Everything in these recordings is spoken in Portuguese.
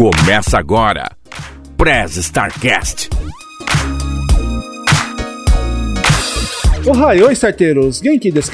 Começa agora, Prez Starcast. Ohayou, starteiros! Genki desu?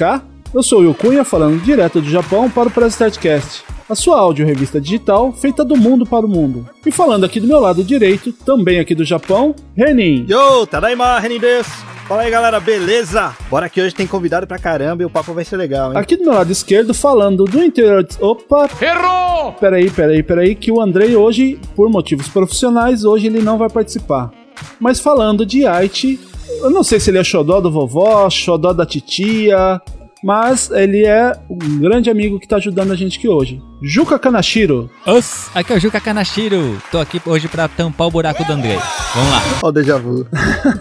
Eu sou o Yukunya, falando direto do Japão para o Prez Startcast, a sua áudio revista digital feita do mundo para o mundo. E falando aqui do meu lado direito, também aqui do Japão, Renin. Yo, tadaima, Renin desu! Fala aí, galera, beleza? Bora que hoje tem convidado pra caramba e o papo vai ser legal, hein? Aqui do meu lado esquerdo, falando do interior. De... Opa! Errou! Peraí, peraí, peraí, que o Andrei hoje, por motivos profissionais, hoje ele não vai participar. Mas falando de Haiti, eu não sei se ele é xodó do vovó, xodó da titia, mas ele é um grande amigo que tá ajudando a gente aqui hoje. Juca Kanashiro. Os, aqui é o Juca Kanashiro. Tô aqui hoje pra tampar o buraco do Andrei. Vamos lá. Ó o déjà vu.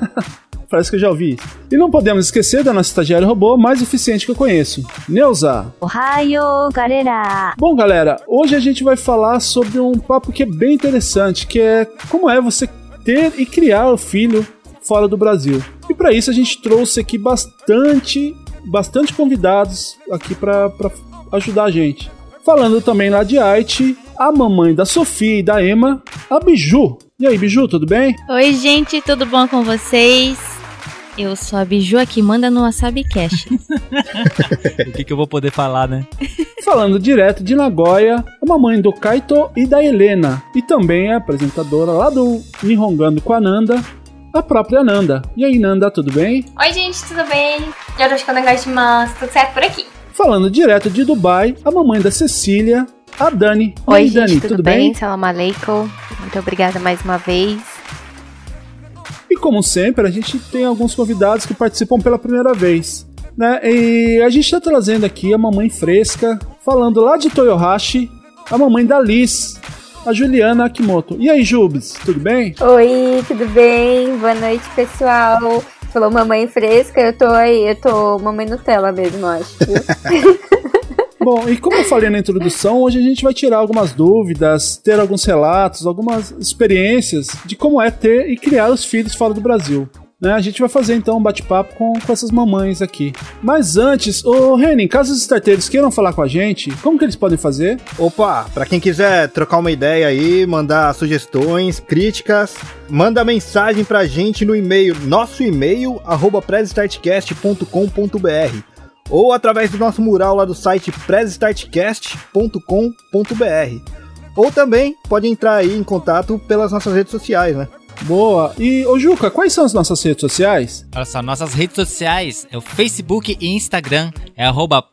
Parece que eu já ouvi. E não podemos esquecer da nossa estagiária robô mais eficiente que eu conheço, Neuza. Ohio, galera! Bom, galera, hoje a gente vai falar sobre um papo que é bem interessante, que é como é você ter e criar o filho fora do Brasil. E para isso a gente trouxe aqui bastante, bastante convidados aqui para ajudar a gente. Falando também lá de Haiti, a mamãe da Sofia e da Emma, a Biju. E aí, Biju, tudo bem? Oi, gente, tudo bom com vocês? Eu sou a Biju aqui, manda no Wasabi Cash. o que, que eu vou poder falar, né? Falando direto de Nagoya, a mamãe do Kaito e da Helena. E também a apresentadora lá do Nihongando com a Nanda, a própria Nanda. E aí, Nanda, tudo bem? Oi, gente, tudo bem? Yoroshiku onegaishimasu, tudo certo por aqui? Falando direto de Dubai, a mamãe da Cecília, a Dani. Oi, aí, gente, Dani, tudo, tudo bem? bem? Salam aleikum. Muito obrigada mais uma vez. E como sempre, a gente tem alguns convidados que participam pela primeira vez. Né? E a gente está trazendo aqui a mamãe fresca, falando lá de Toyohashi, a mamãe da Liz, a Juliana Akimoto. E aí, Jubes, tudo bem? Oi, tudo bem? Boa noite, pessoal. Falou mamãe fresca, eu tô aí, eu tô mamãe Nutella mesmo, acho. Bom, e como eu falei na introdução, hoje a gente vai tirar algumas dúvidas, ter alguns relatos, algumas experiências de como é ter e criar os filhos fora do Brasil. Né? A gente vai fazer então um bate-papo com, com essas mamães aqui. Mas antes, ô Renin, caso os starteiros queiram falar com a gente, como que eles podem fazer? Opa, pra quem quiser trocar uma ideia aí, mandar sugestões, críticas, manda mensagem pra gente no e-mail, nosso e-mail, arroba ou através do nosso mural lá do site prestartcast.com.br ou também pode entrar aí em contato pelas nossas redes sociais, né? Boa. E, ô Juca, quais são as nossas redes sociais? Olha só, nossas redes sociais é o Facebook e Instagram, é arroba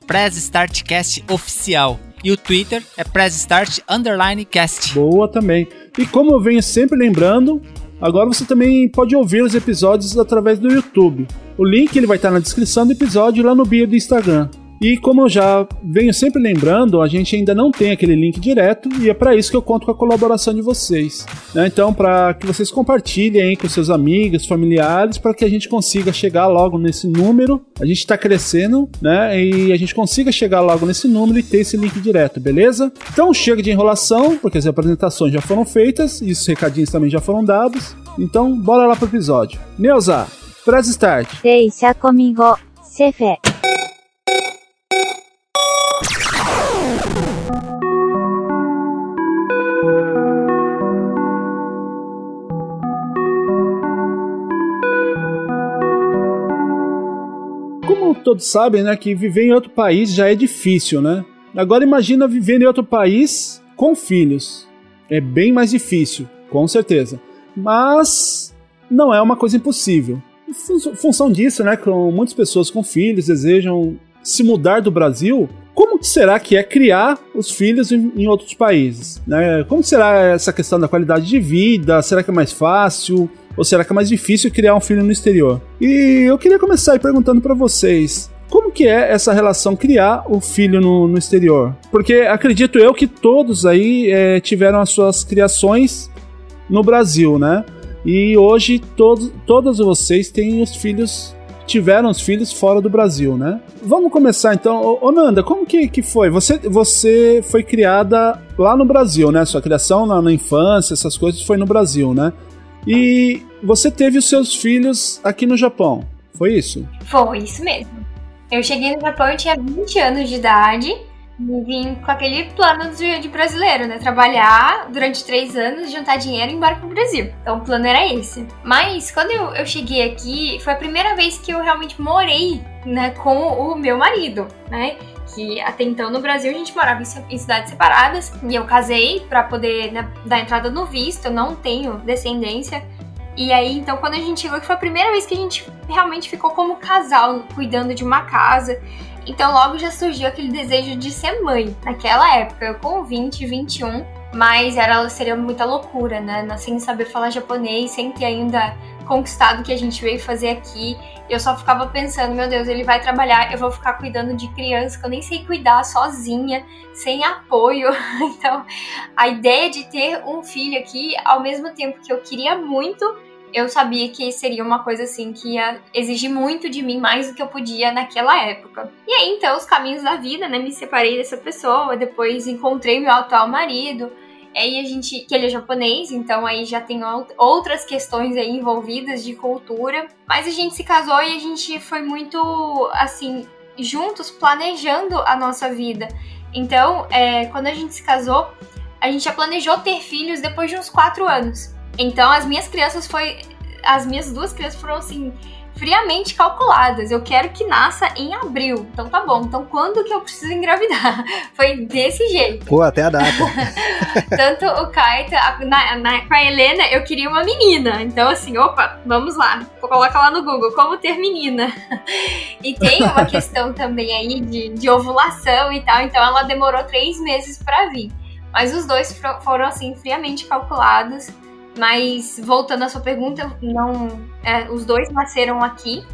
Oficial. E o Twitter é PressStart Underline Cast. Boa também. E como eu venho sempre lembrando, agora você também pode ouvir os episódios através do YouTube. O link ele vai estar na descrição do episódio e lá no bio do Instagram. E como eu já venho sempre lembrando, a gente ainda não tem aquele link direto e é para isso que eu conto com a colaboração de vocês. né? Então, para que vocês compartilhem com seus amigos, familiares, para que a gente consiga chegar logo nesse número. A gente está crescendo, né? E a gente consiga chegar logo nesse número e ter esse link direto, beleza? Então, chega de enrolação, porque as apresentações já foram feitas e os recadinhos também já foram dados. Então, bora lá pro episódio. Neuza, press start. Deixa comigo, chefe. Como todos sabem, né, que viver em outro país já é difícil, né? Agora imagina viver em outro país com filhos. É bem mais difícil, com certeza. Mas não é uma coisa impossível. Fun- função disso, né, com muitas pessoas com filhos desejam se mudar do Brasil, como será que é criar os filhos em, em outros países? Né? Como será essa questão da qualidade de vida? Será que é mais fácil? Ou será que é mais difícil criar um filho no exterior? E eu queria começar perguntando para vocês. como que é essa relação criar o filho no, no exterior? Porque acredito eu que todos aí é, tiveram as suas criações no Brasil, né? E hoje todos, todas vocês têm os filhos tiveram os filhos fora do Brasil, né? Vamos começar então. Ô, Nanda, como que, que foi? Você, você foi criada lá no Brasil, né? Sua criação na, na infância, essas coisas foi no Brasil, né? E você teve os seus filhos aqui no Japão, foi isso? Foi, isso mesmo. Eu cheguei no Japão, eu tinha 20 anos de idade e vim com aquele plano de, brasileiro, né? Trabalhar durante três anos, juntar dinheiro e ir embora pro Brasil. Então o plano era esse. Mas quando eu, eu cheguei aqui, foi a primeira vez que eu realmente morei né, com o meu marido, né? Que até então no Brasil a gente morava em, cidades separadas e eu casei para poder né, dar entrada no visto, eu não tenho descendência. E aí, então, quando a gente chegou, que foi a primeira vez que a gente realmente ficou como casal, cuidando de uma casa. Então, logo já surgiu aquele desejo de ser mãe. Naquela época, eu com 20, 21, mas era, seria muita loucura, né? Sem saber falar japonês, sem ter ainda conquistado o que a gente veio fazer aqui. Eu só ficava pensando, meu Deus, ele vai trabalhar, eu vou ficar cuidando de criança que eu nem sei cuidar sozinha, sem apoio. Então, a ideia de ter um filho aqui, ao mesmo tempo que eu queria muito, eu sabia que seria uma coisa assim que ia exigir muito de mim, mais do que eu podia naquela época. E aí, então, os caminhos da vida, né? Me separei dessa pessoa, depois encontrei meu atual marido. Aí a gente, que ele é japonês, então aí já tem outras questões aí envolvidas de cultura. Mas a gente se casou e a gente foi muito, assim, juntos planejando a nossa vida. Então, é, quando a gente se casou, a gente já planejou ter filhos depois de uns quatro anos. Então as minhas crianças foi. As minhas duas crianças foram assim, friamente calculadas. Eu quero que nasça em abril. Então tá bom. Então quando que eu preciso engravidar? Foi desse jeito. Pô, até a data. Tanto o Kaito, na, na, com a Helena, eu queria uma menina. Então, assim, opa, vamos lá. Coloca lá no Google, como ter menina. E tem uma questão também aí de, de ovulação e tal. Então ela demorou três meses para vir. Mas os dois foram, assim, friamente calculados. Mas voltando à sua pergunta, não, é, os dois nasceram aqui.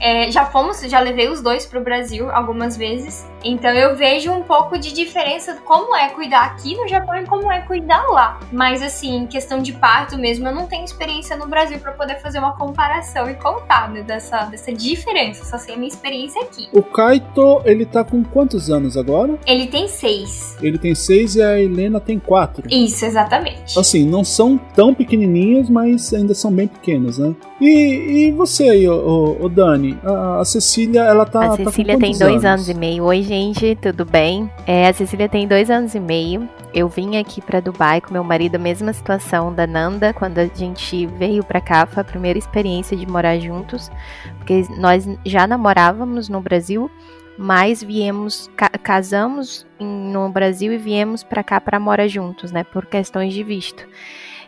É, já fomos, já levei os dois para o Brasil algumas vezes. Então eu vejo um pouco de diferença como é cuidar aqui no Japão e como é cuidar lá. Mas assim, questão de parto mesmo, eu não tenho experiência no Brasil para poder fazer uma comparação e contar né, dessa, dessa diferença. Só sei a minha experiência aqui. O Kaito, ele tá com quantos anos agora? Ele tem seis. Ele tem seis e a Helena tem quatro. Isso, exatamente. Assim, não são tão pequenininhos, mas ainda são bem pequenos, né? E, e você aí, o, o Dani? A, a, Cecília, ela tá. A Cecília tá tem dois anos? anos e meio. Oi, gente, tudo bem? É, a Cecília tem dois anos e meio. Eu vim aqui para Dubai com meu marido, a mesma situação da Nanda, quando a gente veio para cá, foi a primeira experiência de morar juntos, porque nós já namorávamos no Brasil, mas viemos, ca casamos no Brasil e viemos para cá para morar juntos, né, por questões de visto.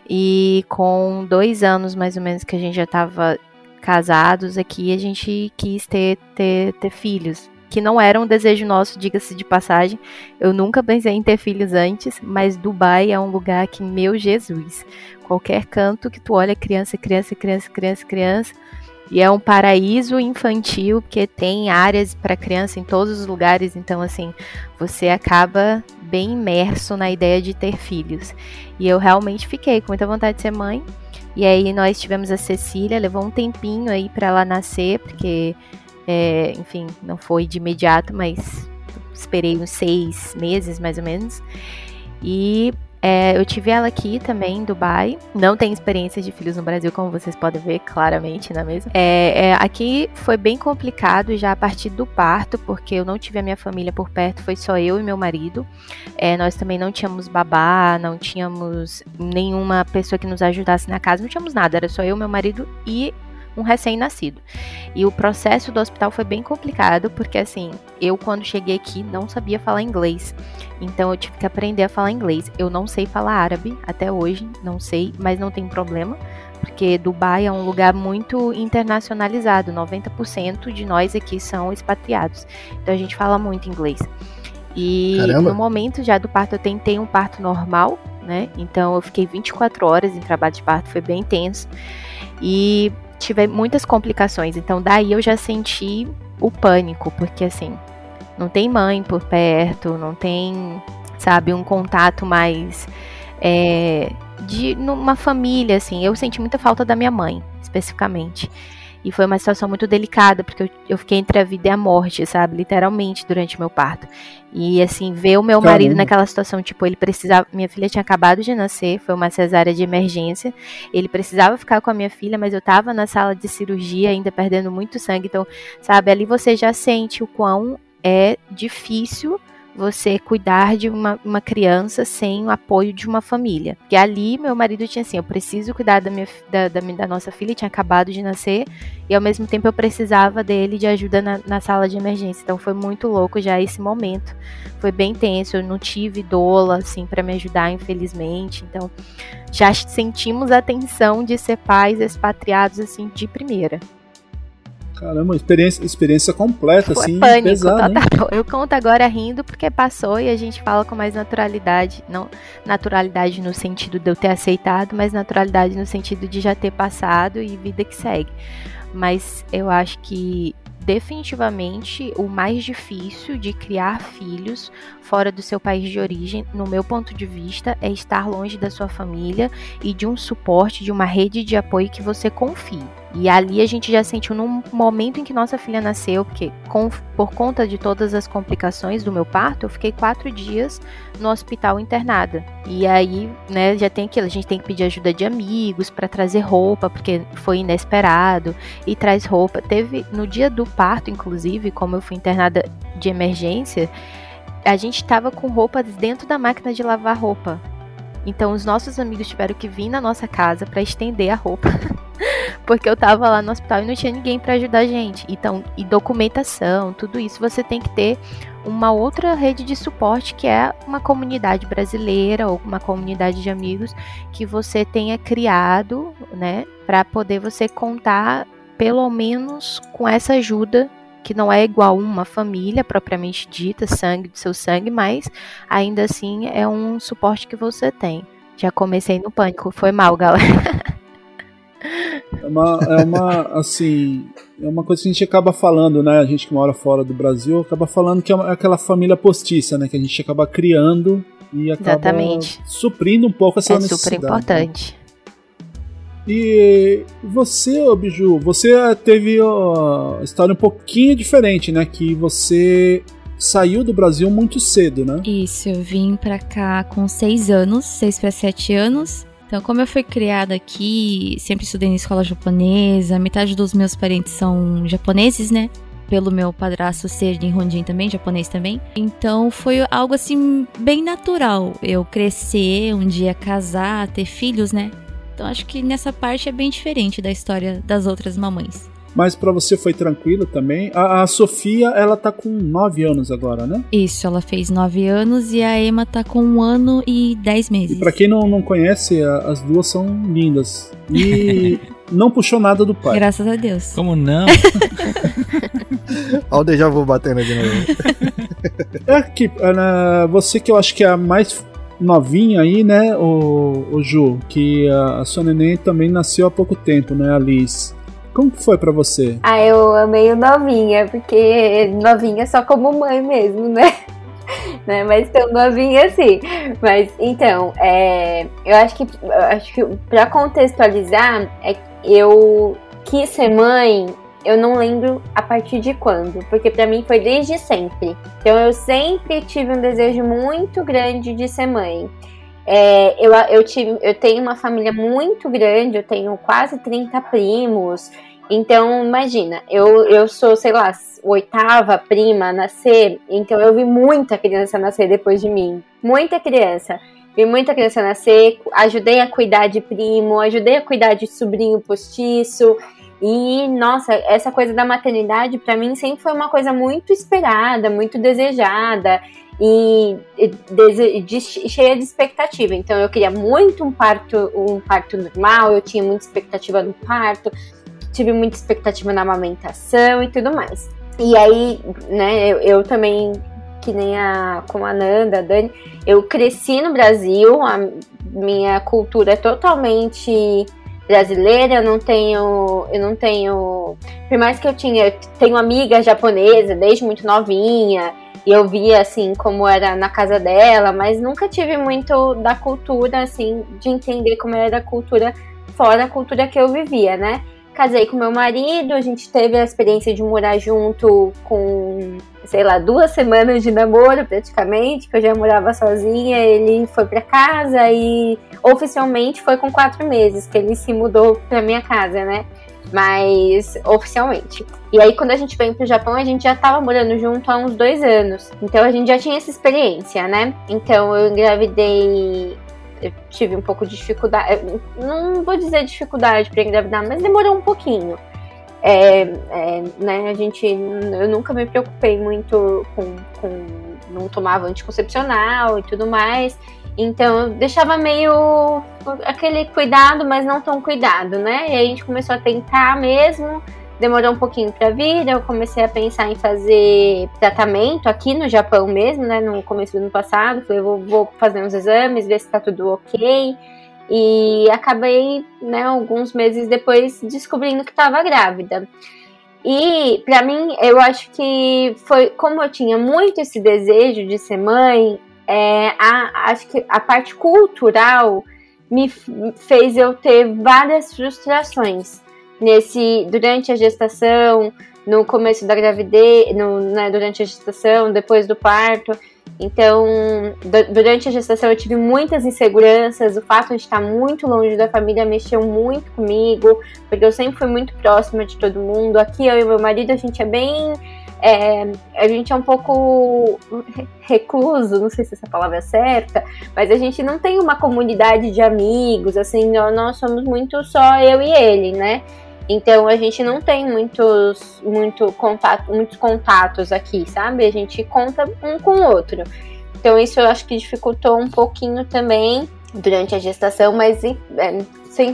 E com dois anos mais ou menos que a gente já estava casados aqui, a gente quis ter, ter, ter filhos que não era um desejo nosso, diga-se de passagem. Eu nunca pensei em ter filhos antes, mas Dubai é um lugar que, meu Jesus, qualquer canto que tu olha criança, criança, criança, criança, criança, e é um paraíso infantil, porque tem áreas para criança em todos os lugares, então assim, você acaba bem imerso na ideia de ter filhos. E eu realmente fiquei com muita vontade de ser mãe. E aí nós tivemos a Cecília, levou um tempinho aí para ela nascer, porque é, enfim, não foi de imediato, mas esperei uns seis meses mais ou menos. E é, eu tive ela aqui também em Dubai. Não tenho experiência de filhos no Brasil, como vocês podem ver claramente na mesa. É, é, aqui foi bem complicado já a partir do parto, porque eu não tive a minha família por perto, foi só eu e meu marido. É, nós também não tínhamos babá, não tínhamos nenhuma pessoa que nos ajudasse na casa, não tínhamos nada, era só eu, meu marido e um recém-nascido. E o processo do hospital foi bem complicado, porque assim, eu quando cheguei aqui não sabia falar inglês. Então eu tive que aprender a falar inglês. Eu não sei falar árabe até hoje, não sei, mas não tem problema, porque Dubai é um lugar muito internacionalizado. 90% de nós aqui são expatriados. Então a gente fala muito inglês. E Caramba. no momento já do parto eu tentei um parto normal, né? Então eu fiquei 24 horas em trabalho de parto, foi bem intenso. E tive muitas complicações. Então, daí eu já senti o pânico, porque assim, não tem mãe por perto, não tem, sabe, um contato mais é, de numa família, assim. Eu senti muita falta da minha mãe, especificamente. E foi uma situação muito delicada, porque eu, eu fiquei entre a vida e a morte, sabe? Literalmente, durante meu parto. E, assim, ver o meu Caramba. marido naquela situação, tipo, ele precisava. Minha filha tinha acabado de nascer, foi uma cesárea de emergência. Ele precisava ficar com a minha filha, mas eu tava na sala de cirurgia, ainda perdendo muito sangue. Então, sabe, ali você já sente o quão é difícil você cuidar de uma, uma criança sem o apoio de uma família. E ali meu marido tinha assim, eu preciso cuidar da, minha, da, da, da nossa filha, tinha acabado de nascer, e ao mesmo tempo eu precisava dele de ajuda na, na sala de emergência. Então foi muito louco já esse momento. Foi bem tenso, eu não tive doula, assim, para me ajudar, infelizmente. Então já sentimos a tensão de ser pais expatriados, assim, de primeira. Caramba, experiência, experiência completa, Foi assim, pânico total. Eu conto agora rindo porque passou e a gente fala com mais naturalidade. Não naturalidade no sentido de eu ter aceitado, mas naturalidade no sentido de já ter passado e vida que segue. Mas eu acho que definitivamente o mais difícil de criar filhos fora do seu país de origem, no meu ponto de vista, é estar longe da sua família e de um suporte, de uma rede de apoio que você confie. E ali a gente já sentiu num momento em que nossa filha nasceu, porque com- por conta de todas as complicações do meu parto, eu fiquei quatro dias no hospital internada. E aí, né, já tem aquilo, a gente tem que pedir ajuda de amigos para trazer roupa, porque foi inesperado, e traz roupa. Teve, no dia do parto, inclusive, como eu fui internada de emergência, a gente tava com roupas dentro da máquina de lavar roupa. Então os nossos amigos tiveram que vir na nossa casa para estender a roupa. Porque eu tava lá no hospital e não tinha ninguém para ajudar a gente. Então, e documentação, tudo isso você tem que ter uma outra rede de suporte que é uma comunidade brasileira ou uma comunidade de amigos que você tenha criado, né, para poder você contar pelo menos com essa ajuda que não é igual uma família propriamente dita, sangue do seu sangue, mas ainda assim é um suporte que você tem. Já comecei no pânico, foi mal, galera. É uma, é uma, assim, é uma coisa que a gente acaba falando, né? A gente que mora fora do Brasil acaba falando que é é aquela família postiça, né? Que a gente acaba criando e acaba Exatamente. suprindo um pouco essa é necessidade. super importante. E você, ô Biju, você teve ó, história um pouquinho diferente, né? Que você saiu do Brasil muito cedo, né? Isso, eu vim pra cá com seis anos, seis para sete anos. Então, como eu fui criada aqui, sempre estudei na escola japonesa, metade dos meus parentes são japoneses, né? Pelo meu padrasto ser de Honjin também, japonês também. Então, foi algo assim, bem natural. Eu crescer, um dia casar, ter filhos, né? Então, acho que nessa parte é bem diferente da história das outras mamães. Mas pra você foi tranquilo também. A, a Sofia, ela tá com 9 anos agora, né? Isso, ela fez nove anos e a Emma tá com um ano e dez meses. E pra quem não, não conhece, a- as duas são lindas. E não puxou nada do pai. Graças a Deus. Como não? Olha o déjà vu batendo de novo. É que Ana, você que eu acho que é a mais novinha aí, né, o, o Ju, que a, a sua neném também nasceu há pouco tempo, né, a Liz. Como que foi pra você? Ah, eu amei o novinha, porque novinha só como mãe mesmo, né? né? Mas tão novinha assim. Mas então, é, eu acho que acho que pra contextualizar, é eu quis ser mãe, eu não lembro a partir de quando, porque pra mim foi desde sempre. Então eu sempre tive um desejo muito grande de ser mãe. É, eu, eu, tive, eu tenho uma família muito grande, eu tenho quase 30 primos. Então, imagina, eu, eu sou, sei lá, oitava prima a nascer, então eu vi muita criança nascer depois de mim. Muita criança. Vi muita criança nascer, ajudei a cuidar de primo, ajudei a cuidar de sobrinho postiço. E, nossa, essa coisa da maternidade, pra mim, sempre foi uma coisa muito esperada, muito desejada e de- cheia de expectativa. Então, eu queria muito um parto, um parto normal, eu tinha muita expectativa no parto, tive muita expectativa na amamentação e tudo mais. E aí, né, eu, eu também, que nem a, como a Nanda, a Dani, eu cresci no Brasil, a minha cultura é totalmente brasileira, eu não tenho, eu não tenho, por mais que eu tinha, tenho amiga japonesa desde muito novinha, e eu via assim como era na casa dela, mas nunca tive muito da cultura assim de entender como era a cultura fora a cultura que eu vivia, né? Casei com meu marido, a gente teve a experiência de morar junto com, sei lá, duas semanas de namoro praticamente, que eu já morava sozinha. Ele foi para casa e oficialmente foi com quatro meses que ele se mudou para minha casa, né? Mas oficialmente. E aí, quando a gente veio pro Japão, a gente já tava morando junto há uns dois anos. Então a gente já tinha essa experiência, né? Então eu engravidei eu tive um pouco de dificuldade, não vou dizer dificuldade para engravidar, mas demorou um pouquinho. É, é, né, a gente, eu nunca me preocupei muito com, com não tomava anticoncepcional e tudo mais, então eu deixava meio aquele cuidado, mas não tão cuidado, né? E aí a gente começou a tentar mesmo. Demorou um pouquinho para vir, eu comecei a pensar em fazer tratamento aqui no Japão mesmo, né, no começo do ano passado, falei, vou, vou fazer uns exames, ver se tá tudo ok, e acabei, né, alguns meses depois descobrindo que estava grávida. E para mim, eu acho que foi como eu tinha muito esse desejo de ser mãe, é, a, acho que a parte cultural me fez eu ter várias frustrações nesse durante a gestação, no começo da gravidez, no, né, durante a gestação, depois do parto. Então, durante a gestação eu tive muitas inseguranças, o fato de estar muito longe da família mexeu muito comigo, porque eu sempre fui muito próxima de todo mundo. Aqui eu e meu marido, a gente é bem é, a gente é um pouco recluso, não sei se essa palavra é certa, mas a gente não tem uma comunidade de amigos, assim, nós somos muito só eu e ele, né? Então a gente não tem muitos, muito contato, muitos contatos aqui, sabe? A gente conta um com o outro. Então isso eu acho que dificultou um pouquinho também durante a gestação, mas é, sem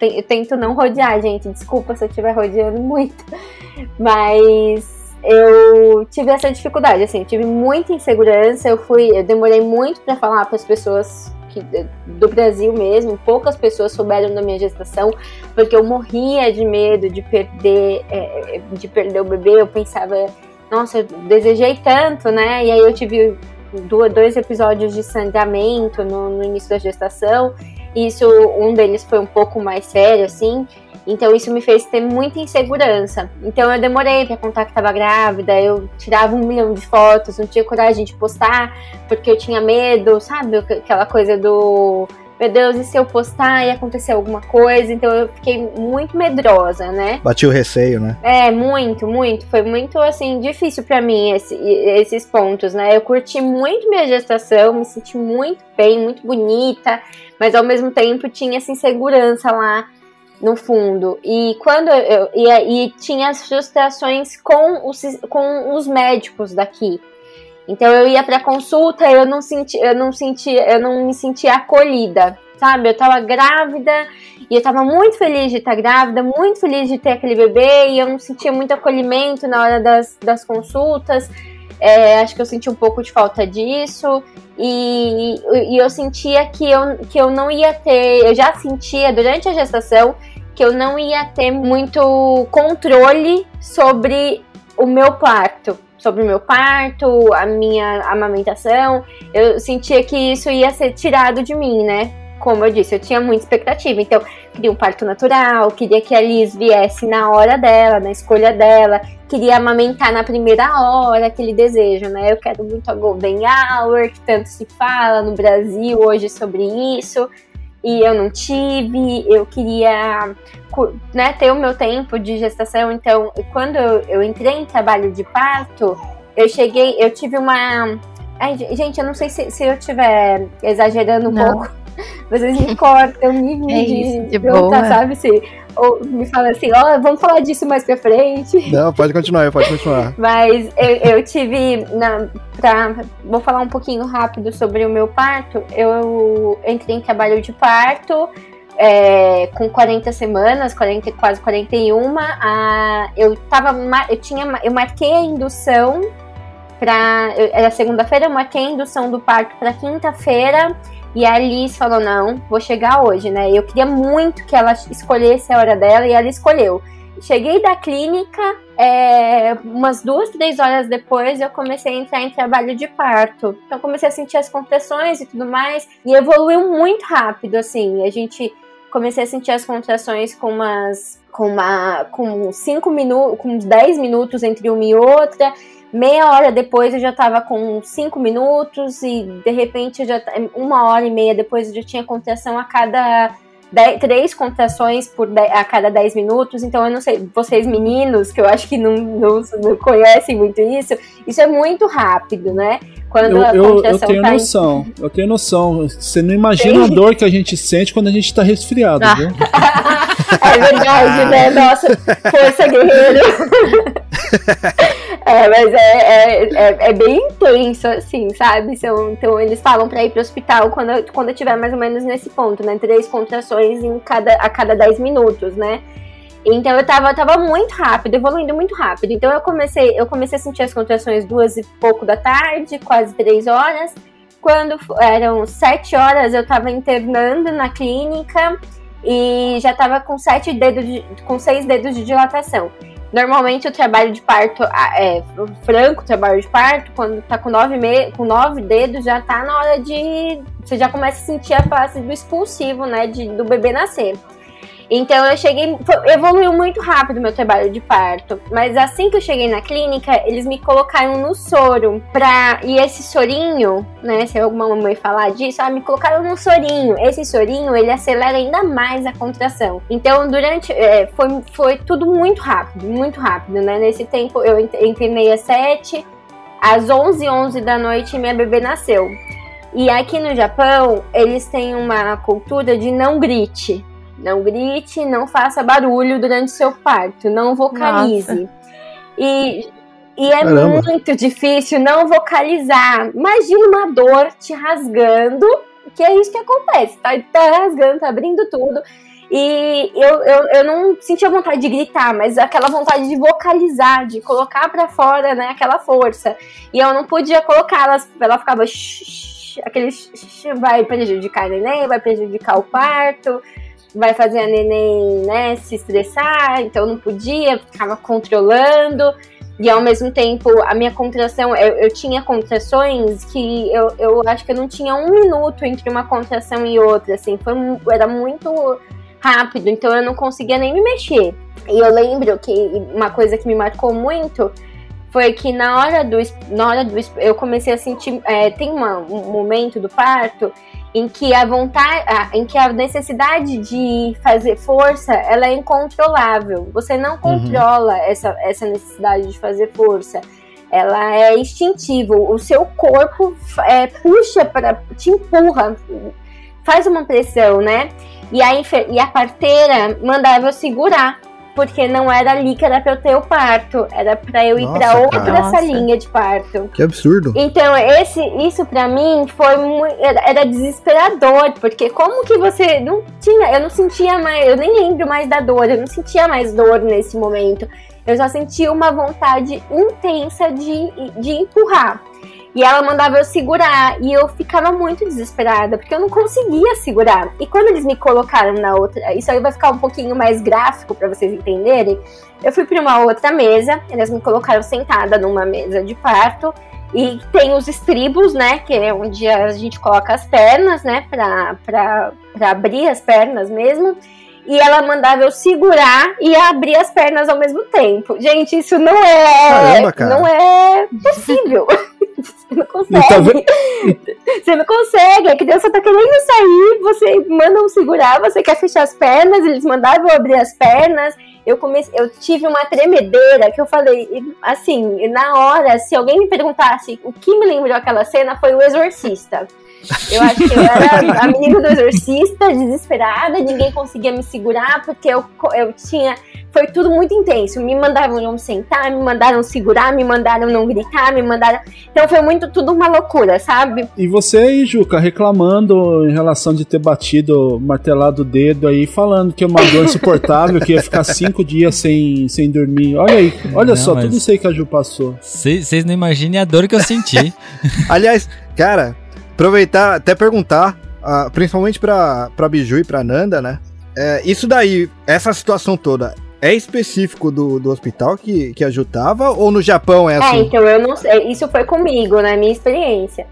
eu tento não rodear, gente. Desculpa se eu estiver rodeando muito. Mas eu tive essa dificuldade, assim, tive muita insegurança, eu fui, eu demorei muito para falar para as pessoas que, do Brasil mesmo, poucas pessoas souberam da minha gestação, porque eu morria de medo de perder, é, de perder o bebê. Eu pensava, nossa, eu desejei tanto, né? E aí eu tive dois episódios de sangramento no, no início da gestação. Isso, um deles foi um pouco mais sério, assim. Então isso me fez ter muita insegurança. Então eu demorei para contar que estava grávida, eu tirava um milhão de fotos, não tinha coragem de postar porque eu tinha medo, sabe? Aquela coisa do meu Deus, e se eu postar e acontecer alguma coisa? Então eu fiquei muito medrosa, né? Bati o receio, né? É, muito, muito. Foi muito, assim, difícil para mim esse, esses pontos, né? Eu curti muito minha gestação, me senti muito bem, muito bonita, mas ao mesmo tempo tinha essa insegurança lá no fundo. E quando eu e, e tinha as frustrações com os, com os médicos daqui. Então eu ia para consulta, eu não senti, eu não senti, eu não me sentia acolhida, sabe? Eu tava grávida e eu tava muito feliz de estar grávida, muito feliz de ter aquele bebê e eu não sentia muito acolhimento na hora das, das consultas. É, acho que eu senti um pouco de falta disso e, e eu sentia que eu, que eu não ia ter, eu já sentia durante a gestação que eu não ia ter muito controle sobre o meu parto, sobre o meu parto, a minha amamentação. Eu sentia que isso ia ser tirado de mim, né? Como eu disse, eu tinha muita expectativa. Então, queria um parto natural, queria que a Liz viesse na hora dela, na escolha dela, queria amamentar na primeira hora, aquele desejo, né? Eu quero muito a Golden Hour, que tanto se fala no Brasil hoje sobre isso e eu não tive, eu queria né, ter o meu tempo de gestação, então quando eu, eu entrei em trabalho de parto, eu cheguei, eu tive uma. Ai, gente, eu não sei se, se eu estiver exagerando um não. pouco, vocês me cortam, me, me é de, de boa. sabe? Se, ou me fala assim, ó, oh, vamos falar disso mais pra frente. Não, pode continuar, pode continuar. Mas eu, eu tive, na, pra, vou falar um pouquinho rápido sobre o meu parto. Eu entrei em trabalho de parto, é, com 40 semanas, 40, quase 41, a, eu tava, eu tinha, eu marquei a indução para, era segunda-feira, eu marquei a indução do parto para quinta-feira E a Liz falou: não, vou chegar hoje, né? Eu queria muito que ela escolhesse a hora dela e ela escolheu. Cheguei da clínica, é, umas duas, três horas depois eu comecei a entrar em trabalho de parto. Então comecei a sentir as contrações e tudo mais. E evoluiu muito rápido, assim. A gente comecei a sentir as contrações com umas. com uma. com cinco minutos. com uns 10 minutos entre uma e outra. Meia hora depois eu já tava com cinco minutos e de repente eu já uma hora e meia depois eu já tinha contração a cada dez, três contrações por dez, a cada 10 minutos. Então eu não sei, vocês meninos, que eu acho que não, não, não conhecem muito isso, isso é muito rápido, né? Quando eu, a eu, eu tenho tá noção, em... eu tenho noção. Você não imagina a dor que a gente sente quando a gente tá resfriado, viu? é verdade, né? Nossa, força guerreiro. É, mas é, é, é, é, bem intenso, assim, sabe? Então, então eles falam pra ir pro hospital quando, quando eu tiver mais ou menos nesse ponto, né? Três contrações em cada, a cada 10 minutos, né? Então eu tava, tava muito rápido, evoluindo muito rápido. Então eu comecei, eu comecei a sentir as contrações duas e pouco da tarde, quase três horas. Quando eram sete horas, eu tava internando na clínica e já tava com sete dedos, de, com seis dedos de dilatação. Normalmente o trabalho de parto, é, o franco trabalho de parto, quando tá com nove, me, com nove dedos, já tá na hora de. Você já começa a sentir a fase do expulsivo, né? De, do bebê nascer. Então eu cheguei, evoluiu muito rápido meu trabalho de parto, mas assim que eu cheguei na clínica, eles me colocaram no soro pra e esse sorinho, né, se alguma mamãe falar disso, ah, me colocaram no sorinho. Esse sorinho, ele acelera ainda mais a contração. Então, durante é, foi foi tudo muito rápido, muito rápido, né? Nesse tempo eu entrei às 7, às 11 11 da noite minha bebê nasceu. E aqui no Japão, eles têm uma cultura de não grite. Não grite, não faça barulho durante seu parto, não vocalize. E, e é Caramba. muito difícil não vocalizar. Imagina uma dor te rasgando, que é isso que acontece. Tá, tá rasgando, tá abrindo tudo. E eu, eu, eu não sentia vontade de gritar, mas aquela vontade de vocalizar, de colocar para fora, né, aquela força. E eu não podia colocar, ela, ela ficava shh, aquele vai prejudicar a neném, vai prejudicar o parto vai fazer a neném, né, se estressar, então não podia, ficava controlando. E ao mesmo tempo, a minha contração, eu, eu tinha contrações que eu, eu acho que eu não tinha um minuto entre uma contração e outra, assim, foi, era muito rápido, então eu não conseguia nem me mexer. E eu lembro que uma coisa que me marcou muito foi que na hora do, na hora do eu comecei a sentir, é, tem uma, um momento do parto em que a vontade, em que a necessidade de fazer força, ela é incontrolável. Você não uhum. controla uhum. essa, essa necessidade de fazer força. Ela é instintiva. O seu corpo é, puxa para te empurra, faz uma pressão, né? E a, e a parteira mandava eu segurar porque não era ali que era pra eu ter o parto, era pra eu ir Nossa, pra outra cara. salinha de parto. Que absurdo. Então, esse, isso pra mim foi muito, era, era, desesperador, porque como que você não tinha, eu não sentia mais, eu nem lembro mais da dor, eu não sentia mais dor nesse momento. Eu só sentia uma vontade intensa de, de empurrar. E ela mandava eu segurar. E eu ficava muito desesperada, porque eu não conseguia segurar. E quando eles me colocaram na outra. Isso aí vai ficar um pouquinho mais gráfico para vocês entenderem. Eu fui para uma outra mesa, eles me colocaram sentada numa mesa de parto. E tem os estribos, né? Que é onde a gente coloca as pernas, né? Pra, pra, pra abrir as pernas mesmo e ela mandava eu segurar e abrir as pernas ao mesmo tempo. Gente, isso não é. Caramba, não é possível. Você não consegue. Tá você não consegue. A criança tá querendo sair, você manda um segurar, você quer fechar as pernas, eles mandavam eu abrir as pernas. Eu comecei, eu tive uma tremedeira que eu falei, assim, na hora, se alguém me perguntasse o que me lembrou aquela cena, foi o exorcista. Eu acho que eu era a menina do exorcista, desesperada, ninguém conseguia me segurar, porque eu, eu tinha. Foi tudo muito intenso. Me mandaram não sentar, me mandaram segurar, me mandaram não gritar, me mandaram. Então foi muito tudo uma loucura, sabe? E você aí, Juca, reclamando em relação de ter batido, martelado o dedo aí, falando que é uma dor insuportável, que ia ficar cinco dias sem, sem dormir. Olha aí, olha não, só, tudo isso aí que a Ju passou. Vocês não imaginem a dor que eu senti. Aliás, cara, Aproveitar, até perguntar ah, principalmente pra, pra Biju e pra Nanda, né? É, isso daí, essa situação toda, é específico do, do hospital que, que ajudava ou no Japão é É, assim? então eu não sei. Isso foi comigo, na minha experiência.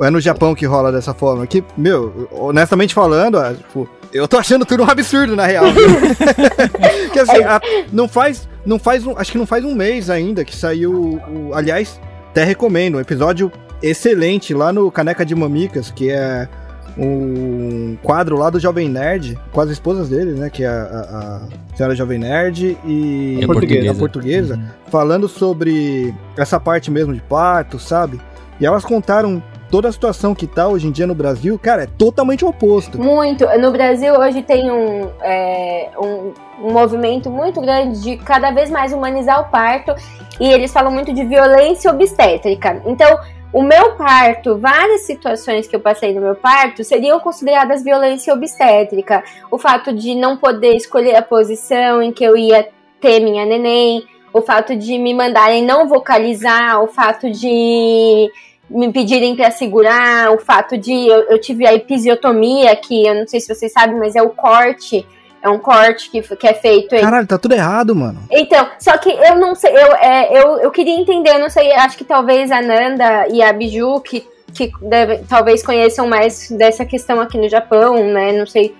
É no Japão que rola dessa forma? Que, meu, honestamente falando, ah, tipo, eu tô achando tudo um absurdo, na real. que assim, a- não faz. Não faz um, acho que não faz um mês ainda que saiu. o- aliás, até recomendo, um episódio excelente lá no Caneca de Mamicas, que é um quadro lá do Jovem Nerd, com as esposas dele, né? Que é a, a, senhora Jovem Nerd e a a portuguesa. portuguesa Uhum. falando sobre essa parte mesmo de parto, sabe? E elas contaram toda a situação que tá hoje em dia no Brasil, cara, é totalmente o oposto. Muito. No Brasil hoje tem um, é, um, um movimento muito grande de cada vez mais humanizar o parto e eles falam muito de violência obstétrica. Então, o meu parto, várias situações que eu passei no meu parto seriam consideradas violência obstétrica. O fato de não poder escolher a posição em que eu ia ter minha neném, o fato de me mandarem não vocalizar, o fato de me pedirem para segurar, o fato de eu, eu tive a episiotomia, que eu não sei se vocês sabem, mas é o corte, é um corte que, que é feito. em- Caralho, tá tudo errado, mano. Então, só que eu não sei, eu, é, eu, eu queria entender, não sei, acho que talvez a Nanda e a Biju, que, que deve, talvez conheçam mais dessa questão aqui no Japão, né? Não sei,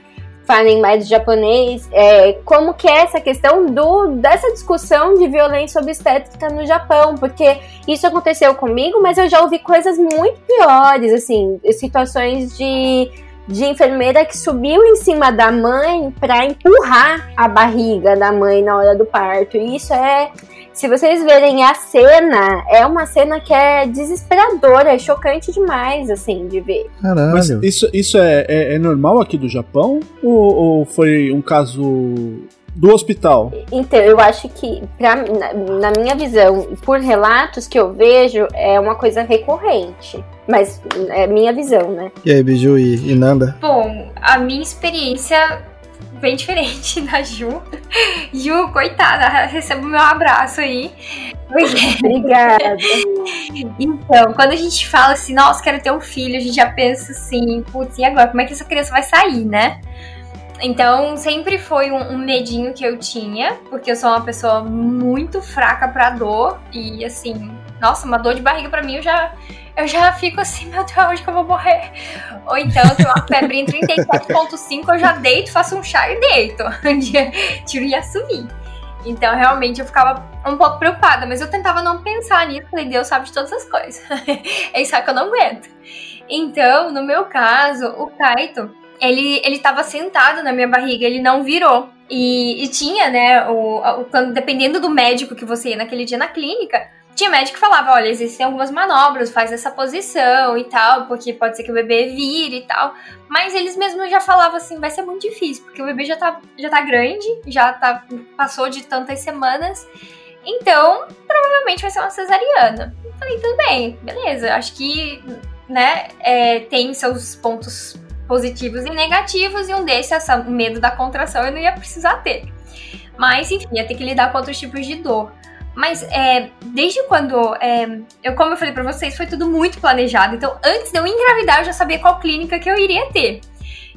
falem mais de japonês. É, como que é essa questão do, dessa discussão de violência obstétrica no Japão? Porque isso aconteceu comigo, mas eu já ouvi coisas muito piores, assim, situações de de enfermeira que subiu em cima da mãe para empurrar a barriga da mãe na hora do parto. E isso é, se vocês verem a cena, é uma cena que é desesperadora, é chocante demais, assim, de ver. Caralho. Mas isso, isso é, é, é normal aqui do Japão? Ou, ou foi um caso do hospital? Então, eu acho que, pra, na, na minha visão, por relatos que eu vejo, é uma coisa recorrente. Mas é minha visão, né? E aí, Biju e, e Nanda? Bom, a minha experiência bem diferente da Ju. Ju, coitada, receba o meu abraço aí. Obrigada. Então, quando a gente fala assim, nossa, quero ter um filho, a gente já pensa assim, putz, e agora? Como é que essa criança vai sair, né? Então, sempre foi um, um medinho que eu tinha, porque eu sou uma pessoa muito fraca pra dor. E assim, nossa, uma dor de barriga pra mim, eu já, eu já fico assim, meu Deus, onde que eu vou morrer? Ou então, eu tenho uma febre em 37,5, eu já deito, faço um chá e deito. Tiro e assumir. Então, realmente, eu ficava um pouco preocupada, mas eu tentava não pensar nisso. Falei, Deus sabe de todas as coisas. é isso que eu não aguento. Então, no meu caso, o Kaito, ele, ele tava sentado na minha barriga, ele não virou. E, e tinha, né, o, o, dependendo do médico que você ia naquele dia na clínica, tinha médico que falava, olha, existem algumas manobras, faz essa posição e tal, porque pode ser que o bebê vire e tal. Mas eles mesmos já falavam assim, vai ser muito difícil, porque o bebê já tá, já tá grande, já tá, passou de tantas semanas. Então, provavelmente vai ser uma cesariana. Eu falei, tudo bem, beleza. Acho que, né, é, tem seus pontos positivos e negativos, e um desses, essa, o medo da contração, eu não ia precisar ter. Mas, enfim, ia ter que lidar com outros tipos de dor. Mas é, desde quando é, eu, como eu falei pra vocês, foi tudo muito planejado. Então, antes de eu engravidar, eu já sabia qual clínica que eu iria ter.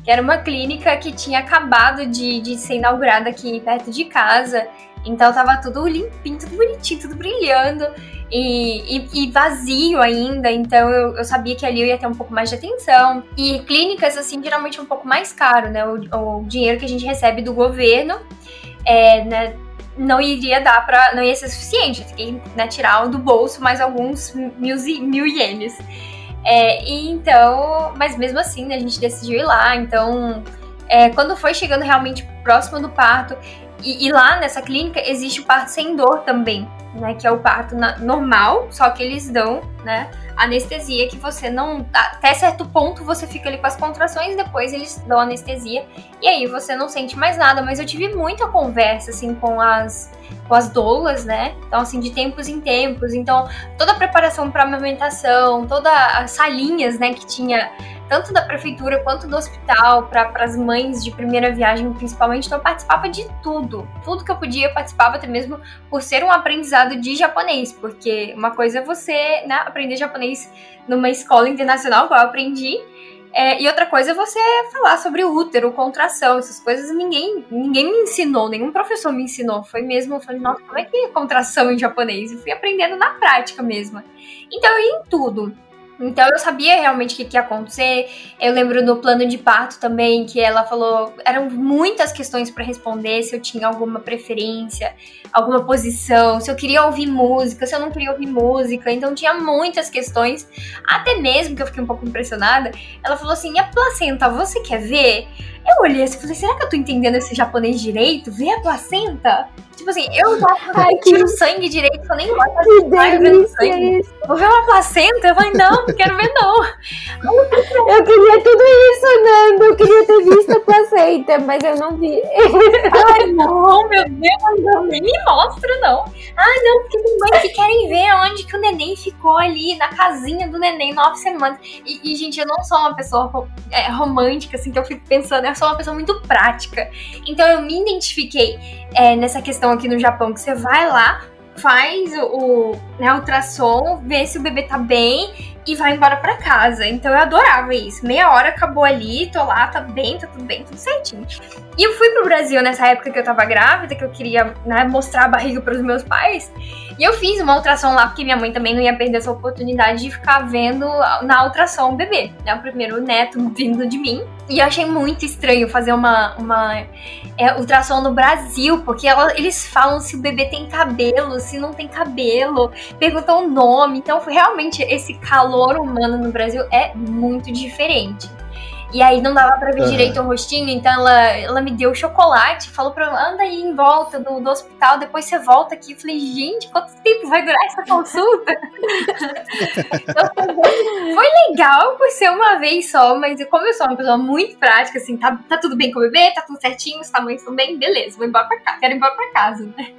Que era uma clínica que tinha acabado de, de ser inaugurada aqui perto de casa. Então tava tudo limpinho, tudo bonitinho, tudo brilhando. E, e, e vazio ainda, então eu, eu, sabia que ali eu ia ter um pouco mais de atenção. E clínicas, assim, geralmente é um pouco mais caro, né? O, o dinheiro que a gente recebe do governo é, né, não iria dar pra. não ia ser suficiente. Eu fiquei né, tirar do bolso mais alguns mil, mil ienes. É, e então, mas mesmo assim, né, a gente decidiu ir lá. Então, é, quando foi chegando realmente próximo do parto, e, e, lá nessa clínica existe o parto sem dor também, né? Que é o parto normal, só que eles dão, né? Anestesia que você não. Até certo ponto você fica ali com as contrações, depois eles dão anestesia. E aí você não sente mais nada. Mas eu tive muita conversa, assim, com as, com as doulas, né? Então, assim, de tempos em tempos. Então, toda a preparação para amamentação, todas as salinhas, né, que tinha tanto da prefeitura quanto do hospital, para as mães de primeira viagem, principalmente. Então, eu participava de tudo. Tudo que eu podia, eu participava, até mesmo por ser um aprendizado de japonês. Porque uma coisa é você né, aprender japonês numa escola internacional, igual eu aprendi. É, e outra coisa é você falar sobre útero, contração, essas coisas ninguém, ninguém me ensinou, nenhum professor me ensinou. Foi mesmo, eu falei, nossa, como é que é contração em japonês? E fui aprendendo na prática mesmo. Então eu ia em tudo. Então eu sabia realmente o que, que, ia acontecer. Eu lembro no plano de parto também que ela falou, eram muitas questões para responder, se eu tinha alguma preferência, alguma posição, se eu queria ouvir música, se eu não queria ouvir música. Então tinha muitas questões, até mesmo que eu fiquei um pouco impressionada. Ela falou assim: "E a placenta, você quer ver?" Eu olhei assim e falei, será que eu tô entendendo esse japonês direito? Ver a placenta? Tipo assim, eu já tiro sangue direito, eu nem gosto de ver sangue. Isso. Vou ver uma placenta? Eu falei, não, não quero ver não. Eu queria tudo isso, Nando. Eu queria ter visto a placenta, mas eu não vi. Ai, não, meu Deus, não, nem me mostra, não. Ah, não, porque tem mães que querem ver onde que o neném ficou ali, na casinha do neném, nove semanas. E, e gente, eu não sou uma pessoa é, romântica, assim, que eu fico pensando, eu sou uma pessoa muito prática. Então eu me identifiquei é, nessa questão aqui no Japão, que você vai lá, faz o, o né, ultrassom, vê se o bebê tá bem e vai embora para casa. Então eu adorava isso. Meia hora acabou ali, tô lá, tá bem, tá tudo bem, tudo certinho. E eu fui pro Brasil nessa época que eu tava grávida, que eu queria né, mostrar a barriga pros meus pais. E eu fiz uma ultrassom lá, porque minha mãe também não ia perder essa oportunidade de ficar vendo na ultrassom o bebê, né? O primeiro neto vindo de mim. E eu achei muito estranho fazer uma, uma é, ultrassom no Brasil, porque ela, eles falam se o bebê tem cabelo, se não tem cabelo, perguntam o nome. Então, realmente, esse calor humano no Brasil é muito diferente. E aí não dava pra ver uhum. direito o rostinho, então ela, ela me deu chocolate, falou pra anda aí em volta do, do hospital, depois você volta aqui. Eu falei, gente, quanto tempo vai durar essa consulta? então, foi legal por ser uma vez só, mas como eu sou uma pessoa muito prática, assim, tá, tá tudo bem com o bebê, tá tudo certinho, os tamanhos estão bem, beleza, vou embora pra casa, quero ir embora pra casa, né?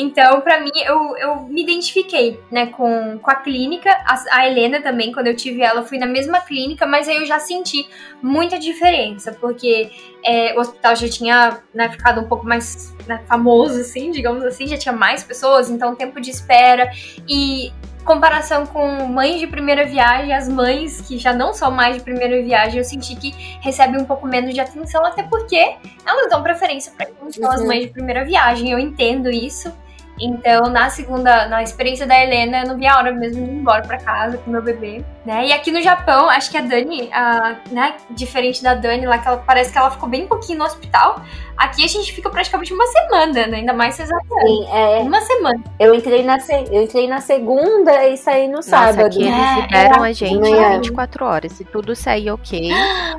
Então, para mim, eu, eu me identifiquei, né, com, com a clínica. A, a, Helena também, quando eu tive ela, fui na mesma clínica, mas aí eu já senti muita diferença, porque é, o hospital já tinha né, ficado um pouco mais né, famoso, assim, digamos assim, já tinha mais pessoas, então tempo de espera e comparação com mães de primeira viagem, as mães que já não são mais de primeira viagem, eu senti que recebem um pouco menos de atenção, até porque elas dão preferência para quem são as uhum. mães de primeira viagem. Eu entendo isso. Então, na segunda, na experiência da Helena, eu não vi a hora mesmo de ir embora pra casa com meu bebê, né? E aqui no Japão, acho que a Dani, a, né, diferente da Dani lá, que ela, parece que ela ficou bem pouquinho no hospital. Aqui a gente fica praticamente uma semana, né? Ainda mais cesariana. Sim, é. Uma semana. Eu entrei na, eu entrei na segunda e saí no Nossa, sábado. Aqui eles é, liberam é, a gente é. 24 horas. Se tudo sair ok,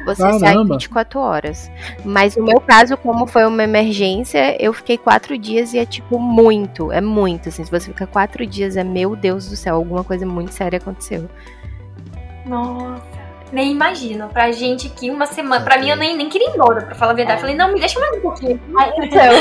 você Caramba. sai 24 horas. Mas no meu caso, como foi uma emergência, eu fiquei quatro dias e é tipo muito. É muito. Assim, se você ficar quatro dias, é meu Deus do céu, alguma coisa muito séria aconteceu. Nossa nem imagino. Pra gente aqui, uma semana. Pra mim, eu nem, nem queria ir embora, pra falar a verdade. É. Falei, não, me deixa mais um pouquinho. Ah, então,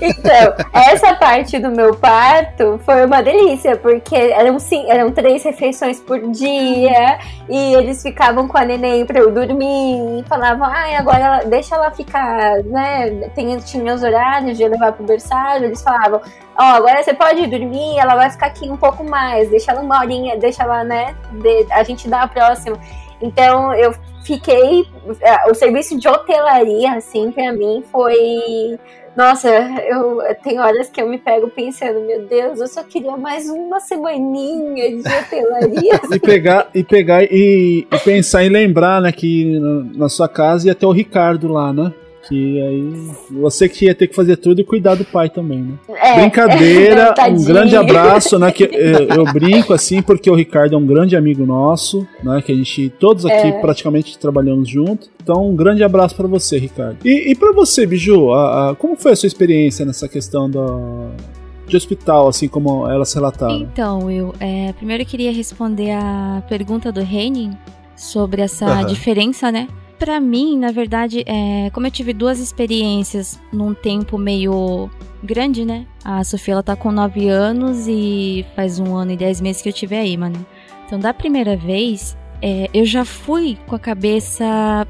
então, essa parte do meu parto foi uma delícia, porque eram, sim, eram três refeições por dia, e eles ficavam com a neném pra eu dormir, e falavam, ai, agora deixa ela ficar, né? Tem, tinha os horários de levar pro berçário, eles falavam, ó, agora você pode dormir, ela vai ficar aqui um pouco mais, deixa ela uma horinha, deixa ela, né? De, a gente dá a próxima. Então eu fiquei. É, o serviço de hotelaria, assim, pra mim foi. Nossa, eu tem horas que eu me pego pensando, meu Deus, eu só queria mais uma semaninha de hotelaria. e pegar e pegar e, e, pensar e lembrar, né, que na sua casa ia ter o Ricardo lá, né? Que aí você que ia ter que fazer tudo e cuidar do pai também, né? É, Brincadeira, é, um grande abraço, né? Que eu, eu, brinco assim porque o Ricardo é um grande amigo nosso, né? Que a gente todos aqui é. praticamente trabalhamos junto. Então, um grande abraço para você, Ricardo. E, e para você, Biju, a, a, como foi a sua experiência nessa questão da, de hospital, assim como elas relataram? Então, eu é, primeiro eu queria responder a pergunta do Henning sobre essa uhum. diferença, né? Para mim, na verdade, é, como eu tive duas experiências num tempo meio grande, né? A Sofia ela tá com 9 anos e faz um ano e 10 meses que eu tive aí, mano. Então, da primeira vez, é, eu já fui com a cabeça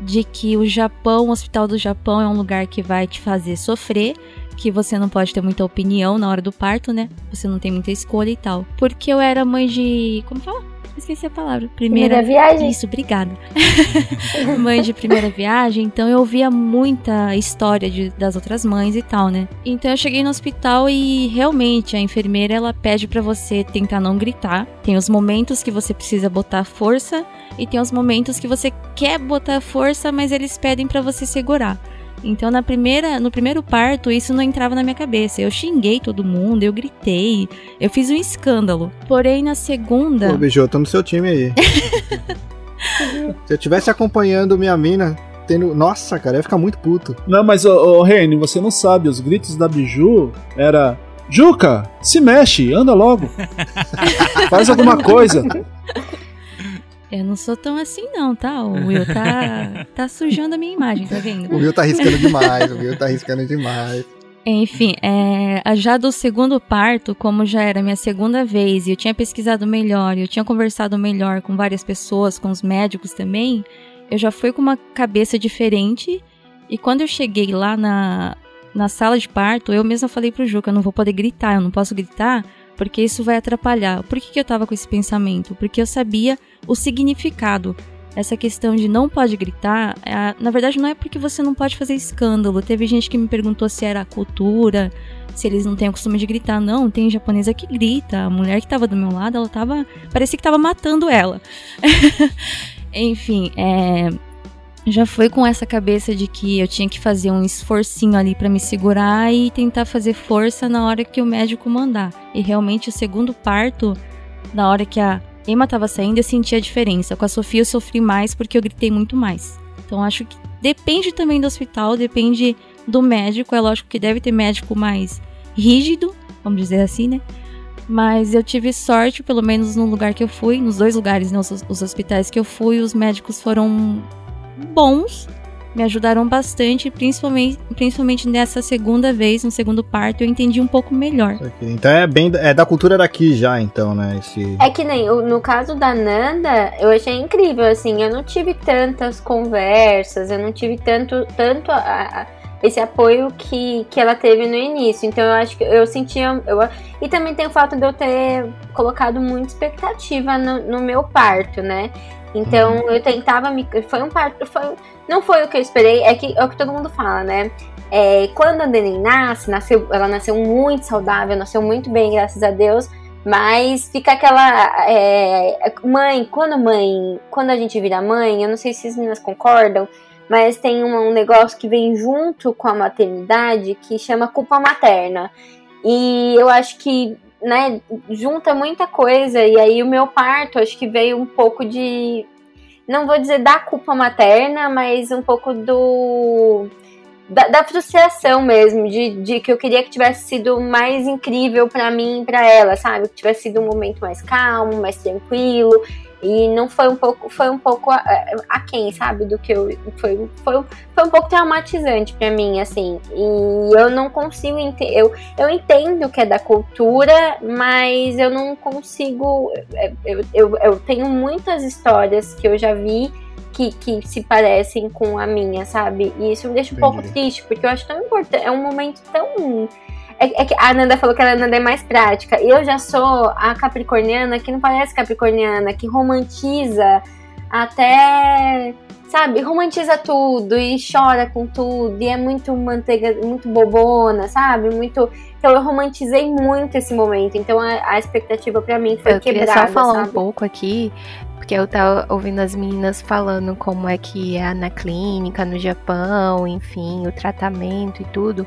de que o Japão, o hospital do Japão, é um lugar que vai te fazer sofrer, que você não pode ter muita opinião na hora do parto, né? Você não tem muita escolha e tal. Porque eu era mãe de. Como fala? Esqueci a palavra. Primeira, Primeira viagem. Isso, obrigada. mãe de primeira viagem, então eu ouvia muita história de, das outras mães e tal, né? Então eu cheguei no hospital e realmente a enfermeira ela pede para você tentar não gritar. Tem os momentos que você precisa botar força e tem os momentos que você quer botar força, mas eles pedem para você segurar. Então, na primeira, no primeiro parto, isso não entrava na minha cabeça. Eu xinguei todo mundo, eu gritei, eu fiz um escândalo. Porém, na segunda. Pô, Bijô, eu tô no seu time aí. Se eu tivesse acompanhando minha mina, tendo. Nossa, cara, ia ficar muito puto. Não, mas, ô, ô Reni, você não sabe, os gritos da Biju era. Juca, se mexe, anda logo. Faz alguma coisa. Eu não sou tão assim, não, tá? O Will tá, tá sujando a minha imagem, tá vendo? O Will tá arriscando demais, o Will tá arriscando demais. Enfim, é, já do segundo parto, como já era minha segunda vez e eu tinha pesquisado melhor, eu tinha conversado melhor com várias pessoas, com os médicos também, eu já fui com uma cabeça diferente. E quando eu cheguei lá na, na sala de parto, eu mesma falei pro Juca, eu não vou poder gritar, eu não posso gritar, porque isso vai atrapalhar. Por que, que eu tava com esse pensamento? Porque eu sabia o significado. Essa questão de não pode gritar, é, na verdade não é porque você não pode fazer escândalo. Teve gente que me perguntou se era cultura, se eles não têm o costume de gritar. Não, tem japonesa que grita. A mulher que tava do meu lado, ela tava. parecia que tava matando ela. Enfim, é, já foi com essa cabeça de que eu tinha que fazer um esforcinho ali para me segurar e tentar fazer força na hora que o médico mandar. E realmente o segundo parto, na hora que a Emma tava saindo, eu senti a diferença. Com a Sofia eu sofri mais porque eu gritei muito mais. Então acho que depende também do hospital, depende do médico. É lógico que deve ter médico mais rígido, vamos dizer assim, né? Mas eu tive sorte, pelo menos no lugar que eu fui, nos dois lugares, né, os, os hospitais que eu fui, os médicos foram bons, me ajudaram bastante, principalmente, principalmente nessa segunda vez, no segundo parto, eu entendi um pouco melhor. Então é bem é da cultura daqui já, então, né? Esse... É que nem no caso da Nanda, eu achei incrível, assim, eu não tive tantas conversas, eu não tive tanto, tanto a- a- esse apoio que, que ela teve no início. Então eu acho que eu sentia. Eu, e também tem o fato de eu ter colocado muita expectativa no, no meu parto, né? Então eu tentava me. Foi um parto. Foi, não foi o que eu esperei, é, que, é o que todo mundo fala, né? É, quando a neném nasce, nasceu, ela nasceu muito saudável, nasceu muito bem, graças a Deus. Mas fica aquela. é, mãe, quando mãe. Quando a gente vira mãe, eu não sei se as meninas concordam, mas tem um, um negócio que vem junto com a maternidade que chama culpa materna. E eu acho que, né, junta muita coisa. E aí o meu parto, acho que veio um pouco de. Não vou dizer da culpa materna, mas um pouco do. Da, da frustração mesmo, de, de que eu queria que tivesse sido mais incrível pra mim e pra ela, sabe? Que tivesse sido um momento mais calmo, mais tranquilo. E não foi um pouco, foi um pouco a- aquém, sabe? Do que eu. Foi, foi, foi um pouco traumatizante pra mim, assim. E eu não consigo entender. Eu, eu entendo que é da cultura, mas eu não consigo. Eu, eu, eu tenho muitas histórias que eu já vi que, que se parecem com a minha, sabe? E isso me deixa um pouco Entendi. triste, porque eu acho tão importante. É um momento tão. É, é que a Nanda falou que a Nanda é mais prática. E eu já sou a capricorniana que não parece capricorniana, que romantiza até. Sabe, romantiza tudo e chora com tudo. E é muito manteiga, muito bobona, sabe? Muito. Então eu romantizei muito esse momento. Então a, a expectativa pra mim foi eu quebrada. só falar sabe? um pouco aqui, porque eu tava ouvindo as meninas falando como é que é na clínica, no Japão, enfim, o tratamento e tudo.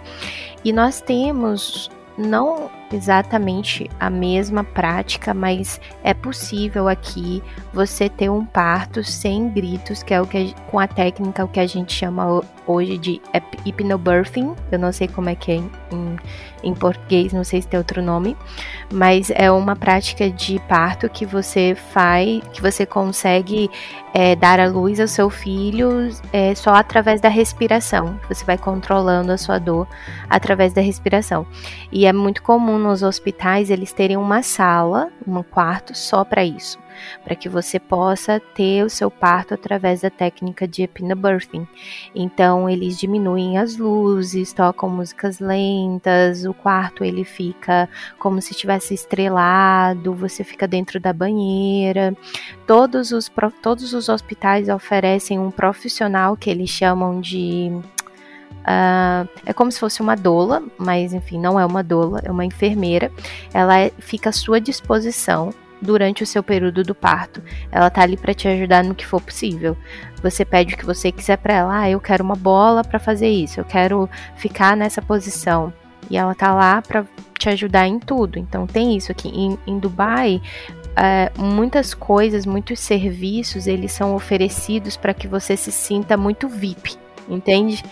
E nós temos não exatamente a mesma prática, mas é possível aqui você ter um parto sem gritos, que é o que com a técnica o que a gente chama ho- hoje de hypnobirthing. Eu não sei como é que é em- em português, não sei se tem outro nome, mas é uma prática de parto que você faz, que você consegue é, dar à luz ao seu filho é, só através da respiração. Você vai controlando a sua dor através da respiração. E é muito comum nos hospitais eles terem uma sala, um quarto só para isso, para que você possa ter o seu parto através da técnica de epinabirthing. Então eles diminuem as luzes, tocam músicas lentas, o quarto ele fica como se estivesse estrelado, você fica dentro da banheira. Todos os, todos os hospitais oferecem um profissional que eles chamam de Uh, é como se fosse uma doula, mas enfim, não é uma doula, é uma enfermeira. Ela é, fica à sua disposição durante o seu período do parto. Ela tá ali para te ajudar no que for possível. Você pede o que você quiser para ela. Ah, eu quero uma bola para fazer isso. Eu quero ficar nessa posição. E ela tá lá para te ajudar em tudo. Então tem isso aqui em, em Dubai. É, muitas coisas, muitos serviços, eles são oferecidos para que você se sinta muito VIP, entende?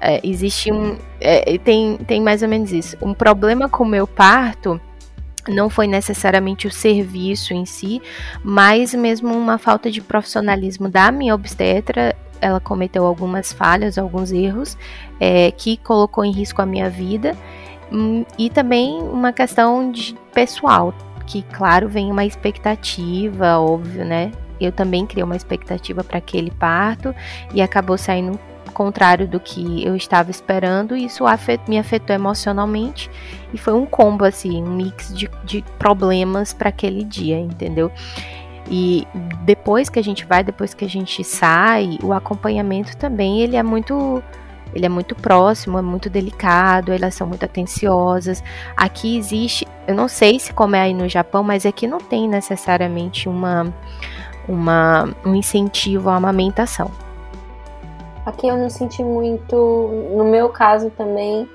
É, existe um. É, tem, tem mais ou menos isso. Um problema com o meu parto não foi necessariamente o serviço em si, mas mesmo uma falta de profissionalismo da minha obstetra. Ela cometeu algumas falhas, alguns erros, é, que colocou em risco a minha vida. Hum, e também uma questão de pessoal, que, claro, vem uma expectativa, óbvio, né? Eu também criei uma expectativa para aquele parto e acabou saindo contrário do que eu estava esperando, e isso afet, me afetou emocionalmente. E foi um combo, assim, um mix de, de problemas para aquele dia, entendeu? E depois que a gente vai, depois que a gente sai, o acompanhamento também ele é muito ele é muito próximo, é muito delicado, elas são muito atenciosas. Aqui existe, eu não sei se como é aí no Japão, mas aqui não tem necessariamente uma, uma um incentivo à amamentação. Aqui eu não senti muito, no meu caso também,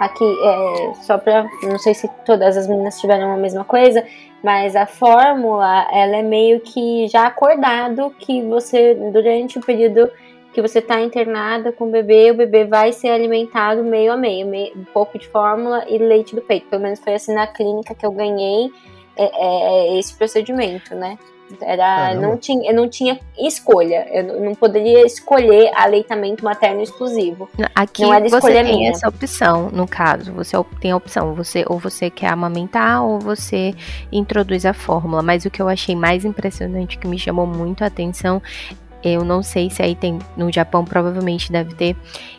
aqui é só pra, não sei se todas as meninas tiveram a mesma coisa, mas a fórmula, ela é meio que já acordado que você, durante o período que você está internada com o bebê, o bebê vai ser alimentado meio a meio, meio, um pouco de fórmula e leite do peito. Pelo menos foi assim na clínica que eu ganhei é, é, esse procedimento, né? Era, não tinha, eu não tinha escolha. Eu não poderia escolher aleitamento materno exclusivo. Aqui não era você tem minha. essa opção, no caso. Você tem a opção, você ou você quer amamentar ou você introduz a fórmula. Mas o que eu achei mais impressionante, que me chamou muito a atenção, eu não sei se aí tem no Japão, provavelmente deve ter.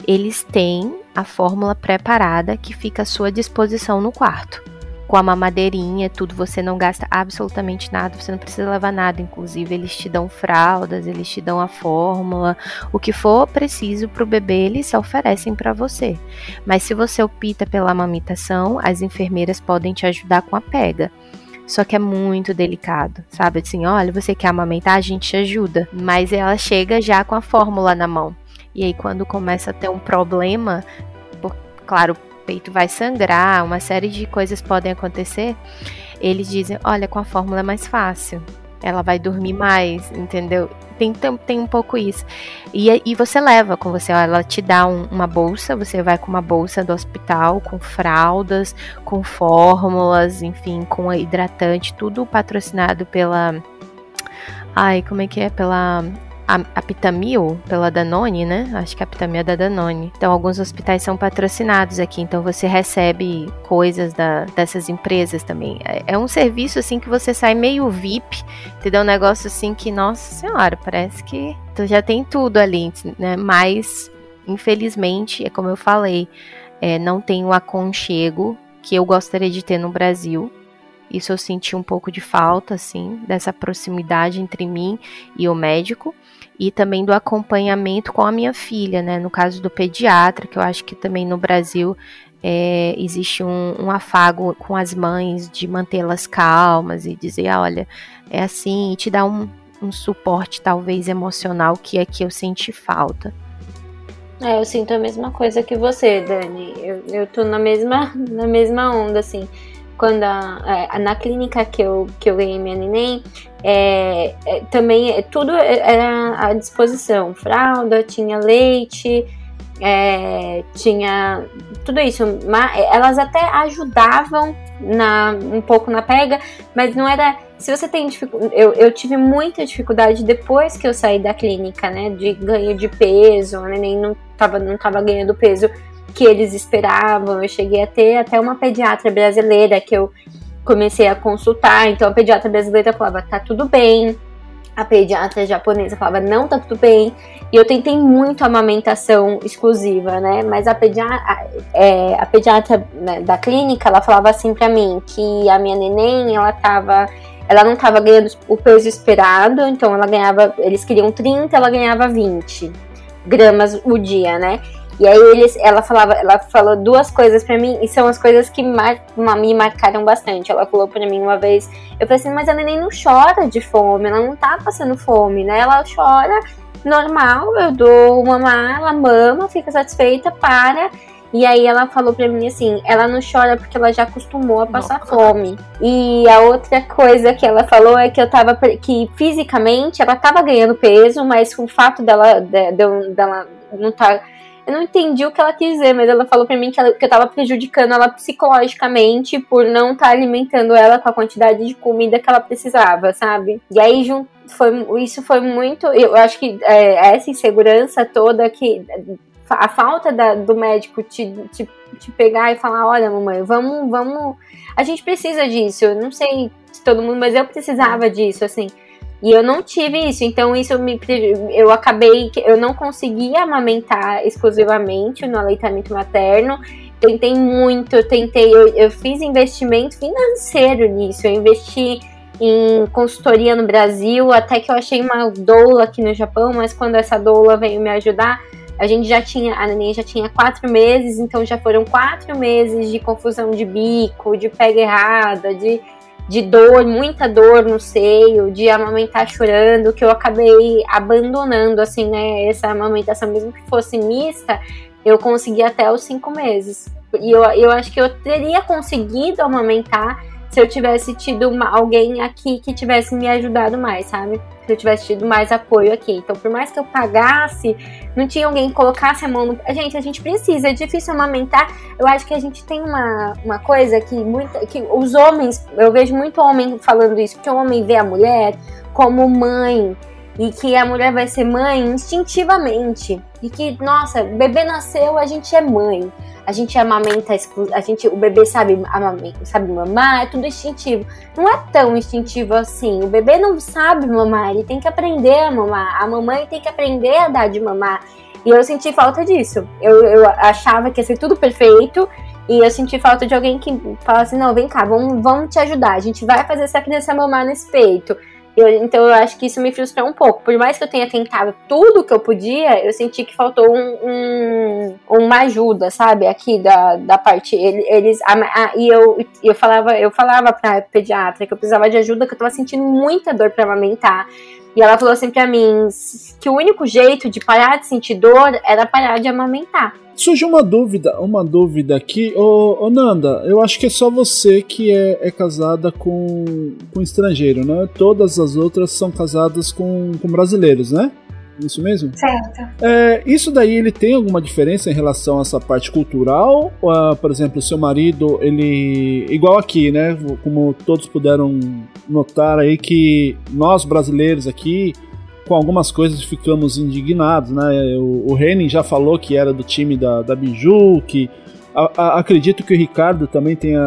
Eles têm a fórmula preparada que fica à sua disposição no quarto com a mamadeirinha, tudo, você não gasta absolutamente nada, você não precisa levar nada, inclusive eles te dão fraldas, eles te dão a fórmula, o que for preciso para o bebê, eles oferecem para você. Mas se você opta pela amamentação, as enfermeiras podem te ajudar com a pega. Só que é muito delicado, sabe? Assim, olha, você quer amamentar, a gente te ajuda. Mas ela chega já com a fórmula na mão. E aí, quando começa a ter um problema, claro, peito vai sangrar, uma série de coisas podem acontecer, eles dizem: olha, com a fórmula é mais fácil. Ela vai dormir mais, entendeu? Tem, tem um pouco isso. E, e você leva com você, ó, ela te dá um, uma bolsa, você vai com uma bolsa do hospital, com fraldas, com fórmulas, enfim, com hidratante, tudo patrocinado pela. Ai, como é que é? Pela a, a Pitamil, pela Danone, né? Acho que a Pitamil é da Danone. Então, alguns hospitais são patrocinados aqui, então você recebe coisas da, dessas empresas também. É, é um serviço, assim, que você sai meio VIP, entendeu? Um negócio, assim, que, nossa senhora, parece que tu já tem tudo ali, né? Mas, infelizmente, é como eu falei, é, não tem o aconchego que eu gostaria de ter no Brasil. Isso eu senti um pouco de falta, assim, dessa proximidade entre mim e o médico e também do acompanhamento com a minha filha, né? No caso do pediatra, que eu acho que também no Brasil é, existe um, um, afago com as mães de mantê-las calmas e dizer, ah, olha, é assim, e te dar um, um suporte talvez emocional que aqui eu senti falta. É, eu sinto a mesma coisa que você, Dani. Eu, eu tô na mesma, na mesma onda, assim quando a, a, na clínica que eu, que eu ganhei minha neném, é, é, também é, tudo era à disposição. Fralda, tinha leite, é, tinha tudo isso. Elas até ajudavam na, um pouco na pega, mas não era. Se você tem dificuldade. Eu, eu tive muita dificuldade depois que eu saí da clínica, né? De ganho de peso, a neném não tava, não tava ganhando peso que eles esperavam. Eu cheguei a ter até uma pediatra brasileira que eu comecei a consultar. Então a pediatra brasileira falava: tá tudo bem. A pediatra japonesa falava: não, tá tudo bem. E eu tentei muito amamentação exclusiva, né? Mas a pediatra, é, a pediatra né, da clínica, ela falava assim pra mim que a minha neném, ela tava. Ela não tava ganhando o peso esperado, então ela ganhava. Eles queriam 30, ela ganhava 20 gramas o dia, né? E aí eles, ela falava, ela falou duas coisas para mim e são as coisas que mar, me marcaram bastante. Ela falou para mim uma vez, eu falei assim, mas a neném não chora de fome, ela não tá passando fome, né? Ela chora normal, eu dou mamar, ela mama, fica satisfeita, para. E aí ela falou pra mim assim, ela não chora porque ela já acostumou a passar Nossa. fome. E a outra coisa que ela falou é que eu tava que fisicamente ela tava ganhando peso, mas o fato dela de, de, dela não tá eu não entendi o que ela quis dizer, mas ela falou pra mim que, ela, que eu tava prejudicando ela psicologicamente por não estar tá alimentando ela com a quantidade de comida que ela precisava, sabe? E aí foi, isso foi muito. Eu acho que é, essa insegurança toda que. A falta da, do médico te, te, te pegar e falar, olha, mamãe, vamos, vamos. A gente precisa disso. Eu não sei se todo mundo, mas eu precisava disso, assim. E eu não tive isso, então isso me eu acabei eu não conseguia amamentar exclusivamente no aleitamento materno. Tentei muito, eu tentei, eu, eu fiz investimento financeiro nisso, eu investi em consultoria no Brasil, até que eu achei uma doula aqui no Japão, mas quando essa doula veio me ajudar, a gente já tinha, a neném já tinha quatro meses, então já foram quatro meses de confusão de bico, de pega errada, de de dor, muita dor no seio, de amamentar chorando, que eu acabei abandonando, assim, né, essa amamentação, mesmo que fosse mista, eu consegui até os cinco meses. E eu, eu acho que eu teria conseguido amamentar se eu tivesse tido uma, alguém aqui que tivesse me ajudado mais, sabe? Se eu tivesse tido mais apoio aqui. Então, por mais que eu pagasse, não tinha alguém que colocasse a mão no. Gente, a gente precisa, é difícil amamentar. Eu acho que a gente tem uma, uma coisa que, muita, que os homens, eu vejo muito homem falando isso, que o homem vê a mulher como mãe e que a mulher vai ser mãe instintivamente e que nossa, bebê nasceu, a gente é mãe a gente amamenta, a gente, o bebê sabe, amamenta, sabe mamar, é tudo instintivo. Não é tão instintivo assim. O bebê não sabe mamar, ele tem que aprender a mamar. A mamãe tem que aprender a dar de mamar. E eu senti falta disso. Eu, eu achava que ia ser tudo perfeito. E eu senti falta de alguém que falasse, não, vem cá, vamos, vamos te ajudar. A gente vai fazer essa criança mamar nesse peito. Eu, então eu acho que isso me frustrou um pouco. Por mais que eu tenha tentado tudo que eu podia, eu senti que faltou um, um uma ajuda, sabe? Aqui da, da parte. Eles. A, a, e eu, eu falava, eu falava pra pediatra que eu precisava de ajuda, que eu tava sentindo muita dor pra amamentar. E ela falou assim pra mim que o único jeito de parar de sentir dor era parar de amamentar. Surgiu uma dúvida, uma dúvida aqui. Ô, ô, Nanda, eu acho que é só você que é, é casada com, com estrangeiro, né? Todas as outras são casadas com, com brasileiros, né? Isso mesmo? Certo. É, isso daí ele tem alguma diferença em relação a essa parte cultural? Ou, uh, por exemplo, o seu marido, ele. Igual aqui, né? Como todos puderam notar aí que nós brasileiros aqui com algumas coisas ficamos indignados, né? O, o já falou que era do time da, da Biju, que a, a, acredito que o Ricardo também tenha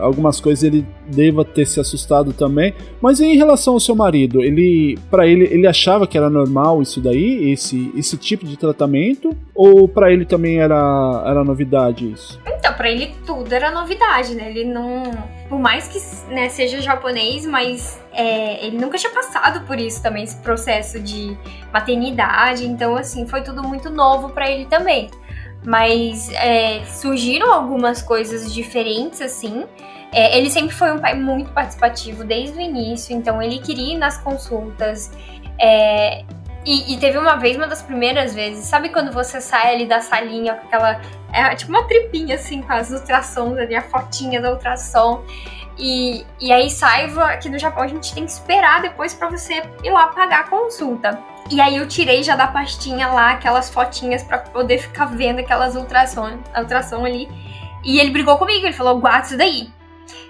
algumas coisas ele deva ter se assustado também. Mas em relação ao seu marido, ele para ele ele achava que era normal isso daí, esse esse tipo de tratamento ou para ele também era era novidade isso? Então, para ele tudo era novidade, né? Ele não, por mais que né, seja japonês, mas é, ele nunca tinha passado por isso também esse processo de maternidade, então assim, foi tudo muito novo para ele também mas é, surgiram algumas coisas diferentes, assim. É, ele sempre foi um pai muito participativo desde o início, então ele queria ir nas consultas. É, e, e, teve uma vez, uma das primeiras vezes, sabe quando você sai ali da salinha com aquela. É tipo uma tripinha assim, com as ultrassons ali, a fotinha da ultrassom. E, e aí sai, aqui no Japão a gente tem que esperar depois para você ir lá pagar a consulta. E aí eu tirei já da pastinha lá aquelas fotinhas para poder ficar vendo aquelas ultrassom, ultrassom ali. E ele brigou comigo, ele falou, guarda isso daí.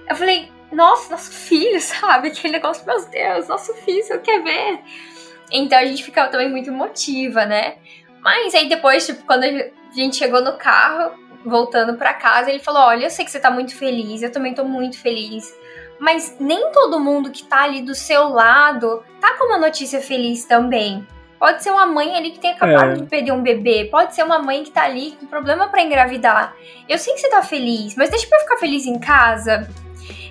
Eu falei, nossa, nosso filho, sabe? Aquele negócio, meu Deus, nosso filho, você quer ver? Então a gente ficava também muito emotiva, né? Mas aí depois, tipo, quando a gente chegou no carro, voltando para casa, ele falou: Olha, eu sei que você tá muito feliz, eu também tô muito feliz. Mas nem todo mundo que tá ali do seu lado tá com uma notícia feliz também. Pode ser uma mãe ali que tem acabado É. de perder um bebê. Pode ser uma mãe que tá ali com problema pra engravidar. Eu sei que você tá feliz, mas deixa pra eu ficar feliz em casa.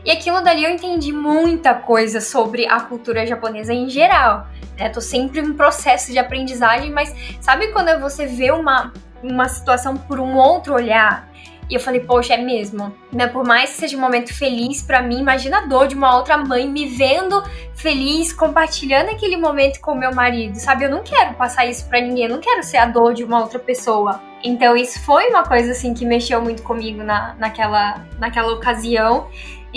E aquilo dali eu entendi muita coisa sobre a cultura japonesa em geral. Né? Tô sempre em processo de aprendizagem, mas sabe quando você vê uma, uma situação por um outro olhar? E eu falei, poxa, é mesmo. Né? Por mais que seja um momento feliz pra mim, imagina a dor de uma outra mãe me vendo feliz, compartilhando aquele momento com meu marido, sabe? Eu não quero passar isso pra ninguém, eu não quero ser a dor de uma outra pessoa. Então isso foi uma coisa assim que mexeu muito comigo na, naquela, naquela ocasião.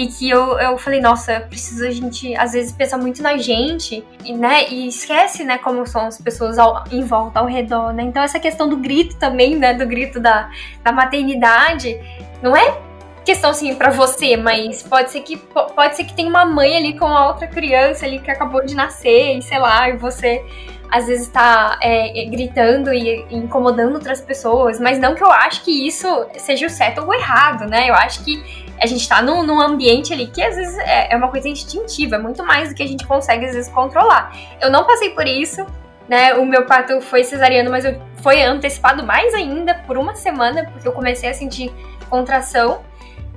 E que eu, eu falei, nossa, preciso a gente, às vezes, pensar muito na gente, e, né? E esquece, né, como são as pessoas ao, em volta, ao redor, né? Então essa questão do grito também, né? Do grito da, da maternidade, não é questão assim para você, mas pode ser que po- pode ser que tenha uma mãe ali com a outra criança ali que acabou de nascer e sei lá, e você às vezes tá é, gritando e incomodando outras pessoas, mas não que eu acho que isso seja o certo ou o errado, né? Eu acho que a gente tá num, num ambiente ali que às vezes é, é uma coisa instintiva, é muito mais do que a gente consegue às vezes controlar. Eu não passei por isso, né? O meu parto foi cesariano, mas eu, foi antecipado mais ainda por uma semana, porque eu comecei a sentir contração.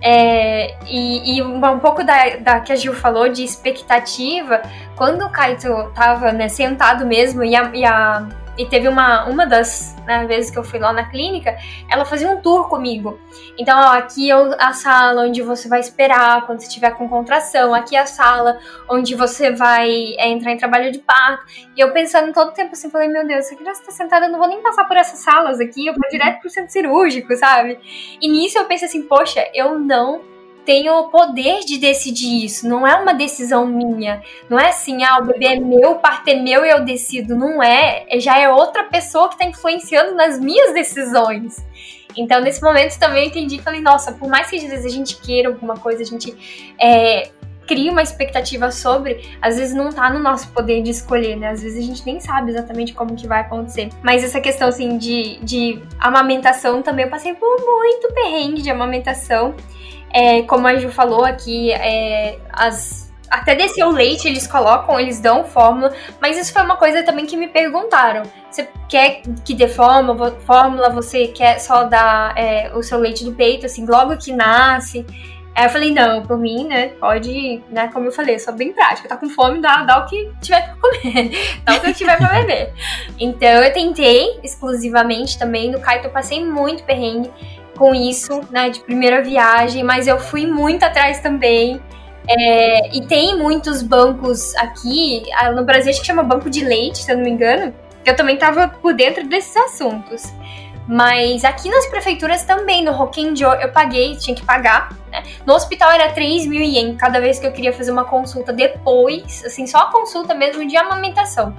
É, e, e um, pouco da, da que a Gil falou de expectativa, quando o Kaito tava né, sentado mesmo e, a, e, a- e teve uma, uma das né, vezes que eu fui lá na clínica, ela fazia um tour comigo. Então, ó, aqui é a sala onde você vai esperar quando você estiver com contração, aqui é a sala onde você vai é, entrar em trabalho de parto. E eu pensando todo o tempo assim, falei, meu Deus, essa criança tá sentada, eu não vou nem passar por essas salas aqui, eu vou direto pro centro cirúrgico, sabe? E nisso eu pensei assim, poxa, eu não tenho o poder de decidir isso, não é uma decisão minha. Não é assim, ah, o bebê é meu, o parto é meu e eu decido. Não é, é- já é outra pessoa que tá influenciando nas minhas decisões. Então, nesse momento também eu entendi falei, nossa, por mais que às vezes a gente queira alguma coisa, a gente é, cria uma expectativa sobre, às vezes não tá no nosso poder de escolher, né? Às vezes a gente nem sabe exatamente como que vai acontecer. Mas essa questão, assim, de, de amamentação também, eu passei por muito perrengue de amamentação. É, como a Ju falou aqui, é, as, até descer o leite eles colocam, eles dão fórmula, mas isso foi uma coisa também que me perguntaram. Você quer que dê fórmula, vo- fórmula você quer só dar é, o seu leite do peito, assim, logo que nasce? Aí eu falei, não, por mim, né, pode, né, como eu falei, sou bem prática, tá com fome, dá, dá o que tiver pra comer, dá o que tiver pra beber. Então eu tentei exclusivamente também, no Kaito eu passei muito perrengue com isso, né, de primeira viagem, mas eu fui muito atrás também. É, e tem muitos bancos aqui, ah, no Brasil acho que chama banco de leite, se eu não me engano, que eu também tava por dentro desses assuntos. Mas aqui nas prefeituras também, no Hokenjo, eu paguei, tinha que pagar, né? No hospital era 3 mil ien cada vez que eu queria fazer uma consulta depois, assim, só a consulta mesmo de amamentação.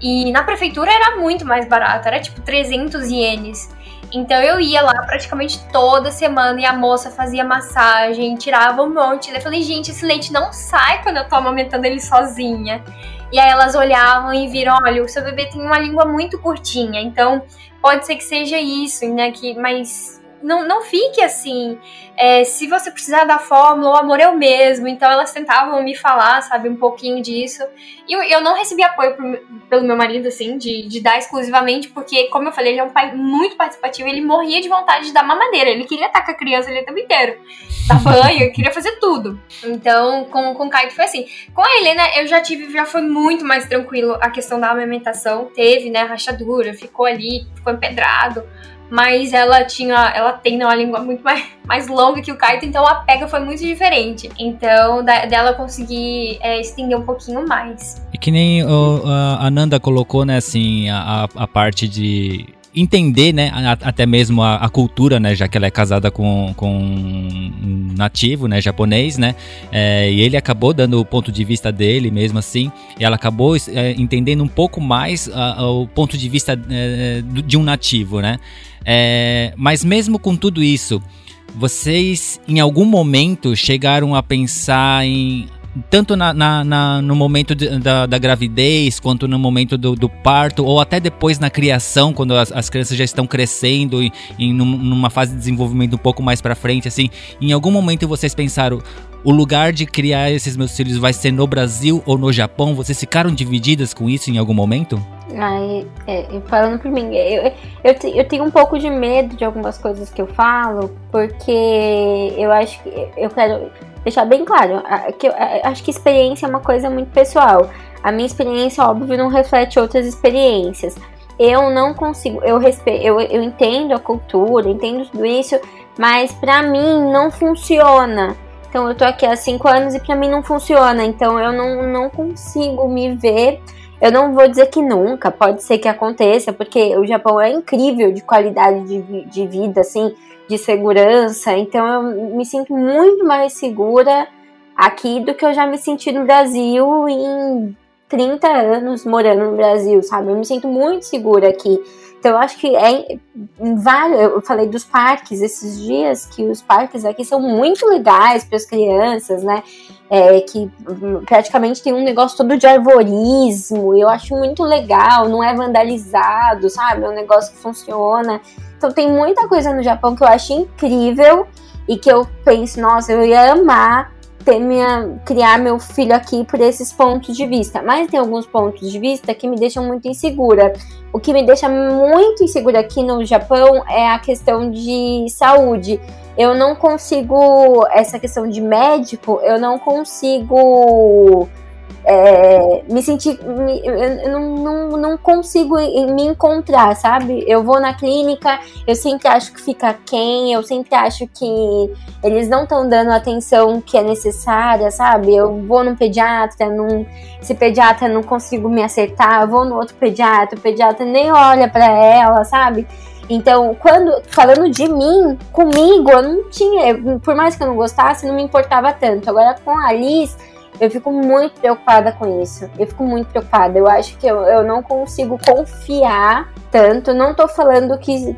E na prefeitura era muito mais barato, era tipo 300 ienes. Então eu ia lá praticamente toda semana e a moça fazia massagem, tirava um monte. Daí eu falei, gente, esse leite não sai quando eu tô amamentando ele sozinha. E aí elas olhavam e viram, olha, o seu bebê tem uma língua muito curtinha, então pode ser que seja isso, né? Que, mas não, não fique assim. É, se você precisar da fórmula, o amor é o mesmo. Então elas tentavam me falar, sabe, um pouquinho disso. E eu, eu não recebi apoio pro- pelo meu marido, assim, de, de dar exclusivamente, porque, como eu falei, ele é um pai muito participativo. Ele morria de vontade de dar mamadeira. Ele queria estar com a criança ali o tempo inteiro. Dar banho, queria fazer tudo. Então, com, com o Kaito foi assim. Com a Helena, eu já tive, já foi muito mais tranquilo a questão da amamentação. Teve, né, rachadura, ficou ali, ficou empedrado. Mas ela tinha, ela tem né, uma língua muito mais, mais longa que o Kaito, então a pega foi muito diferente. Então, da- dela conseguir é, estender um pouquinho mais. E que nem o- a Nanda colocou, né, assim, a, a- parte de entender, né, até mesmo a, a cultura, né, já que ela é casada com, com um nativo, né, japonês, né, é, e ele acabou dando o ponto de vista dele mesmo assim, e ela acabou é, entendendo um pouco mais a- a- o ponto de vista é, do- de um nativo, né, É, mas mesmo com tudo isso, vocês em algum momento chegaram a pensar em tanto na, na, na no momento de, da, da, gravidez, quanto no momento do, do, parto, ou até depois na criação, quando as, as crianças já estão crescendo e, em numa fase de desenvolvimento um pouco mais para frente, assim, em algum momento vocês pensaram, o lugar de criar esses meus filhos vai ser no Brasil ou no Japão? Vocês ficaram divididas com isso em algum momento? Ai, é, falando por mim, eu, eu, eu tenho um pouco de medo de algumas coisas que eu falo, porque eu acho que eu quero deixar bem claro que eu acho que experiência é uma coisa muito pessoal. A minha experiência, óbvio, não reflete outras experiências. Eu não consigo, eu respeito, eu, eu entendo a cultura, entendo tudo isso, mas para mim não funciona. Então eu tô aqui há cinco anos e para mim não funciona. Então eu não, não consigo me ver. Eu não vou dizer que nunca, pode ser que aconteça, porque o Japão é incrível de qualidade de, de vida, assim, de segurança. Então eu me sinto muito mais segura aqui do que eu já me senti no Brasil em 30 anos morando no Brasil, sabe? Eu me sinto muito segura aqui. Então, eu acho que é vários. Eu falei dos parques esses dias, que os parques aqui são muito legais para as crianças, né? É, que praticamente tem um negócio todo de arvorismo. Eu acho muito legal, não é vandalizado, sabe? É um negócio que funciona. Então, tem muita coisa no Japão que eu acho incrível e que eu penso, nossa, eu ia amar ter minha, criar meu filho aqui por esses pontos de vista. Mas tem alguns pontos de vista que me deixam muito insegura. O que me deixa muito insegura aqui no Japão é a questão de saúde. Eu não consigo, essa questão de médico, eu não consigo é, me sentir. Me, eu não, não, não consigo me encontrar, sabe? Eu vou na clínica, eu sempre acho que fica quem, eu sempre acho que eles não estão dando a atenção que é necessária, sabe? Eu vou num pediatra, num, esse pediatra não consigo me acertar, eu vou no outro pediatra, o pediatra nem olha para ela, sabe? Então, quando falando de mim, comigo, eu não tinha, por mais que eu não gostasse, não me importava tanto. Agora com a Alice eu fico muito preocupada com isso. Eu fico muito preocupada. Eu acho que eu, eu não consigo confiar tanto. Não tô falando que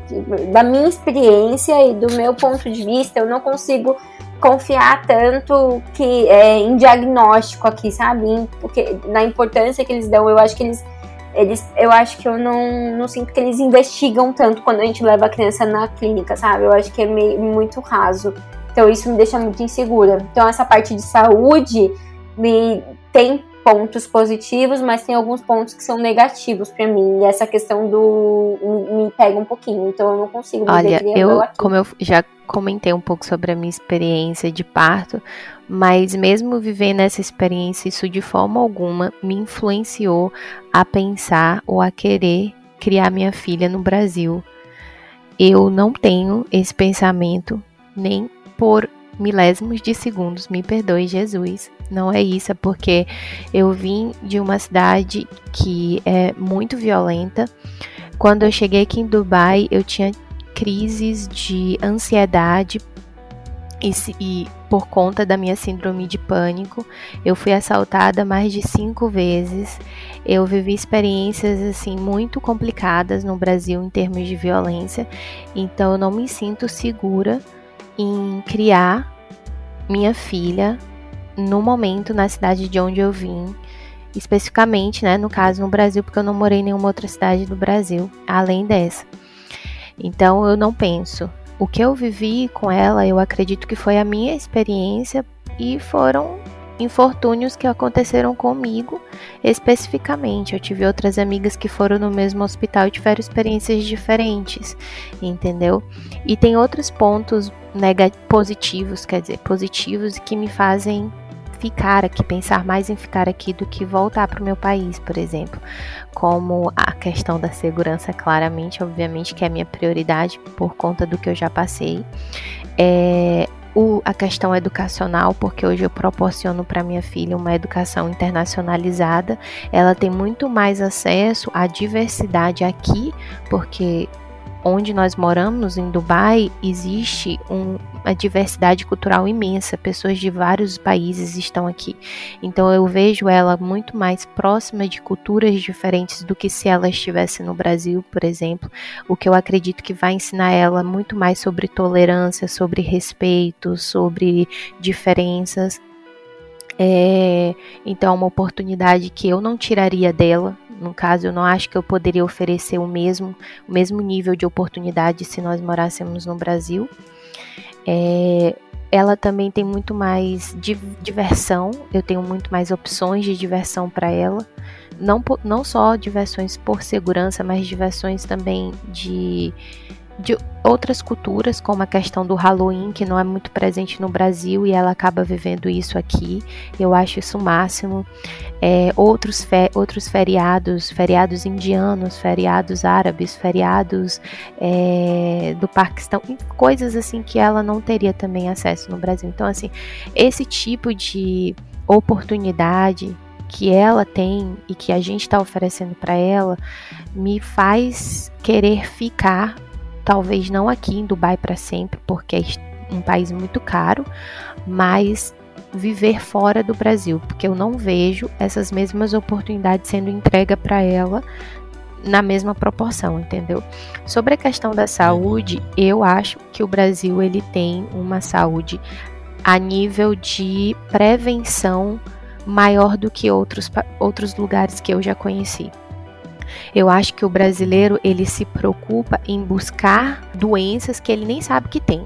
da minha experiência e do meu ponto de vista, eu não consigo confiar tanto que é, em diagnóstico aqui, sabe? Porque na importância que eles dão, eu acho que eles eles, eu acho que eu não, não sinto que eles investigam tanto quando a gente leva a criança na clínica, sabe? Eu acho que é meio, muito raso. Então isso me deixa muito insegura. Então essa parte de saúde, me tem pontos positivos, mas tem alguns pontos que são negativos para mim. E essa questão do me, me, pega um pouquinho, então eu não consigo. Olha, eu como eu já comentei um pouco sobre a minha experiência de parto, mas mesmo vivendo essa experiência, isso de forma alguma me influenciou a pensar ou a querer criar minha filha no Brasil. Eu não tenho esse pensamento nem por milésimos de segundos, me perdoe Jesus. Não é isso, é porque eu vim de uma cidade que é muito violenta. Quando eu cheguei aqui em Dubai, eu tinha crises de ansiedade e, e, por conta da minha síndrome de pânico, eu fui assaltada mais de cinco vezes. Eu vivi experiências assim muito complicadas no Brasil em termos de violência, então eu não me sinto segura em criar minha filha no momento na cidade de onde eu vim, especificamente, né, no caso no Brasil, porque eu não morei em nenhuma outra cidade do Brasil, além dessa. Então eu não penso. O que eu vivi com ela, eu acredito que foi a minha experiência e foram infortúnios que aconteceram comigo especificamente. Eu tive outras amigas que foram no mesmo hospital e tiveram experiências diferentes, entendeu? E tem outros pontos positivos, quer dizer, positivos que me fazem ficar aqui, pensar mais em ficar aqui do que voltar para o meu país, por exemplo. Como a questão da segurança, claramente, obviamente, que é a minha prioridade por conta do que eu já passei. É, o, a questão educacional, porque hoje eu proporciono para minha filha uma educação internacionalizada. Ela tem muito mais acesso à diversidade aqui, porque onde nós moramos, em Dubai, existe um, uma diversidade cultural imensa, pessoas de vários países estão aqui. Então eu vejo ela muito mais próxima de culturas diferentes do que se ela estivesse no Brasil, por exemplo. O que eu acredito que vai ensinar ela muito mais sobre tolerância, sobre respeito, sobre diferenças. É, então, é uma oportunidade que eu não tiraria dela. No caso, eu não acho que eu poderia oferecer o mesmo, o mesmo nível de oportunidade se nós morássemos no Brasil. É, ela também tem muito mais diversão, eu tenho muito mais opções de diversão para ela. Não, não só diversões por segurança, mas diversões também de de outras culturas, como a questão do Halloween, que não é muito presente no Brasil e ela acaba vivendo isso aqui. Eu acho isso o máximo. É, outros, fe outros feriados, feriados indianos, feriados árabes, feriados é, do Paquistão, coisas assim que ela não teria também acesso no Brasil. Então, assim, esse tipo de oportunidade que ela tem e que a gente está oferecendo para ela me faz querer ficar talvez não aqui em Dubai para sempre, porque é um país muito caro, mas viver fora do Brasil, porque eu não vejo essas mesmas oportunidades sendo entregue para ela na mesma proporção, entendeu? Sobre a questão da saúde, eu acho que o Brasil ele tem uma saúde a nível de prevenção maior do que outros, outros lugares que eu já conheci. Eu acho que o brasileiro ele se preocupa em buscar doenças que ele nem sabe que tem.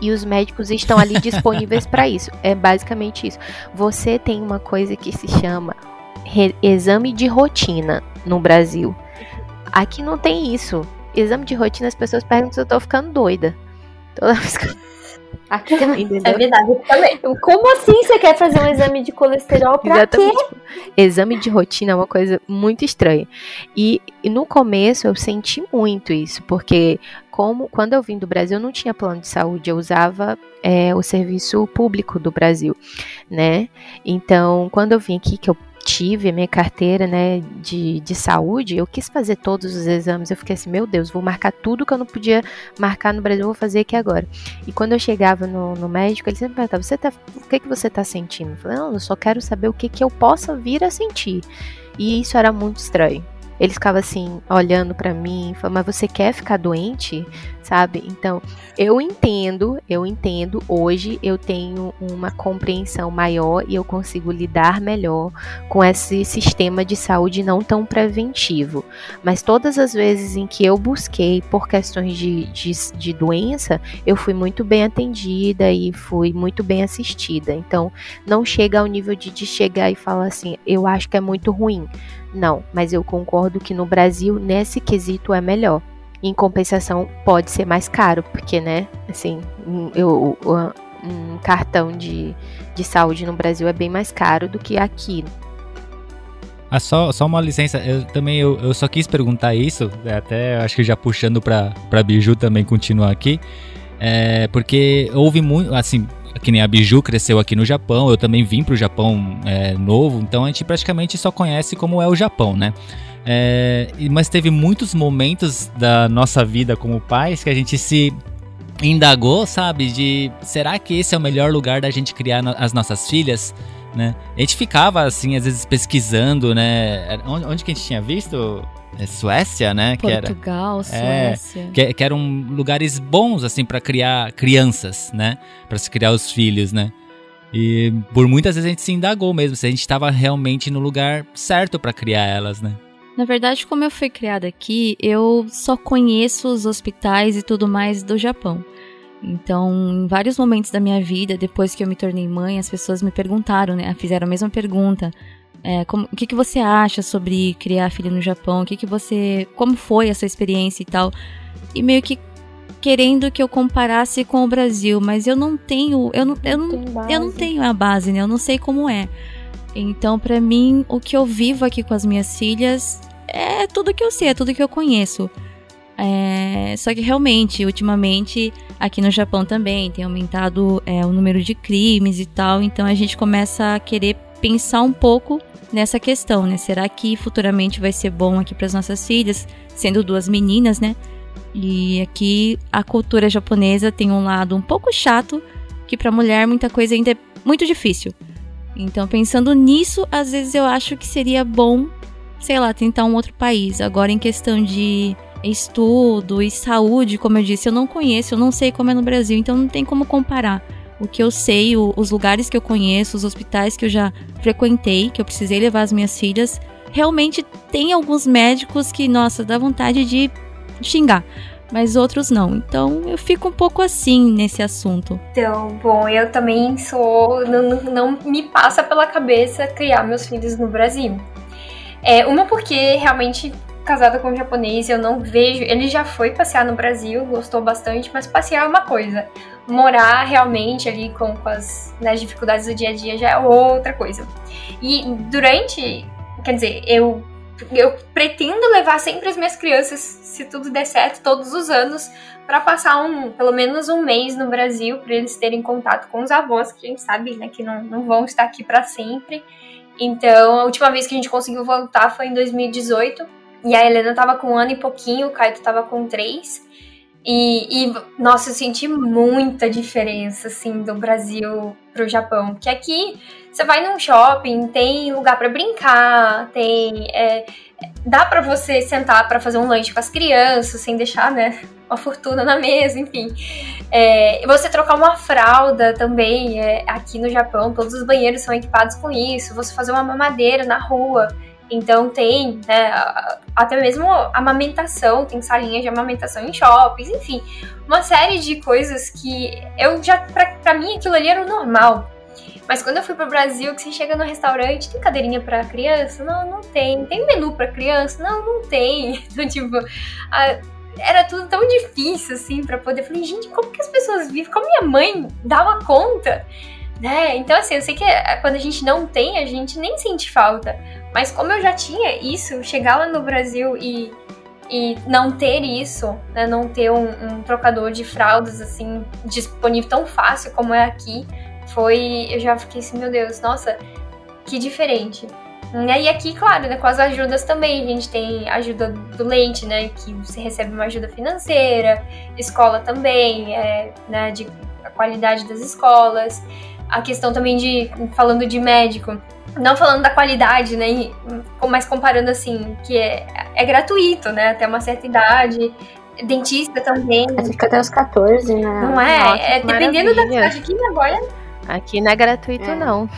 E os médicos estão ali disponíveis para isso. É basicamente isso. Você tem uma coisa que se chama exame de rotina no Brasil. Aqui não tem isso. Exame de rotina, as pessoas perguntam se eu tô ficando doida. Toda vez que Aqui também. É verdade, também. Como assim você quer fazer um exame de colesterol pra Exatamente. quê? Exame de rotina é uma coisa muito estranha. E, e, no começo eu senti muito isso, porque como quando eu vim do Brasil eu não tinha plano de saúde, eu usava é, o serviço público do Brasil, né? Então, quando eu vim aqui, que eu tive a minha carteira né, de, de saúde, eu quis fazer todos os exames. Eu fiquei assim, meu Deus, vou marcar tudo que eu não podia marcar no Brasil, vou fazer aqui agora. E quando eu chegava no, no médico, ele sempre perguntava, você tá, o que, que você está sentindo? Eu falei, não, eu só quero saber o que, que eu possa vir a sentir. E isso era muito estranho. Ele ficava assim, olhando para mim, falando, mas você quer ficar doente? Sabe? Então, eu entendo, eu entendo. Hoje eu tenho uma compreensão maior e eu consigo lidar melhor com esse sistema de saúde não tão preventivo. Mas todas as vezes em que eu busquei por questões de, de, de doença, eu fui muito bem atendida e fui muito bem assistida. Então, não chega ao nível de, de chegar e falar assim, eu acho que é muito ruim. Não, mas eu concordo que no Brasil, nesse quesito, é melhor. Em compensação, pode ser mais caro, porque, né, assim, eu, um cartão de, de saúde no Brasil é bem mais caro do que aqui. Ah, só, só uma licença, eu também eu, eu só quis perguntar isso, é, até acho que já puxando para Biju também continuar aqui, é, porque houve muito, assim, que nem a Biju cresceu aqui no Japão, eu também vim pro Japão é, novo, então a gente praticamente só conhece como é o Japão, né? É, mas teve muitos momentos da nossa vida como pais que a gente se indagou, sabe? De será que esse é o melhor lugar da gente criar no, as nossas filhas? Né? A gente ficava assim, às vezes pesquisando, né? Onde, onde que a gente tinha visto? É, Suécia, né? Portugal, que era, Suécia. É, que, que, eram lugares bons, assim, para criar crianças, né? Para se criar os filhos, né? E por muitas vezes a gente se indagou mesmo se a gente estava realmente no lugar certo para criar elas, né? Na verdade, como eu fui criada aqui, eu só conheço os hospitais e tudo mais do Japão. Então, em vários momentos da minha vida, depois que eu me tornei mãe, as pessoas me perguntaram, né? Fizeram a mesma pergunta. É, como, o que, que você acha sobre criar filho no Japão? O que, que você. Como foi essa experiência e tal? E meio que querendo que eu comparasse com o Brasil, mas eu não tenho. Eu não, eu não, eu não tenho a base, né? Eu não sei como é. Então, para mim, o que eu vivo aqui com as minhas filhas é tudo que eu sei, é tudo que eu conheço. É, só que realmente, ultimamente, aqui no Japão também tem aumentado é, o número de crimes e tal, então a gente começa a querer pensar um pouco nessa questão, né? Será que futuramente vai ser bom aqui para as nossas filhas, sendo duas meninas, né? E aqui a cultura japonesa tem um lado um pouco chato, que para mulher muita coisa ainda é muito difícil. Então, pensando nisso, às vezes eu acho que seria bom, sei lá, tentar um outro país. Agora, em questão de estudo e saúde, como eu disse, eu não conheço, eu não sei como é no Brasil, então não tem como comparar. O que eu sei, o, os lugares que eu conheço, os hospitais que eu já frequentei, que eu precisei levar as minhas filhas, realmente tem alguns médicos que, nossa, dá vontade de xingar mas outros não. Então eu fico um pouco assim nesse assunto. Então, bom, eu também sou. Não, não me passa pela cabeça criar meus filhos no Brasil. É, uma porque realmente casada com um japonês, eu não vejo. Ele já foi passear no Brasil, gostou bastante, mas passear é uma coisa. Morar realmente ali com, com as, né, dificuldades do dia a dia já é outra coisa. E durante. Quer dizer, eu eu pretendo levar sempre as minhas crianças, se tudo der certo, todos os anos, para passar um, pelo menos um mês no Brasil, para eles terem contato com os avós, que a gente sabe, né, que não, não vão estar aqui para sempre. Então, a última vez que a gente conseguiu voltar foi em 2018. E a Helena tava com um ano e pouquinho, o Kaito tava com três. E, e, nossa, eu senti muita diferença, assim, do Brasil pro Japão. Porque aqui, você vai num shopping, tem lugar para brincar, tem... É, dá para você sentar para fazer um lanche com as crianças, sem deixar, né, uma fortuna na mesa, enfim. É, você trocar uma fralda também, é, aqui no Japão, todos os banheiros são equipados com isso. Você fazer uma mamadeira na rua então tem, né, até mesmo amamentação, tem salinhas de amamentação em shoppings, enfim, uma série de coisas que eu já, pra, pra mim aquilo ali era o normal. Mas quando eu fui pro Brasil, que você chega no restaurante, tem cadeirinha para criança? Não, não tem. Tem menu para criança? Não, não tem. Então, tipo, a, era tudo tão difícil, assim, para poder. Eu falei, gente, como que as pessoas vivem? Como minha mãe dava conta? Né? Então, assim, eu sei que é, quando a gente não tem, a gente nem sente falta. Mas como eu já tinha isso, chegar lá no Brasil e, e não ter isso, né? Não ter um, um trocador de fraldas, assim, disponível tão fácil como é aqui, foi. Eu já fiquei assim, meu Deus, nossa, que diferente. E aqui, claro, né, com as ajudas também, a gente tem ajuda do leite, né, que você recebe uma ajuda financeira, escola também, é, né, de a qualidade das escolas a questão também de, falando de médico, não falando da qualidade, né, mas comparando assim, que é, é gratuito, né, até uma certa idade, dentista também. Fica até os 14, né? Não é? Nossa, é dependendo da cidade aqui agora. Aqui não é gratuito, é. não.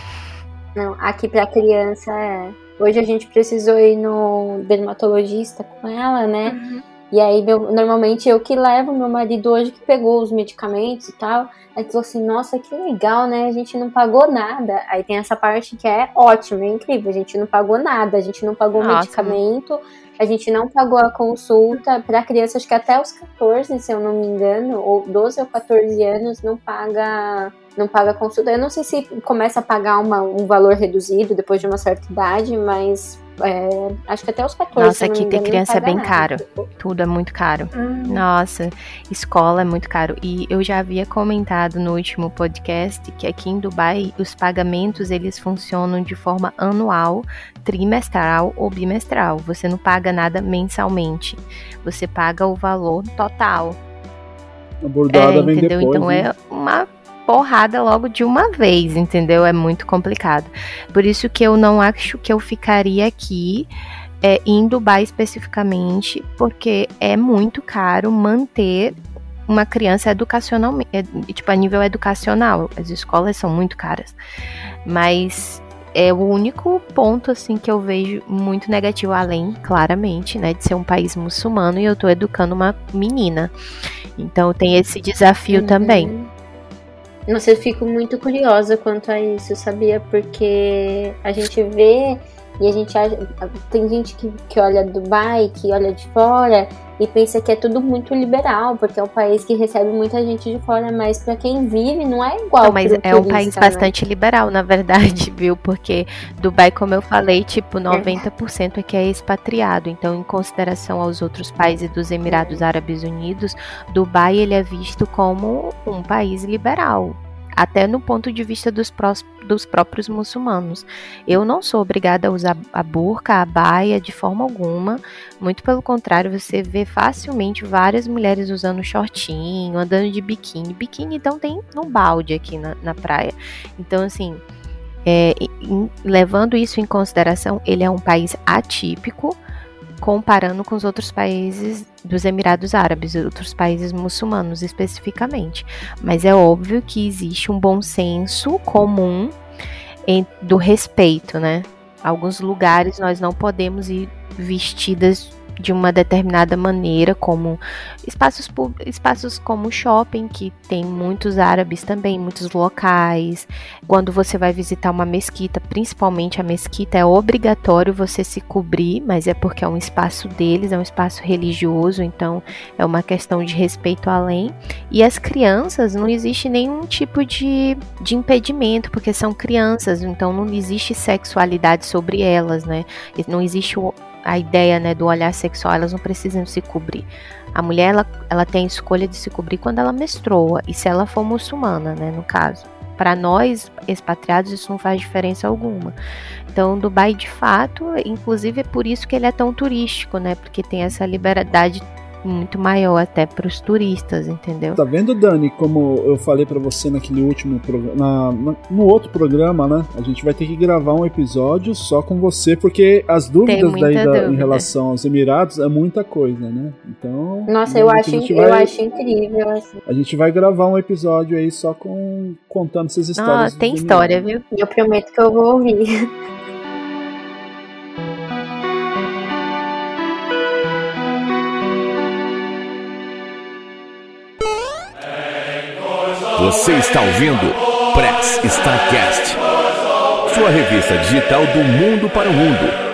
Não, aqui pra criança é. Hoje a gente precisou ir no dermatologista com ela, né? Uhum. E aí, meu, normalmente eu que levo, meu marido hoje que pegou os medicamentos e tal. Aí falou assim, nossa, que legal, né? A gente não pagou nada. Aí tem essa parte que é ótima, é incrível. A gente não pagou nada, a gente não pagou nossa. medicamento, a gente não pagou a consulta. Para criança, acho que até os 14, se eu não me engano, ou 12 ou 14 anos, não paga não paga consulta. Eu não sei se começa a pagar uma, um valor reduzido depois de uma certa idade, mas é, acho que até os 14 Nossa, aqui ter criança é bem nada. caro. Tudo é muito caro. Hum. Nossa, escola é muito caro. E eu já havia comentado no último podcast que aqui em Dubai os pagamentos eles funcionam de forma anual, trimestral ou bimestral. Você não paga nada mensalmente. Você paga o valor total. A bordada é, vem entendeu? depois, então né? é uma porrada logo de uma vez, entendeu? É muito complicado. Por isso que eu não acho que eu ficaria aqui é, em Dubai especificamente, porque é muito caro manter uma criança educacionalmente, é, tipo, a nível educacional. As escolas são muito caras. Mas é o único ponto assim que eu vejo muito negativo além, claramente, né, de ser um país muçulmano e eu tô educando uma menina. Então tem esse desafio uhum. também. Nossa, eu fico muito curiosa quanto a isso, sabia? Porque a gente vê e a gente tem gente que, que olha Dubai, que olha de fora e pensa que é tudo muito liberal, porque é um país que recebe muita gente de fora, mas para quem vive não é igual. Não, mas é um país né? bastante liberal, na verdade, viu? Porque Dubai, como eu falei, tipo, 90% é que é expatriado. Então, em consideração aos outros países dos Emirados Árabes Unidos, Dubai ele é visto como um país liberal até no ponto de vista dos, prós, dos próprios muçulmanos. Eu não sou obrigada a usar a burca, a baia de forma alguma, muito pelo contrário, você vê facilmente várias mulheres usando shortinho, andando de biquíni. Biquíni então tem no balde aqui na, na praia. Então, assim, é, em, levando isso em consideração, ele é um país atípico comparando com os outros países dos Emirados Árabes, outros países muçulmanos especificamente. Mas é óbvio que existe um bom senso comum do respeito, né? Alguns lugares nós não podemos ir vestidas de uma determinada maneira, como espaços, espaços como shopping, que tem muitos árabes também, muitos locais. Quando você vai visitar uma mesquita, principalmente a mesquita, é obrigatório você se cobrir, mas é porque é um espaço deles, é um espaço religioso, então é uma questão de respeito além. E as crianças, não existe nenhum tipo de, de impedimento, porque são crianças, então não existe sexualidade sobre elas, né? Não existe o a ideia né, do olhar sexual, elas não precisam se cobrir. A mulher ela, ela tem a escolha de se cobrir quando ela menstrua, e se ela for muçulmana, né, no caso. Para nós, expatriados, isso não faz diferença alguma. Então, Dubai, de fato, inclusive é por isso que ele é tão turístico, né? Porque tem essa liberdade muito maior até para os turistas, entendeu? Tá vendo, Dani, como eu falei para você naquele último programa, no outro programa, né? A gente vai ter que gravar um episódio só com você, porque as dúvidas daí da, dúvida. em relação aos Emirados é muita coisa, né? Então. Nossa, eu acho, vai, eu acho incrível. Assim. A gente vai gravar um episódio aí só com contando essas histórias. Ah, tem história, viu? Eu prometo que eu vou ouvir. Você está ouvindo Press Starcast, sua revista digital do mundo para o mundo.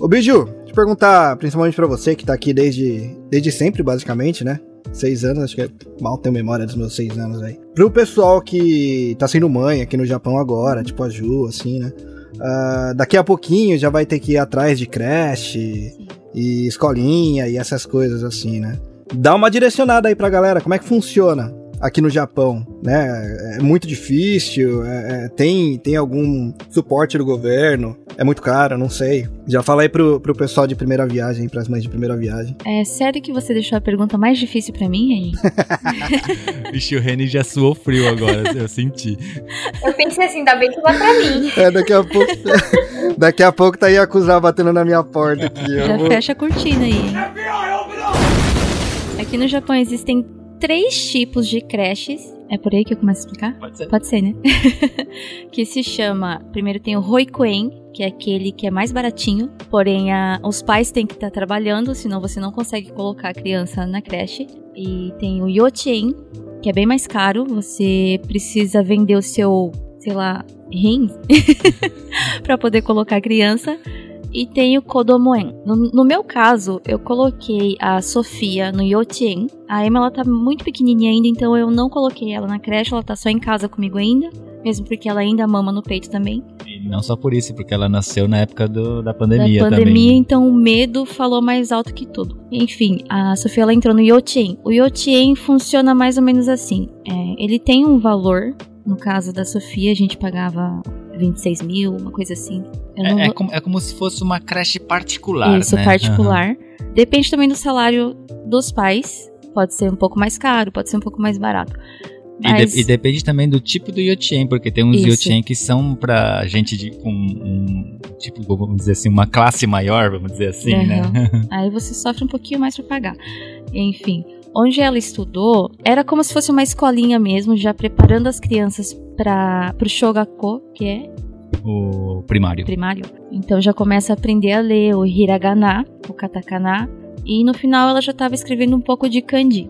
Ô Biju, perguntar, principalmente para você que tá aqui desde, desde sempre, basicamente, né? seis anos, acho que é, mal tenho memória dos meus seis anos aí. Pro pessoal que tá sendo mãe aqui no Japão agora, tipo a Ju, assim, né? Uh, daqui a pouquinho já vai ter que ir atrás de creche e escolinha e essas coisas assim, né? Dá uma direcionada aí pra galera, como é que funciona aqui no Japão, né? É muito difícil, é, é, tem, tem algum suporte do governo, é muito caro, não sei. Já falei pro, pro pessoal de primeira viagem, pras mães de primeira viagem. É sério que você deixou a pergunta mais difícil para mim, Reni? Vixe, o Reni já suou frio agora, eu senti. Eu pensei assim, ainda bem que vai pra mim. É, daqui a pouco. daqui a pouco tá aí acusar batendo na minha porta aqui. Já vou... fecha a cortina aí. Aqui no Japão existem três tipos de creches. É por aí que eu começo a explicar? Pode ser. Pode ser, né? que se chama. Primeiro tem o Roikuen, que é aquele que é mais baratinho, porém a, os pais têm que estar tá trabalhando, senão você não consegue colocar a criança na creche. E tem o Yochien, que é bem mais caro, você precisa vender o seu, sei lá, rim para poder colocar a criança e tem o Kodomoen. No, no, meu caso, eu coloquei a Sofia no Yotien. A Emma ela tá muito pequenininha ainda, então eu não coloquei ela na creche, ela tá só em casa comigo ainda, mesmo porque ela ainda mama no peito também. E não só por isso, porque ela nasceu na época do, da pandemia da pandemia, também. então o medo falou mais alto que tudo. Enfim, a Sofia ela entrou no Yotien. O Yotien funciona mais ou menos assim. É, ele tem um valor no caso da Sofia, a gente pagava 26 mil, uma coisa assim. É, é, como, é, como, se fosse uma creche particular. Isso, né? particular. Uhum. Depende também do salário dos pais. Pode ser um pouco mais caro, pode ser um pouco mais barato. Mas... E, de, e, depende também do tipo do Yotien, porque tem uns Yotien que são pra gente de, com um, tipo, vamos dizer assim, uma classe maior, vamos dizer assim, uhum. né? Aí você sofre um pouquinho mais para pagar. Enfim, onde ela estudou era como se fosse uma escolinha mesmo, já preparando as crianças para o shogako, que é o primário. Primário. Então já começa a aprender a ler o hiragana, o katakana, e no final ela já estava escrevendo um pouco de kanji.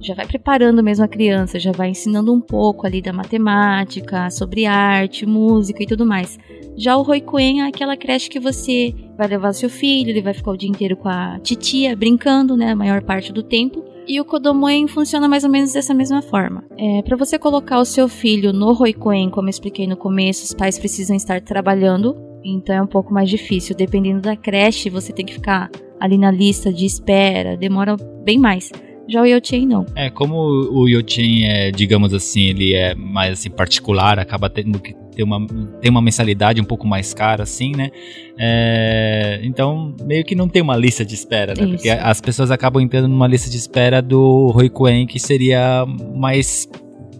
Já vai preparando mesmo a criança, já vai ensinando um pouco ali da matemática, sobre arte, música e tudo mais. Já o Roikuen é aquela creche que você vai levar seu filho, ele vai ficar o dia inteiro com a titia brincando, né, a maior parte do tempo. E o Kodomoen funciona mais ou menos dessa mesma forma. É, para você colocar o seu filho no Roikuen, como eu expliquei no começo, os pais precisam estar trabalhando, então é um pouco mais difícil. Dependendo da creche, você tem que ficar ali na lista de espera, demora bem mais. Já o Yochen não. É, como o Yochen é, digamos assim, ele é mais assim, particular, acaba tendo que ter uma, ter uma mensalidade um pouco mais cara, assim, né? É, então, meio que não tem uma lista de espera, né? Isso. Porque as pessoas acabam entrando numa lista de espera do Rui Coen, que seria mais,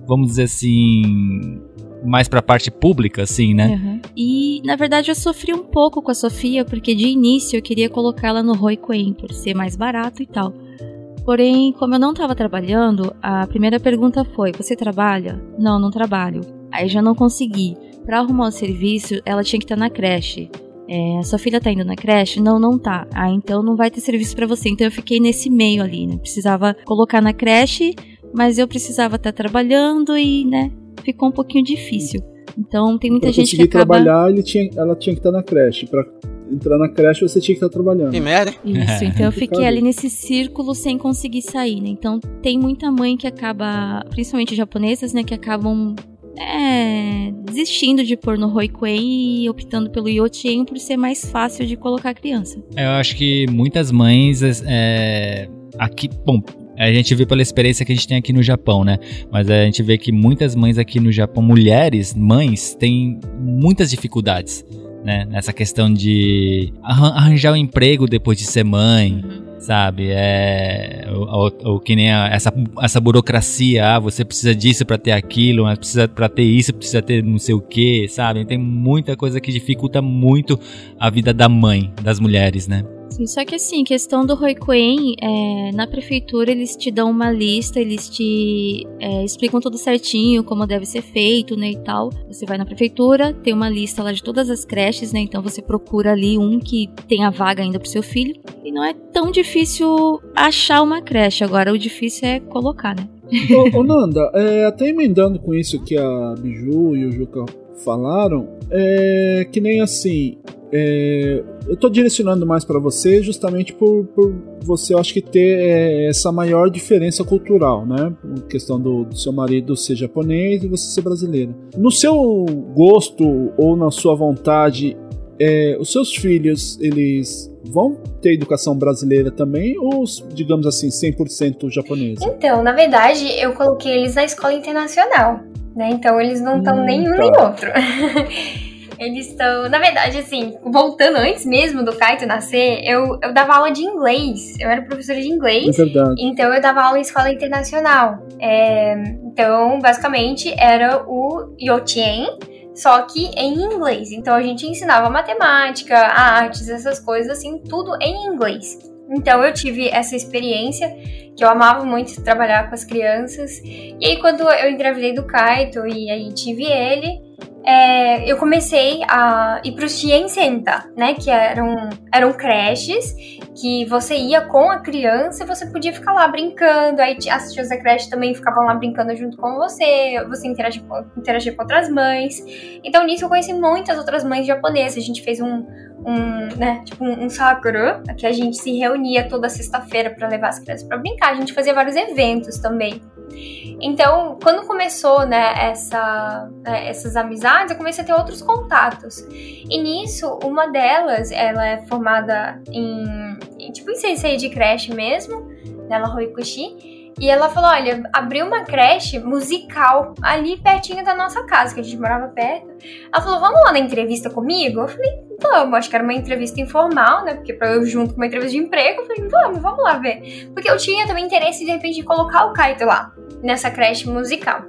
vamos dizer assim, mais pra parte pública, assim, né? Uhum. E, na verdade, eu sofri um pouco com a Sofia, porque de início eu queria colocá-la no Roy Queen, por ser mais barato e tal. Porém, como eu não estava trabalhando, a primeira pergunta foi: Você trabalha? Não, não trabalho. Aí já não consegui. Pra arrumar o serviço, ela tinha que estar na creche. É, sua filha tá indo na creche? Não, não tá. Ah, então não vai ter serviço pra você. Então eu fiquei nesse meio ali, né? Precisava colocar na creche, mas eu precisava estar trabalhando e, né? Ficou um pouquinho difícil. Então tem muita pra gente que acaba. trabalhar, tinha, ela tinha que estar na creche. Pra entrar na creche, você tinha que estar trabalhando. Que merda? Isso, então eu fiquei Complicado. ali nesse círculo sem conseguir sair, né? Então tem muita mãe que acaba, principalmente japonesas, né, que acabam é, desistindo de pôr no Roikuen e optando pelo Yochien por ser mais fácil de colocar a criança. Eu acho que muitas mães é, aqui, bom, a gente vê pela experiência que a gente tem aqui no Japão, né? Mas a gente vê que muitas mães aqui no Japão, mulheres, mães, têm muitas dificuldades, né? Nessa questão de arran- arranjar um emprego depois de ser mãe, sabe? É o, o- o que nem a- essa, essa burocracia, ah, você precisa disso pra ter aquilo, mas precisa para ter isso, precisa ter não sei o que, sabe? Tem muita coisa que dificulta muito a vida da mãe, das mulheres, né? Só que assim, questão do Roikuen, é, na prefeitura eles te dão uma lista, eles te é, explicam tudo certinho, como deve ser feito, né, e tal. Você vai na prefeitura, tem uma lista lá de todas as creches, né, então você procura ali um que tenha vaga ainda pro seu filho. E não é tão difícil achar uma creche, agora o difícil é colocar, né. ô, ô, Nanda, é, até emendando com isso que a Biju e o Juca falaram, é que nem assim. é, eu tô direcionando mais pra você justamente por, por você, eu acho que ter é, essa maior diferença cultural, né? A questão do, do seu marido ser japonês e você ser brasileira. No seu gosto ou na sua vontade, é, os seus filhos, eles vão ter educação brasileira também ou, digamos assim, 100% japonesa? Então, na verdade, eu coloquei eles na escola internacional, né? Então eles não estão Hum, nem um tá. nem outro. eles estão, na verdade, assim, voltando antes mesmo do Kaito nascer, eu, eu dava aula de inglês. Eu era professora de É inglês. verdade. Então eu dava aula em escola internacional. É, então, basicamente, era o Yochien, só que em inglês. Então a gente ensinava matemática, artes, essas coisas assim, tudo em inglês. Então eu tive essa experiência que eu amava muito trabalhar com as crianças. E aí quando eu engravidei do Kaito e aí tive ele, é, eu comecei a ir para os Shiensenta, né? Que eram, eram creches que você ia com a criança e você podia ficar lá brincando. Aí as tias da creche também ficavam lá brincando junto com você, você interagia interagia com outras mães. Então nisso eu conheci muitas outras mães japonesas. A gente fez um, um né, tipo um, um sakura, que a gente se reunia toda sexta-feira para levar as crianças para brincar. A gente fazia vários eventos também. Então, quando começou, né, essa, né, essas amizades, eu comecei a ter outros contatos. E nisso, uma delas, ela é formada em, tipo em sensei de creche mesmo, nela Horikushi. E ela falou: olha, abriu uma creche musical ali pertinho da nossa casa, que a gente morava perto. Ela falou: vamos lá na entrevista comigo? Eu falei: vamos, acho que era uma entrevista informal, né? Porque pra eu junto com uma entrevista de emprego, eu falei: vamos, vamos lá ver. Porque eu tinha também interesse de repente de colocar o Kaito lá, nessa creche musical.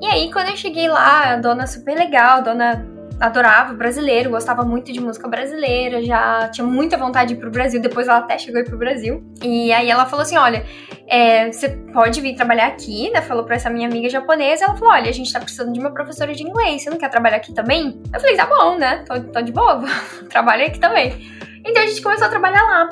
E aí, quando eu cheguei lá, a dona super legal, a dona adorava brasileiro, gostava muito de música brasileira, já tinha muita vontade de ir pro Brasil, depois ela até chegou a ir pro Brasil. E aí ela falou assim: olha, é, você pode vir trabalhar aqui, né? Falou pra essa minha amiga japonesa. Ela falou: olha, a gente tá precisando de uma professora de inglês, você não quer trabalhar aqui também? Eu falei: tá bom, né? Tô, tô de boa, trabalho aqui também. Então a gente começou a trabalhar lá.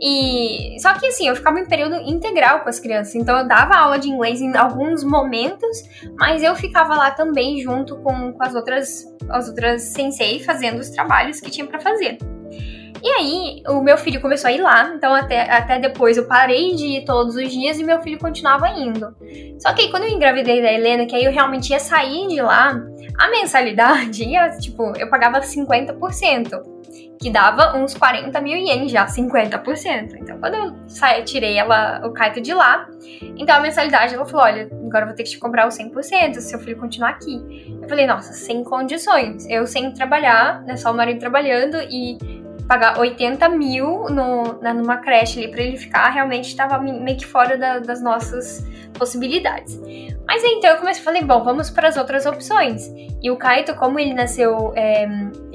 E só que assim, eu ficava em período integral com as crianças, então eu dava aula de inglês em alguns momentos, mas eu ficava lá também junto com, com as outras as outras sensei fazendo os trabalhos que tinha pra fazer. E aí, o meu filho começou a ir lá, então até, até depois eu parei de ir todos os dias e meu filho continuava indo. Só que aí, quando eu engravidei da Helena, que aí eu realmente ia sair de lá, A mensalidade ia, tipo, eu pagava 50% que dava uns 40 mil ienes já, 50%. Então, quando eu saí, tirei ela, o Kaito de lá, então a mensalidade ela falou: olha, agora eu vou ter que te comprar os 100% se seu filho continuar aqui. Eu falei: nossa, sem condições. Eu sem trabalhar, né, só o marido trabalhando e pagar 80 mil no, na, numa creche ali pra ele ficar, realmente estava meio que fora da, das nossas possibilidades. Mas então eu comecei a falar, bom, vamos para as outras opções. E o Kaito, como ele nasceu é,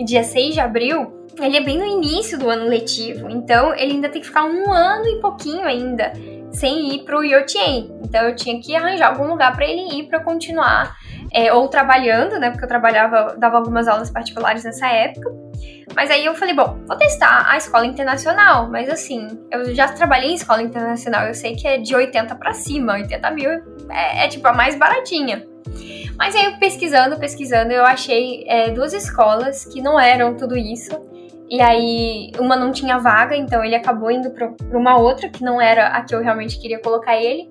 dia 6 de abril, ele é bem no início do ano letivo, então ele ainda tem que ficar um ano e pouquinho ainda sem ir pro Yotien. Então eu tinha que arranjar algum lugar para ele ir para continuar é, ou trabalhando, né? Porque eu trabalhava, dava algumas aulas particulares nessa época. Mas aí eu falei, bom, vou testar a escola internacional. Mas assim, eu já trabalhei em escola internacional, eu sei que é de 80 para cima, 80 mil é, é, tipo a mais baratinha. Mas aí pesquisando, pesquisando, eu achei é, duas escolas que não eram tudo isso. E aí, uma não tinha vaga, então ele acabou indo pra uma outra, que não era a que eu realmente queria colocar ele.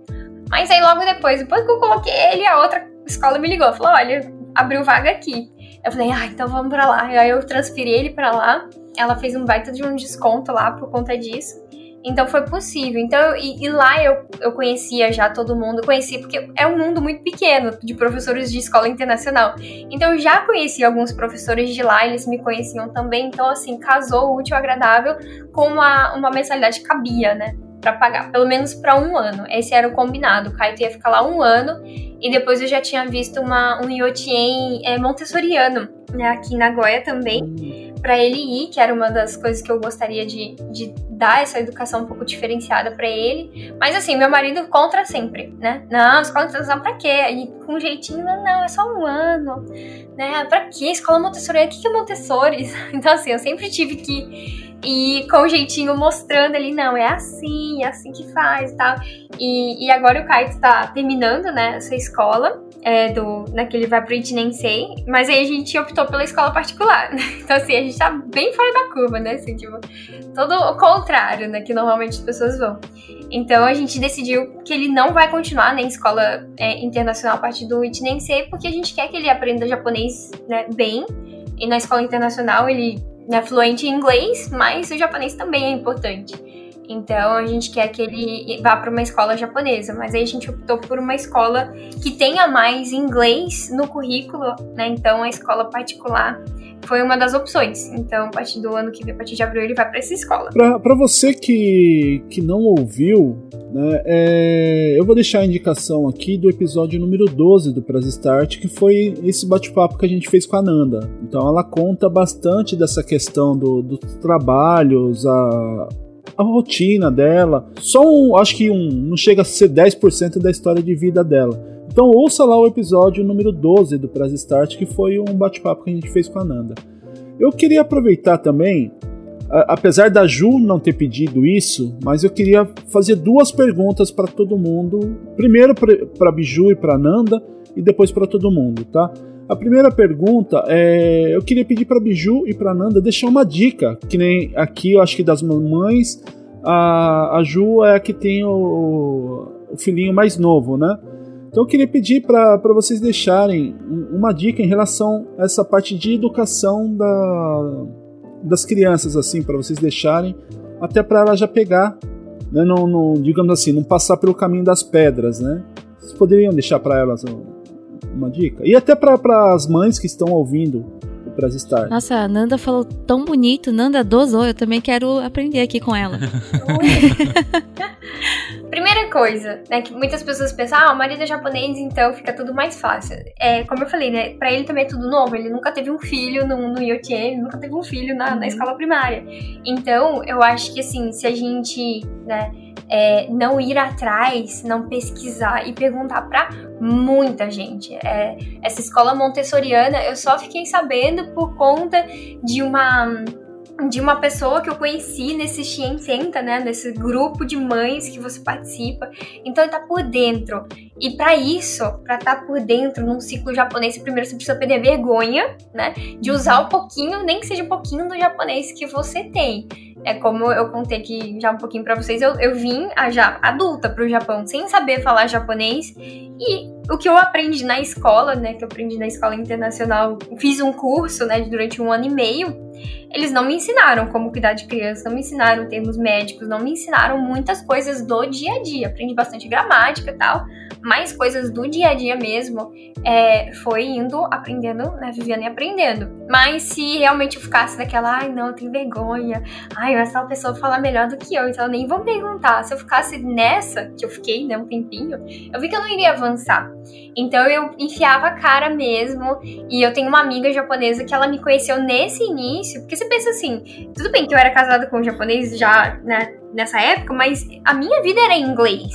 Mas aí, logo depois, depois que eu coloquei ele, a outra escola me ligou, falou: olha, abriu vaga aqui. Eu falei, ah, então vamos pra lá. Aí eu transferi ele pra lá. Ela fez um baita de um desconto lá por conta disso. Então foi possível. Então, e, e, lá eu, eu conhecia já todo mundo, conheci, porque é um mundo muito pequeno de professores de escola internacional. Então eu já conheci alguns professores de lá, eles me conheciam também. Então, assim, casou o útil agradável com uma, uma mensalidade que cabia, né? Pra pagar, pelo menos para um ano. Esse era o combinado. O Kaito ia ficar lá um ano e depois eu já tinha visto uma, um Yotien é, montessoriano, né? Aqui em Nagoya também. Hum para ele ir, que era uma das coisas que eu gostaria de, de dar essa educação um pouco diferenciada para ele. Mas assim, meu marido contra sempre, né? Não, escola internacional pra quê? Aí com um jeitinho, não, é só um ano, né? Pra quê? Escola Montessori, o que é Montessori? Então assim, eu sempre tive que ir com um jeitinho mostrando ali, não, é assim, é assim que faz e tal. E, e agora o Kaito tá terminando, né, essa escola é, do, né, que ele vai pro Itinensei, mas aí a gente optou pela escola particular, né? Então, assim, a gente tá bem fora da curva, né? Assim, tipo, todo o contrário, né? Que normalmente as pessoas vão. Então, a gente decidiu que ele não vai continuar na escola é, internacional a partir do Itinensei, porque a gente quer que ele aprenda japonês, né, bem. E na escola internacional ele é fluente em inglês, mas o japonês também é importante. Então a gente quer que ele vá para uma escola japonesa, mas aí a gente optou por uma escola que tenha mais inglês no currículo, né? Então a escola particular foi uma das opções. Então, a partir do ano que vem, a partir de abril, ele vai para essa escola. Para você que, que não ouviu, né, é, eu vou deixar a indicação aqui do episódio número 12 do Press Start, que foi esse bate-papo que a gente fez com a Nanda. Então, ela conta bastante dessa questão do, dos trabalhos, a, a rotina dela. Só um, acho que um, não chega a ser 10% da história de vida dela. Então ouça lá o episódio número 12 do Press Start, que foi um bate-papo que a gente fez com a Nanda. Eu queria aproveitar também, a, apesar da Ju não ter pedido isso, mas eu queria fazer duas perguntas para todo mundo. Primeiro para Biju e para Nanda, e depois para todo mundo, tá? A primeira pergunta é: eu queria pedir para Biju e para Nanda deixar uma dica, que nem aqui eu acho que das mamães, a, a Ju é a que tem o, o filhinho mais novo, né? Então eu queria pedir para vocês deixarem uma dica em relação a essa parte de educação da, das crianças, assim, para vocês deixarem, até para ela já pegar, né? Não, não, digamos assim, não passar pelo caminho das pedras, né? Vocês poderiam deixar para elas uma dica? E até para as mães que estão ouvindo o Press Start. Nossa, a Nanda falou tão bonito, Nanda dosou, eu também quero aprender aqui com ela. Primeira coisa, né, que muitas pessoas pensam, ah, o marido é japonês, então fica tudo mais fácil. É, como eu falei, né, pra ele também é tudo novo, ele nunca teve um filho no, no ele nunca teve um filho na, na uhum. escola primária. Então, eu acho que, assim, se a gente, né, é, não ir atrás, não pesquisar e perguntar para muita gente. É, essa escola montessoriana eu só fiquei sabendo por conta de uma de uma pessoa que eu conheci nesse Senta, né, nesse grupo de mães que você participa. Então ele tá por dentro. E para isso, para estar tá por dentro num ciclo japonês, primeiro você precisa perder vergonha, né, de usar um pouquinho, nem que seja um pouquinho do japonês que você tem. É como eu contei aqui já um pouquinho para vocês, eu, eu vim a, já adulta pro Japão sem saber falar japonês e o que eu aprendi na escola, né, que eu aprendi na escola internacional, fiz um curso, né, durante um ano e meio, eles não me ensinaram como cuidar de criança, não me ensinaram termos médicos, não me ensinaram muitas coisas do dia a dia. Aprendi bastante gramática e tal, mais coisas do dia a dia mesmo, é, foi indo aprendendo, né, vivendo e aprendendo. Mas se realmente eu ficasse daquela, ai não, eu tenho vergonha, ai, mas tal pessoa fala melhor do que eu, então eu nem vou perguntar. Se eu ficasse nessa, que eu fiquei, né, um tempinho, eu vi que eu não iria avançar. Então eu enfiava a cara mesmo, e eu tenho uma amiga japonesa que ela me conheceu nesse início, porque você pensa assim, tudo bem que eu era casada com um japonês já, né, nessa época, mas a minha vida era em inglês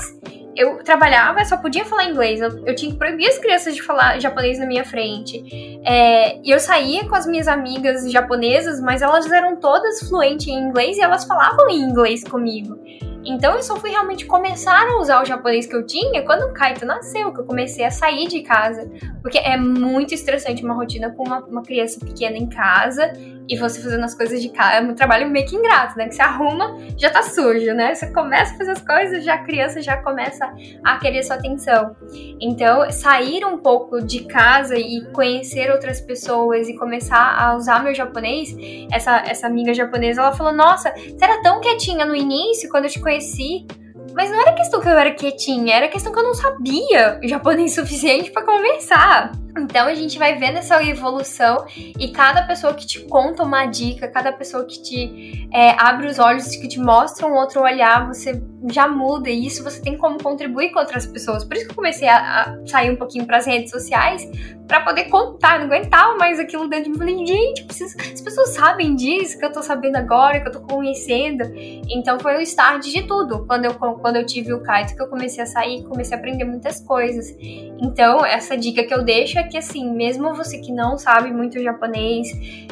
eu trabalhava, só podia falar inglês. Eu, eu, tinha que proibir as crianças de falar japonês na minha frente. É, eu saía com as minhas amigas japonesas, mas elas eram todas fluentes em inglês e elas falavam em inglês comigo. Então eu só fui realmente começar a usar o japonês que eu tinha quando o Kaito nasceu, que eu comecei a sair de casa. Porque é muito estressante uma rotina com uma, uma criança pequena em casa e você fazendo as coisas de casa. É um trabalho meio que ingrato, né? Que você arruma, já tá sujo, né? Você começa a fazer as coisas, já a criança já começa a querer sua atenção. Então, sair um pouco de casa e conhecer outras pessoas e começar a usar meu japonês, essa, essa amiga japonesa, ela falou: Nossa, você era tão quietinha no início, quando eu te conheci. Mas não era questão que eu era quietinha, era questão que eu não sabia japonês suficiente para conversar. Então a gente vai vendo essa evolução e cada pessoa que te conta uma dica, cada pessoa que te é, abre os olhos, que te mostra um outro olhar, você já muda e isso você tem como contribuir com outras pessoas. Por isso que eu comecei a, a sair um pouquinho para as redes sociais para poder contar, não aguentava mais aquilo dentro de mim. Falei, gente, preciso, as pessoas sabem disso que eu tô sabendo agora, que eu tô conhecendo. Então foi o start de tudo. Quando eu, quando eu tive o Kaito, que eu comecei a sair, comecei a aprender muitas coisas. Então, essa dica que eu deixo é que assim, mesmo você que não sabe muito japonês,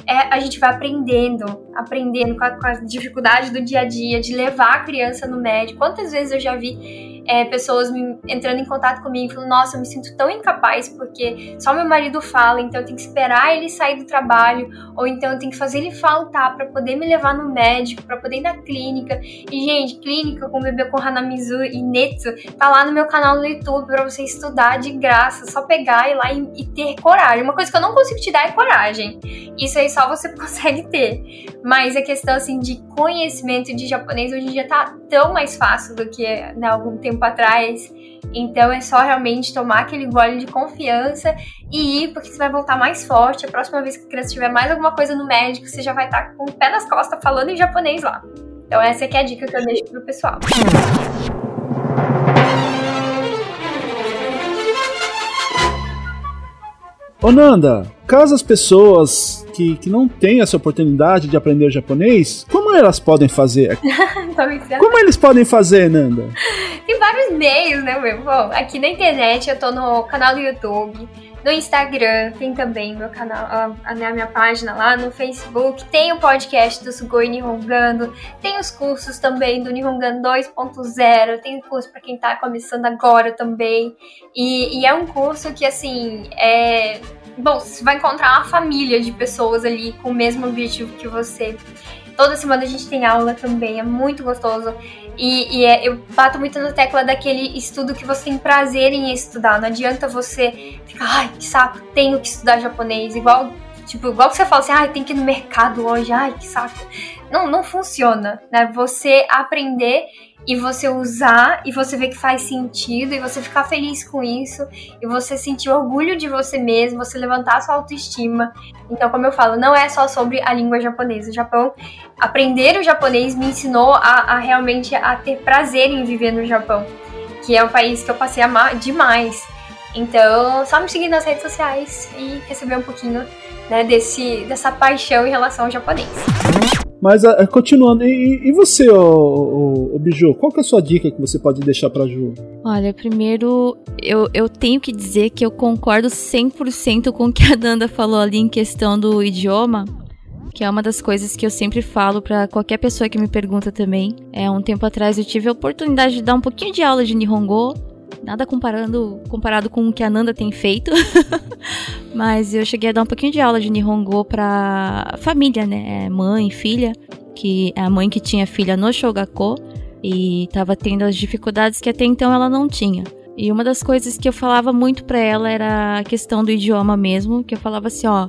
é, a gente vai aprendendo, aprendendo com a, com a dificuldade do dia a dia, de levar a criança no médico. Quantas vezes eu já vi é, pessoas me, entrando em contato comigo falando, nossa, eu me sinto tão incapaz porque só meu marido fala, então eu tenho que esperar ele sair do trabalho, ou então eu tenho que fazer ele faltar para poder me levar no médico, para poder ir na clínica. E, gente, clínica com bebê com Hanamizu e Netsu tá lá no meu canal no YouTube para você estudar de graça, só pegar e lá e, e ter coragem. Uma coisa que eu não consigo te dar é coragem. Isso aí só você consegue ter. Mas a questão assim de conhecimento de japonês hoje em dia tá tão mais fácil do que né, algum tempo atrás. Então é só realmente tomar aquele gole de confiança e ir, porque você vai voltar mais forte. A próxima vez que a criança tiver mais alguma coisa no médico, você já vai estar com o pé nas costas falando em japonês lá. Então essa é a dica que eu deixo pro pessoal. Ô Nanda, caso as pessoas que, que não têm essa oportunidade de aprender japonês, como elas podem fazer? como eles podem fazer, Nanda? Tem vários meios, né, meu? Bom, aqui na internet eu tô no canal do YouTube. No Instagram tem também meu canal, a, a, minha página lá no Facebook. Tem o podcast do Sugoi Nihongando. Tem os cursos também do Nihongando 2.0. Tem curso para quem tá começando agora também. E, e, é um curso que, assim, é. Bom, você vai encontrar uma família de pessoas ali com o mesmo objetivo que você. Toda semana a gente tem aula também, é muito gostoso. E, e é, eu bato muito na tecla daquele estudo que você tem prazer em estudar. Não adianta você ficar, ai, que saco, tenho que estudar japonês. Igual, tipo, igual que você fala assim, ai, tem que ir no mercado hoje, ai, que saco. Não, não funciona, né? Você aprender e você usar e você ver que faz sentido e você ficar feliz com isso e você sentir orgulho de você mesmo, você levantar sua autoestima. Então, como eu falo, não é só sobre a língua japonesa. O Japão, aprender o japonês me ensinou a, a realmente a ter prazer em viver no Japão, que é um país que eu passei a amar demais. Então, só me seguir nas redes sociais e receber um pouquinho né, desse, dessa paixão em relação ao japonês. Mas uh, continuando, e, e você, ô, ô, ô, Biju, qual que é a sua dica que você pode deixar pra Ju? Olha, primeiro, eu, eu tenho que dizer que eu concordo 100% com o que a Danda falou ali em questão do idioma que é uma das coisas que eu sempre falo para qualquer pessoa que me pergunta também. É um tempo atrás eu tive a oportunidade de dar um pouquinho de aula de Nihongo Nada comparando, comparado com o que a Nanda tem feito. Mas eu cheguei a dar um pouquinho de aula de Nihongo pra família, né? É, mãe, filha. que é a mãe que tinha filha no Shogako e estava tendo as dificuldades que até então ela não tinha. E uma das coisas que eu falava muito para ela era a questão do idioma mesmo, que eu falava assim, ó,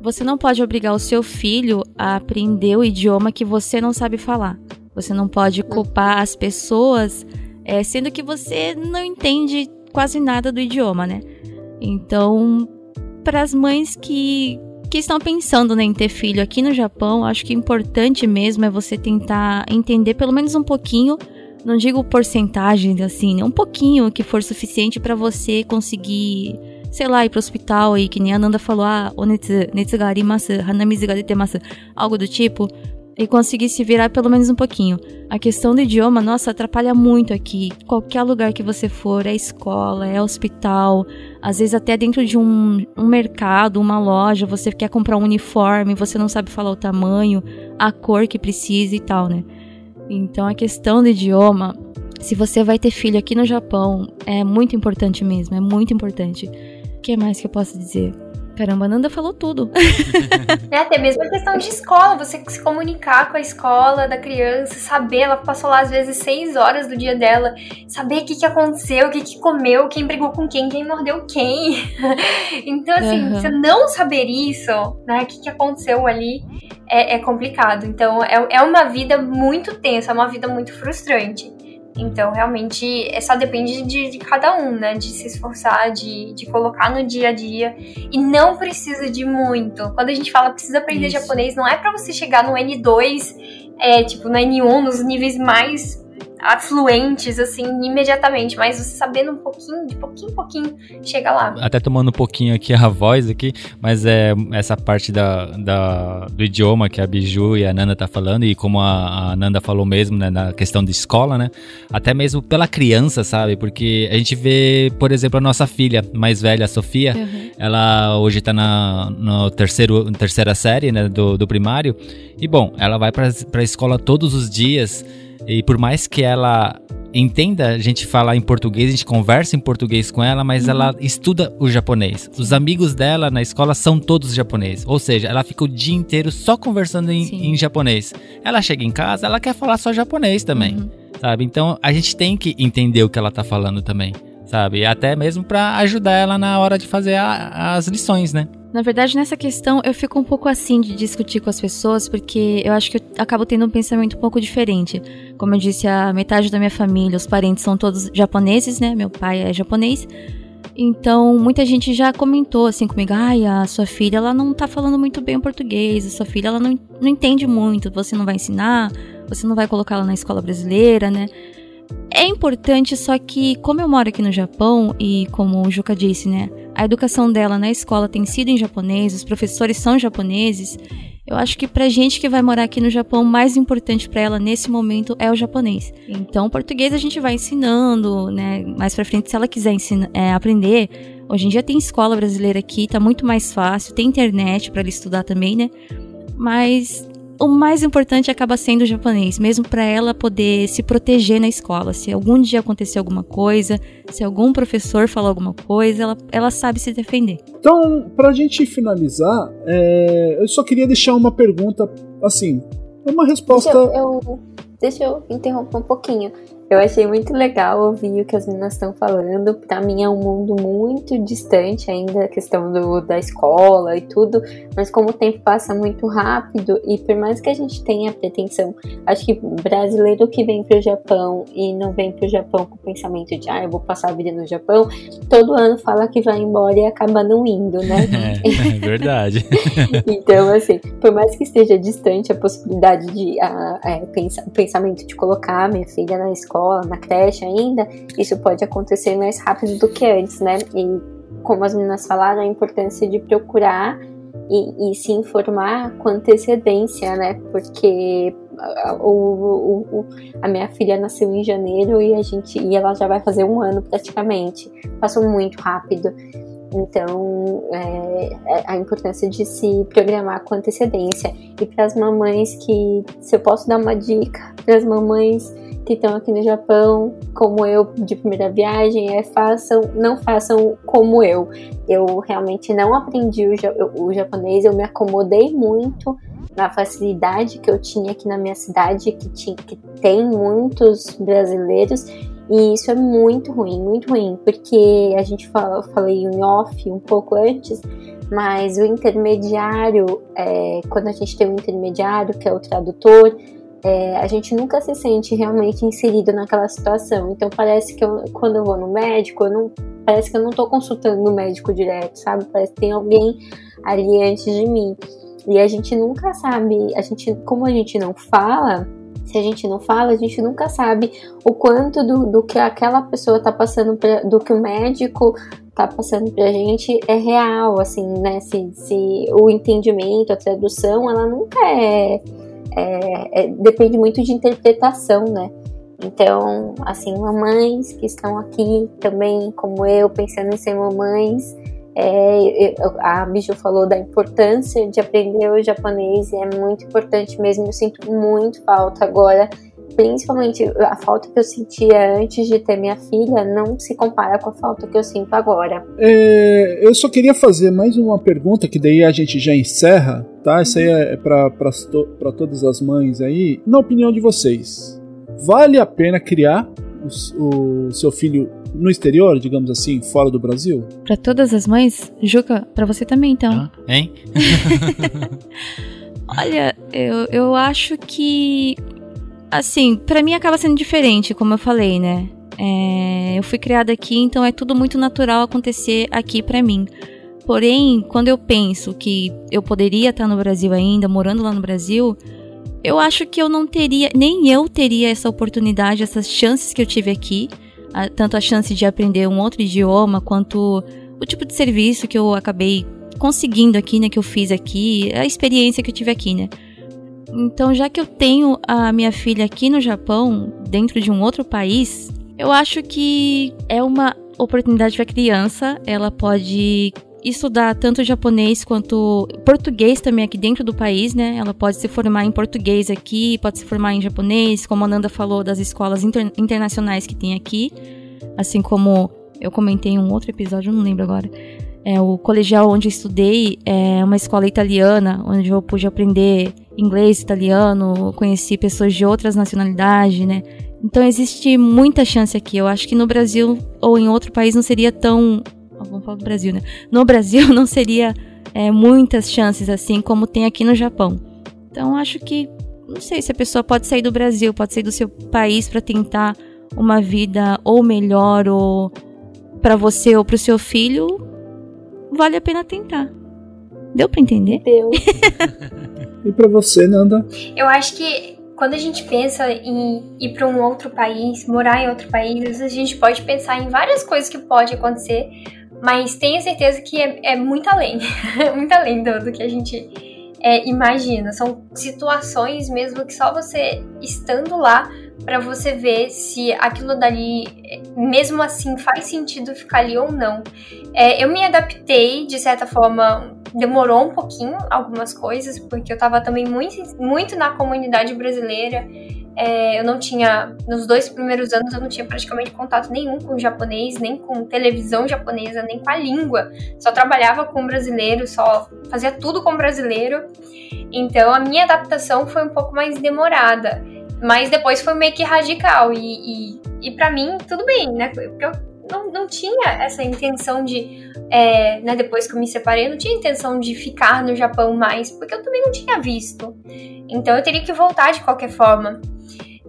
você não pode obrigar o seu filho a aprender o idioma que você não sabe falar. Você não pode culpar as pessoas, é, sendo que você não entende quase nada do idioma, né? Então, para as mães que, que estão pensando né, em ter filho aqui no Japão, acho que importante mesmo é você tentar entender pelo menos um pouquinho, não digo porcentagem assim, né, um pouquinho que for suficiente para você conseguir, sei lá, ir pro hospital e que nem a Nanda falou, ah, onetsu, netsu ga arimasu, hanamizu ga detemasu, algo do tipo e conseguir se virar pelo menos um pouquinho. A questão do idioma, nossa, atrapalha muito aqui. Qualquer lugar que você for, é escola, é hospital, às vezes até dentro de um, um mercado, uma loja, você quer comprar um uniforme, você não sabe falar o tamanho, a cor que precisa e tal, né? Então a questão do idioma, se você vai ter filho aqui no Japão, é muito importante mesmo, é muito importante. O que mais que eu posso dizer? Caramba, a Nanda falou tudo. é, até mesmo a questão de escola, você se comunicar com a escola da criança, saber, ela passou lá às vezes seis horas do dia dela, saber o que, que aconteceu, o que, que comeu, quem brigou com quem, quem mordeu quem. então, assim, uhum. você não saber isso, né, o que, que aconteceu ali, é, é complicado. Então, é, é uma vida muito tensa, é uma vida muito frustrante. Então, realmente, só depende de, de, cada um, né? De se esforçar, de, de colocar no dia a dia. E não precisa de muito. Quando a gente fala precisa aprender Isso. japonês, não é para você chegar no N2, é, tipo, no N1, nos níveis mais afluentes, assim, imediatamente, mas você sabendo um pouquinho, de pouquinho em pouquinho, chega lá. Até tomando um pouquinho aqui a voz aqui, mas é essa parte da, da do idioma que a Biju e a Nanda tá falando, e como a, a Nanda falou mesmo, né, na questão de escola, né, até mesmo pela criança, sabe, porque a gente vê, por exemplo, a nossa filha mais velha, a Sofia, uhum. ela hoje tá na no terceiro, terceira série, né, do, do primário, e bom, ela vai pra, pra escola todos os dias, e por mais que ela entenda a gente falar em português, a gente conversa em português com ela, mas uhum. ela estuda o japonês. Os amigos dela na escola são todos japoneses. Ou seja, ela fica o dia inteiro só conversando em, em japonês. Ela chega em casa, ela quer falar só japonês também. Uhum. Sabe? Então a gente tem que entender o que ela tá falando também. Sabe? Até mesmo para ajudar ela na hora de fazer a, as lições, né? Na verdade, nessa questão, eu fico um pouco assim de discutir com as pessoas, porque eu acho que eu acabo tendo um pensamento um pouco diferente. Como eu disse, a metade da minha família, os parentes são todos japoneses, né? Meu pai é japonês. Então, muita gente já comentou assim comigo: ai, a sua filha, ela não tá falando muito bem o português, a sua filha, ela não, não entende muito, você não vai ensinar, você não vai colocá-la na escola brasileira, né? É importante, só que como eu moro aqui no Japão e como o Juca disse, né, a educação dela na escola tem sido em japonês, os professores são japoneses. Eu acho que pra gente que vai morar aqui no Japão, o mais importante para ela nesse momento é o japonês. Então, português a gente vai ensinando, né? Mais pra frente, se ela quiser ensinar, é, aprender. Hoje em dia tem escola brasileira aqui, tá muito mais fácil, tem internet para ela estudar também, né? Mas o mais importante acaba sendo o japonês, mesmo para ela poder se proteger na escola. Se algum dia acontecer alguma coisa, se algum professor falar alguma coisa, ela, ela sabe se defender. Então, para a gente finalizar, é, eu só queria deixar uma pergunta, assim, uma resposta. Deixa eu, eu, deixa eu interromper um pouquinho. Eu achei muito legal ouvir o que as meninas estão falando. Para mim é um mundo muito distante ainda a questão do, da escola e tudo, mas como o tempo passa muito rápido e por mais que a gente tenha pretensão, acho que brasileiro que vem pro Japão e não vem pro Japão com o pensamento de ah, eu vou passar a vida no Japão, todo ano fala que vai embora e acaba não indo, né? É, é verdade. então, assim, por mais que esteja distante a possibilidade de a, é, o pensamento de colocar minha filha na escola escola, na creche ainda, isso pode acontecer mais rápido do que antes, né? E como as meninas falaram, a importância de procurar e, e se informar com antecedência, né? Porque o, o, o, a minha filha nasceu em janeiro e a gente e ela já vai fazer um ano praticamente. Passou muito rápido. Então, é, é a importância de se programar com antecedência. E para as mamães que, se eu posso dar uma dica, para as mamães que estão aqui no Japão, como eu de primeira viagem, é façam, não façam como eu. Eu realmente não aprendi o, o japonês, eu me acomodei muito na facilidade que eu tinha aqui na minha cidade, que, tinha, que tem muitos brasileiros, e isso é muito ruim, muito ruim, porque a gente fala, falei em off um pouco antes, mas o intermediário, é, quando a gente tem um intermediário, que é o tradutor, é, a gente nunca se sente realmente inserido naquela situação. Então parece que eu, quando eu vou no médico, eu não, parece que eu não estou consultando o médico direto, sabe? Parece que tem alguém ali antes de mim. E a gente nunca sabe, a gente, como a gente não fala, se a gente não fala, a gente nunca sabe o quanto do, do que aquela pessoa está passando, pra, do que o médico tá passando pra gente é real, assim, né? Se, se o entendimento, a tradução, ela nunca é, é, é, depende muito de interpretação, né? Então, assim, mamães que estão aqui também, como eu, pensando em ser mamães, é, a Biju falou da importância de aprender o japonês e é muito importante mesmo. Eu sinto muito falta agora principalmente a falta que eu sentia antes de ter minha filha não se compara com a falta que eu sinto agora. É, eu só queria fazer mais uma pergunta, que daí a gente já encerra, tá? Isso aí é para todas as mães aí. Na opinião de vocês, vale a pena criar o, o seu filho no exterior, digamos assim, fora do Brasil? Para todas as mães? Juca, para você também então. Ah, hein? Olha, eu, eu acho que Assim, para mim acaba sendo diferente, como eu falei, né? É, eu fui criada aqui, então é tudo muito natural acontecer aqui para mim. Porém, quando eu penso que eu poderia estar no Brasil ainda, morando lá no Brasil, eu acho que eu não teria, nem eu teria essa oportunidade, essas chances que eu tive aqui, tanto a chance de aprender um outro idioma, quanto o tipo de serviço que eu acabei conseguindo aqui, né, que eu fiz aqui, a experiência que eu tive aqui, né? Então, já que eu tenho a minha filha aqui no Japão, dentro de um outro país, eu acho que é uma oportunidade para a criança. Ela pode estudar tanto japonês quanto português também aqui dentro do país, né? Ela pode se formar em português aqui, pode se formar em japonês, como a Nanda falou das escolas inter internacionais que tem aqui, assim como eu comentei em um outro episódio, não lembro agora. É, o colegial onde eu estudei é uma escola italiana, onde eu pude aprender inglês, italiano, conheci pessoas de outras nacionalidades, né? Então existe muita chance aqui. Eu acho que no Brasil ou em outro país não seria tão. Vamos falar do Brasil, né? No Brasil não seria é, muitas chances assim como tem aqui no Japão. Então acho que. Não sei se a pessoa pode sair do Brasil, pode sair do seu país para tentar uma vida ou melhor ou para você ou para o seu filho. Vale a pena tentar. Deu para entender? Deu. E para você, Nanda? Eu acho que quando a gente pensa em ir para um outro país, morar em outro país, a gente pode pensar em várias coisas que pode acontecer, mas tenha certeza que é, é muito além, muito além do, do que a gente é, imagina. São situações mesmo que só você estando lá para você ver se aquilo dali, mesmo assim, faz sentido ficar ali ou não. É, eu me adaptei, de certa forma, demorou um pouquinho algumas coisas, porque eu estava também muito, muito na comunidade brasileira. É, eu não tinha, nos dois primeiros anos, eu não tinha praticamente contato nenhum com japonês, nem com televisão japonesa, nem com a língua. Só trabalhava com brasileiro, só fazia tudo com brasileiro. Então a minha adaptação foi um pouco mais demorada. Mas depois foi meio que radical. E, e, e para mim, tudo bem, né? Porque eu não, não tinha essa intenção de. É, né, depois que eu me separei, eu não tinha intenção de ficar no Japão mais, porque eu também não tinha visto. Então eu teria que voltar de qualquer forma.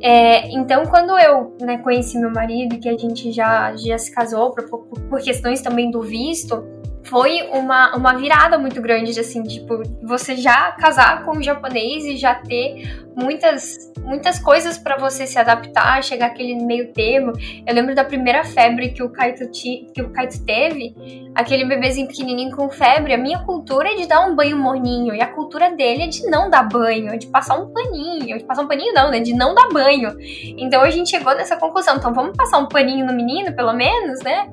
É, então, quando eu né, conheci meu marido, que a gente já, já se casou por, por, questões também do visto, foi uma, uma virada muito grande, de, assim, tipo, você já casar com um japonês e já ter muitas muitas coisas para você se adaptar, chegar aquele meio termo. Eu lembro da primeira febre que o Kaito, ti, que o Kaito teve, aquele bebezinho pequenininho com febre. A minha cultura é de dar um banho morninho e a cultura dele é de não dar banho, de passar um paninho, de passar um paninho não, né, de não dar banho. Então a gente chegou nessa conclusão, então vamos passar um paninho no menino, pelo menos, né?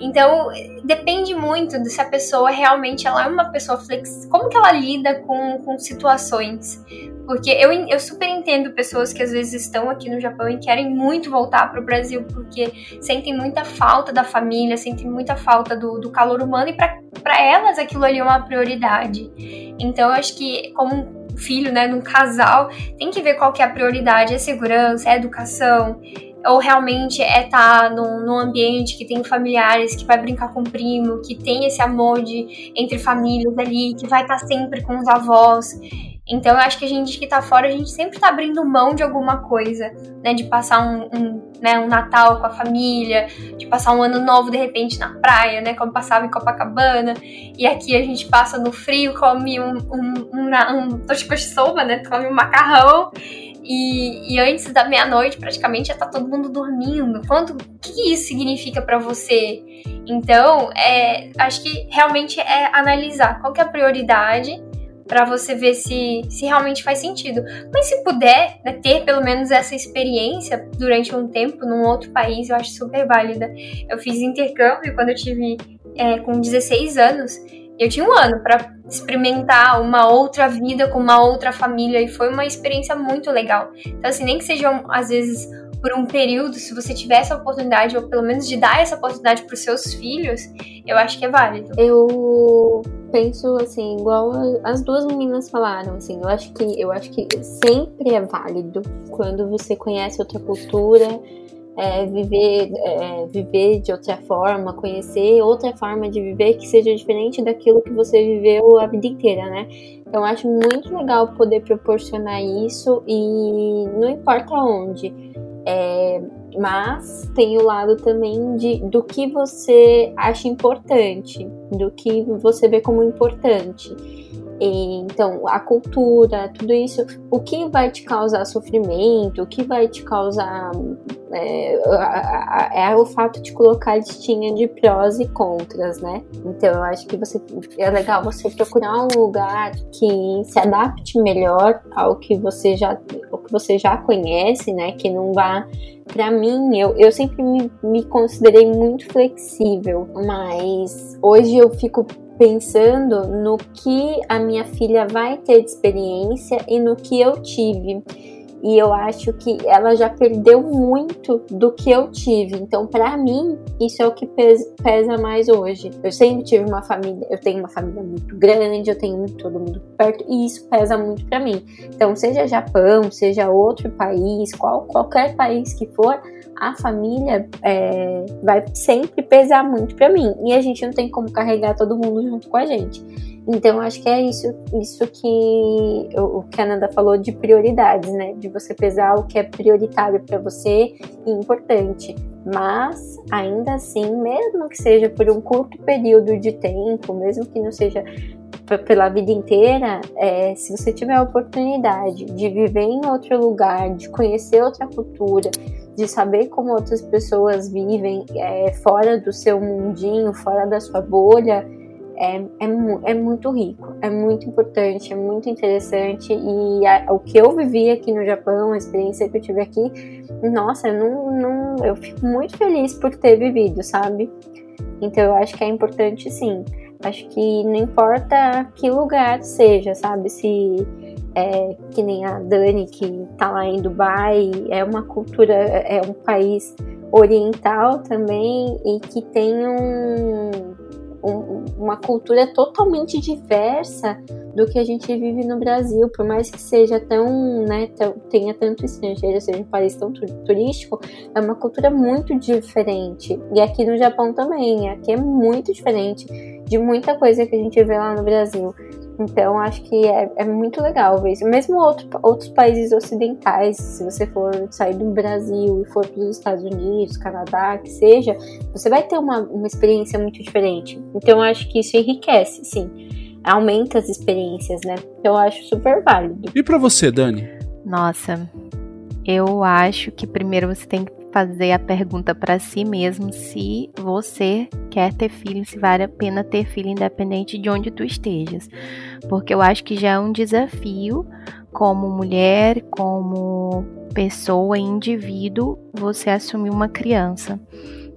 Então depende muito de se a pessoa realmente ela é uma pessoa flexível, como que ela lida com, com situações. Porque eu, eu super entendo pessoas que às vezes estão aqui no Japão e querem muito voltar para o Brasil, porque sentem muita falta da família, sentem muita falta do, do calor humano, e para elas aquilo ali é uma prioridade. Então eu acho que, como filho, né, num casal, tem que ver qual que é a prioridade, é segurança, é educação, ou realmente é estar tá num, num, ambiente que tem familiares, que vai brincar com o primo, que tem esse amor de, entre famílias ali, que vai estar tá sempre com os avós. Então eu acho que a gente que tá fora, a gente sempre tá abrindo mão de alguma coisa, né? De passar um, um, né, um Natal com a família, de passar um ano novo de repente na praia, né? Como passava em Copacabana. E aqui a gente passa no frio, come um, um, um, um, um né? Come um macarrão. E, e antes da meia-noite, praticamente, já tá todo mundo dormindo. Quanto, o que isso significa para você? Então, é, acho que realmente é analisar qual que é a prioridade para você ver se, se realmente faz sentido. Mas se puder né, ter pelo menos essa experiência durante um tempo num outro país, eu acho super válida. Eu fiz intercâmbio quando eu tive é, com 16 anos. Eu tinha um ano para experimentar uma outra vida com uma outra família e foi uma experiência muito legal. Então, assim, nem que seja às vezes por um período, se você tiver essa oportunidade, ou pelo menos de dar essa oportunidade para os seus filhos, eu acho que é válido. Eu penso assim, igual as duas meninas falaram, assim, eu acho que eu acho que sempre é válido quando você conhece outra cultura, é, viver, é, viver de outra forma, conhecer outra forma de viver que seja diferente daquilo que você viveu a vida inteira, né? Então, eu acho muito legal poder proporcionar isso e não importa onde. É, mas tem o lado também de, do que você acha importante, do que você vê como importante. Então, a cultura, tudo isso, o que vai te causar sofrimento, o que vai te causar. É, é o fato de colocar a listinha de prós e contras, né? Então, eu acho que você, é legal você procurar um lugar que se adapte melhor ao que você já, ao que você já conhece, né? Que não vá para mim, eu, eu sempre me, me considerei muito flexível, mas hoje eu fico pensando no que a minha filha vai ter de experiência e no que eu tive. E eu acho que ela já perdeu muito do que eu tive. Então, para mim, isso é o que pesa mais hoje. Eu sempre tive uma família, eu tenho uma família muito grande, eu tenho todo mundo perto, e isso pesa muito para mim. Então, seja Japão, seja outro país, qual, qualquer país que for, a família é, vai sempre pesar muito para mim. E a gente não tem como carregar todo mundo junto com a gente. Então, acho que é isso, isso que o que a Nanda falou de prioridades, né? De você pesar o que é prioritário para você e importante. Mas, ainda assim, mesmo que seja por um curto período de tempo, mesmo que não seja pela vida inteira, é, se você tiver a oportunidade de viver em outro lugar, de conhecer outra cultura, de saber como outras pessoas vivem é, fora do seu mundinho, fora da sua bolha, é, é, é, muito rico, é muito importante, é muito interessante. E a, o que eu vivi aqui no Japão, a experiência que eu tive aqui, nossa, eu, não, não, eu fico muito feliz por ter vivido, sabe? Então eu acho que é importante sim. Acho que não importa que lugar seja, sabe? Se é que nem a Dani, que tá lá em Dubai, é uma cultura, é um país oriental também e que tem um um, uma cultura totalmente diversa do que a gente vive no Brasil, por mais que seja tão, né, tenha tanto estrangeiro, seja um país tão turístico, é uma cultura muito diferente. E aqui no Japão também, aqui é muito diferente de muita coisa que a gente vê lá no Brasil. Então, acho que é, é muito legal ver isso. Mesmo outro, outros países ocidentais, se você for sair do Brasil e for para os Estados Unidos, Canadá, que seja, você vai ter uma, uma experiência muito diferente. Então, acho que isso enriquece, sim. Aumenta as experiências, né? Então, eu acho super válido. E para você, Dani? Nossa, eu acho que primeiro você tem que fazer a pergunta para si mesmo se você quer ter filho, se vale a pena ter filho independente de onde tu estejas. Porque eu acho que já é um desafio como mulher, como pessoa, indivíduo, você assumir uma criança,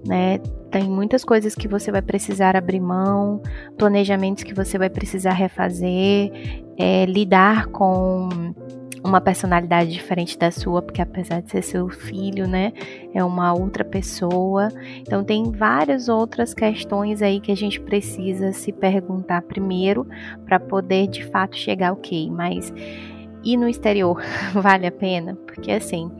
né? Tem muitas coisas que você vai precisar abrir mão, planejamentos que você vai precisar refazer, é, lidar com uma personalidade diferente da sua, porque apesar de ser seu filho, né, é uma outra pessoa. Então tem várias outras questões aí que a gente precisa se perguntar primeiro para poder de fato chegar ok, mas e no exterior vale a pena? Porque assim,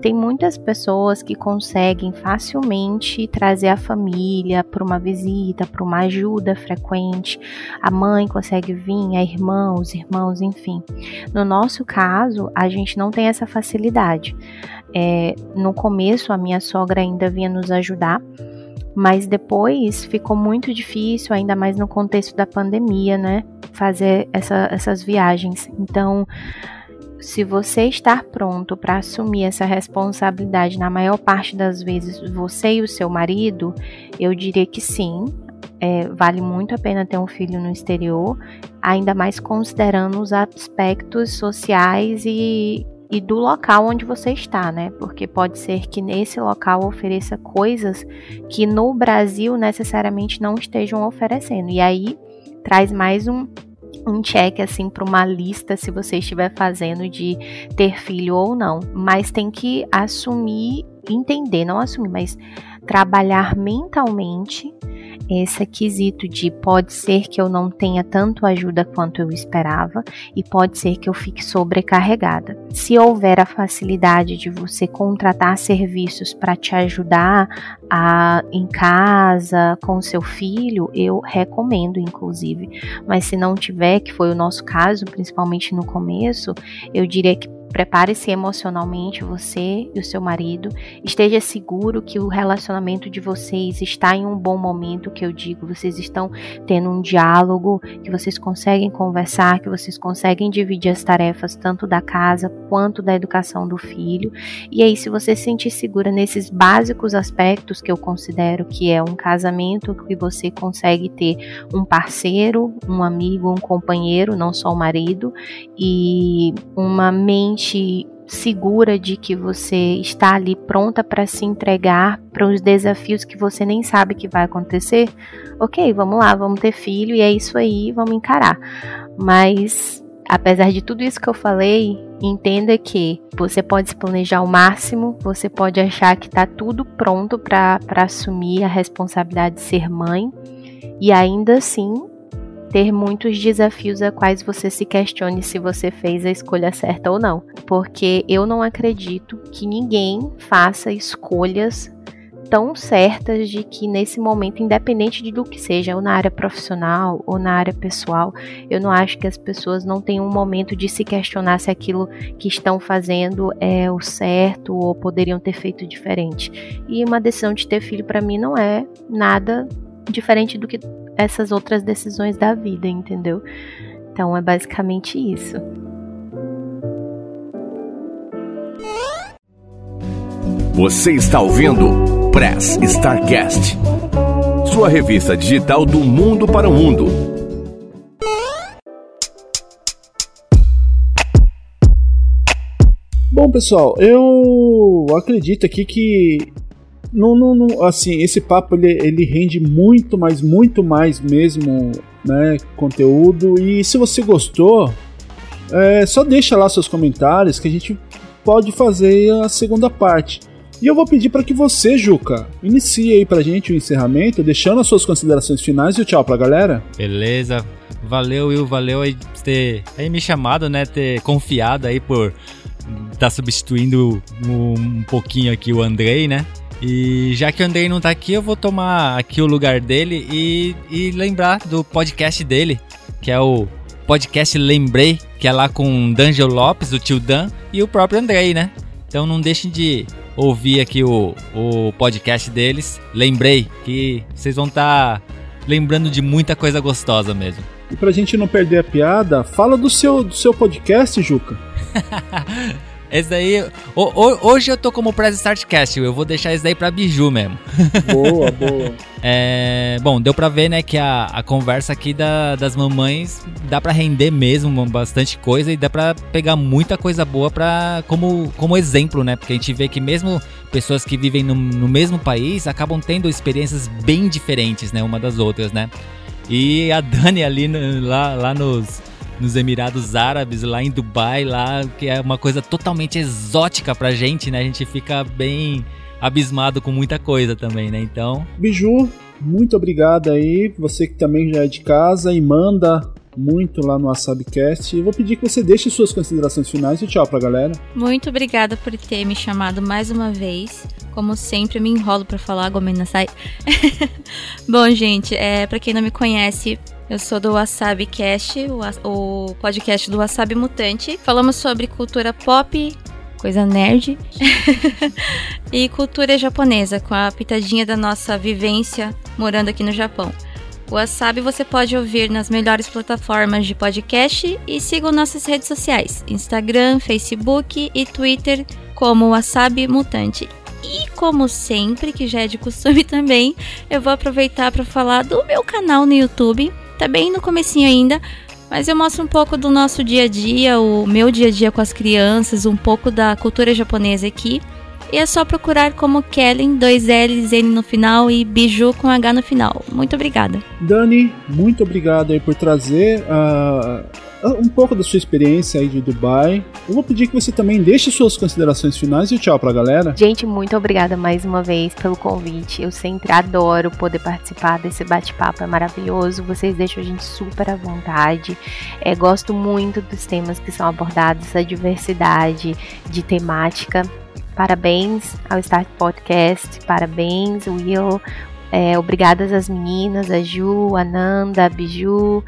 tem muitas pessoas que conseguem facilmente trazer a família para uma visita, para uma ajuda frequente. A mãe consegue vir, a irmã, os irmãos, enfim. No nosso caso, a gente não tem essa facilidade. É, no começo, a minha sogra ainda vinha nos ajudar, mas depois ficou muito difícil, ainda mais no contexto da pandemia, né? Fazer essa, essas viagens. Então se você estar pronto para assumir essa responsabilidade na maior parte das vezes, você e o seu marido, eu diria que sim. É, vale muito a pena ter um filho no exterior, ainda mais considerando os aspectos sociais e, e do local onde você está, né? Porque pode ser que nesse local ofereça coisas que no Brasil necessariamente não estejam oferecendo. E aí traz mais um, um check assim para uma lista se você estiver fazendo de ter filho ou não, mas tem que assumir, entender, não assumir, mas trabalhar mentalmente esse quesito de pode ser que eu não tenha tanto ajuda quanto eu esperava e pode ser que eu fique sobrecarregada. Se houver a facilidade de você contratar serviços para te ajudar a, em casa com seu filho, eu recomendo, inclusive. Mas se não tiver, que foi o nosso caso, principalmente no começo, eu diria que Prepare-se emocionalmente, você e o seu marido. Esteja seguro que o relacionamento de vocês está em um bom momento, que eu digo, vocês estão tendo um diálogo, que vocês conseguem conversar, que vocês conseguem dividir as tarefas tanto da casa quanto da educação do filho. E aí, se você se sentir segura nesses básicos aspectos que eu considero que é um casamento que você consegue ter um parceiro, um amigo, um companheiro, não só o marido, e uma mente mente segura de que você está ali pronta para se entregar para os desafios que você nem sabe que vai acontecer, ok, vamos lá, vamos ter filho e é isso aí, vamos encarar. Mas apesar de tudo isso que eu falei, entenda que você pode se planejar ao máximo, você pode achar que está tudo pronto para assumir a responsabilidade de ser mãe e ainda assim ter muitos desafios a quais você se questione se você fez a escolha certa ou não. Porque eu não acredito que ninguém faça escolhas tão certas de que nesse momento, independente de do que seja, ou na área profissional ou na área pessoal, eu não acho que as pessoas não tenham um momento de se questionar se aquilo que estão fazendo é o certo ou poderiam ter feito diferente. E uma decisão de ter filho para mim não é nada diferente do que essas outras decisões da vida, entendeu? Então é basicamente isso. Você está ouvindo Press Starcast, sua revista digital do mundo para o mundo. Bom, pessoal, eu acredito aqui que não, não, não, assim, esse papo ele, ele rende muito, mas muito mais mesmo, né, conteúdo. E se você gostou, é, só deixa lá seus comentários que a gente pode fazer a segunda parte. E eu vou pedir para que você, Juca, inicie aí pra gente o encerramento, deixando as suas considerações finais e o tchau pra galera. Beleza. Valeu, Will, valeu aí ter aí me chamado, né, ter confiado aí por estar tá substituindo um, um pouquinho aqui o Andrei, né? E já que o Andrei não tá aqui, eu vou tomar aqui o lugar dele e, e lembrar do podcast dele, que é o podcast Lembrei, que é lá com D'Angelo Lopes, o tio Dan, e o próprio Andrei, né? Então não deixem de ouvir aqui o, o podcast deles. Lembrei que vocês vão estar tá lembrando de muita coisa gostosa mesmo. E pra gente não perder a piada, fala do seu, do seu podcast, Juca. Esse daí. Hoje eu tô como Press Startcast, eu vou deixar esse daí pra Biju mesmo. Boa, boa. É, bom, deu pra ver, né, que a, a conversa aqui da, das mamães dá pra render mesmo bastante coisa e dá pra pegar muita coisa boa pra, como, como exemplo, né? Porque a gente vê que mesmo pessoas que vivem no, no mesmo país acabam tendo experiências bem diferentes, né, uma das outras, né? E a Dani ali no, lá, lá nos nos Emirados Árabes, lá em Dubai, lá, que é uma coisa totalmente exótica pra gente, né? A gente fica bem abismado com muita coisa também, né? Então. Biju, muito obrigado aí. Você que também já é de casa e manda muito lá no WasabiCast. Eu vou pedir que você deixe suas considerações finais e tchau pra galera. Muito obrigada por ter me chamado mais uma vez. Como sempre, me enrolo para falar, Gomena sai. Bom, gente, é, para quem não me conhece, eu sou do Wasabi Cast, o, podcast do Wasabi Mutante. Falamos sobre cultura pop, coisa nerd, e cultura japonesa, com a pitadinha da nossa vivência morando aqui no Japão. O Wasabi você pode ouvir nas melhores plataformas de podcast e siga nossas redes sociais: Instagram, Facebook e Twitter como Wasabi Mutante. E como sempre, que já é de costume também, eu vou aproveitar para falar do meu canal no YouTube. Tá bem no comecinho ainda, mas eu mostro um pouco do nosso dia a dia, o meu dia a dia com as crianças, um pouco da cultura japonesa aqui. E é só procurar como Kellen, dois L's, N no final e Biju com H no final. Muito obrigada. Dani, muito obrigado aí por trazer uh, um pouco da sua experiência aí de Dubai. Eu vou pedir que você também deixe suas considerações finais e tchau pra galera. Gente, muito obrigada mais uma vez pelo convite. Eu sempre adoro poder participar desse bate-papo, é maravilhoso. Vocês deixam a gente super à vontade. É, gosto muito dos temas que são abordados, a diversidade de temática. Parabéns ao Start Podcast, parabéns, Will. É, obrigadas às meninas, a Ju, a Nanda, a Biju,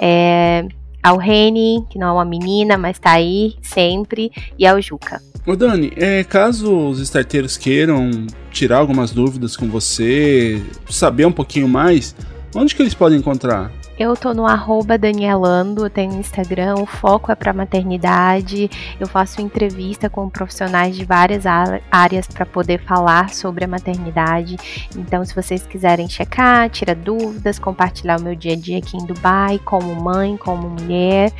é, ao Reni, que não é uma menina, mas tá aí sempre, e ao Juca. Ô Dani, é, caso os starteiros queiram tirar algumas dúvidas com você, saber um pouquinho mais, onde que eles podem encontrar? Eu tô no arroba Danielando, eu tenho Instagram, o foco é para maternidade. Eu faço entrevista com profissionais de várias áreas para poder falar sobre a maternidade. Então, se vocês quiserem checar, tirar dúvidas, compartilhar o meu dia a dia aqui em Dubai, como mãe, como mulher,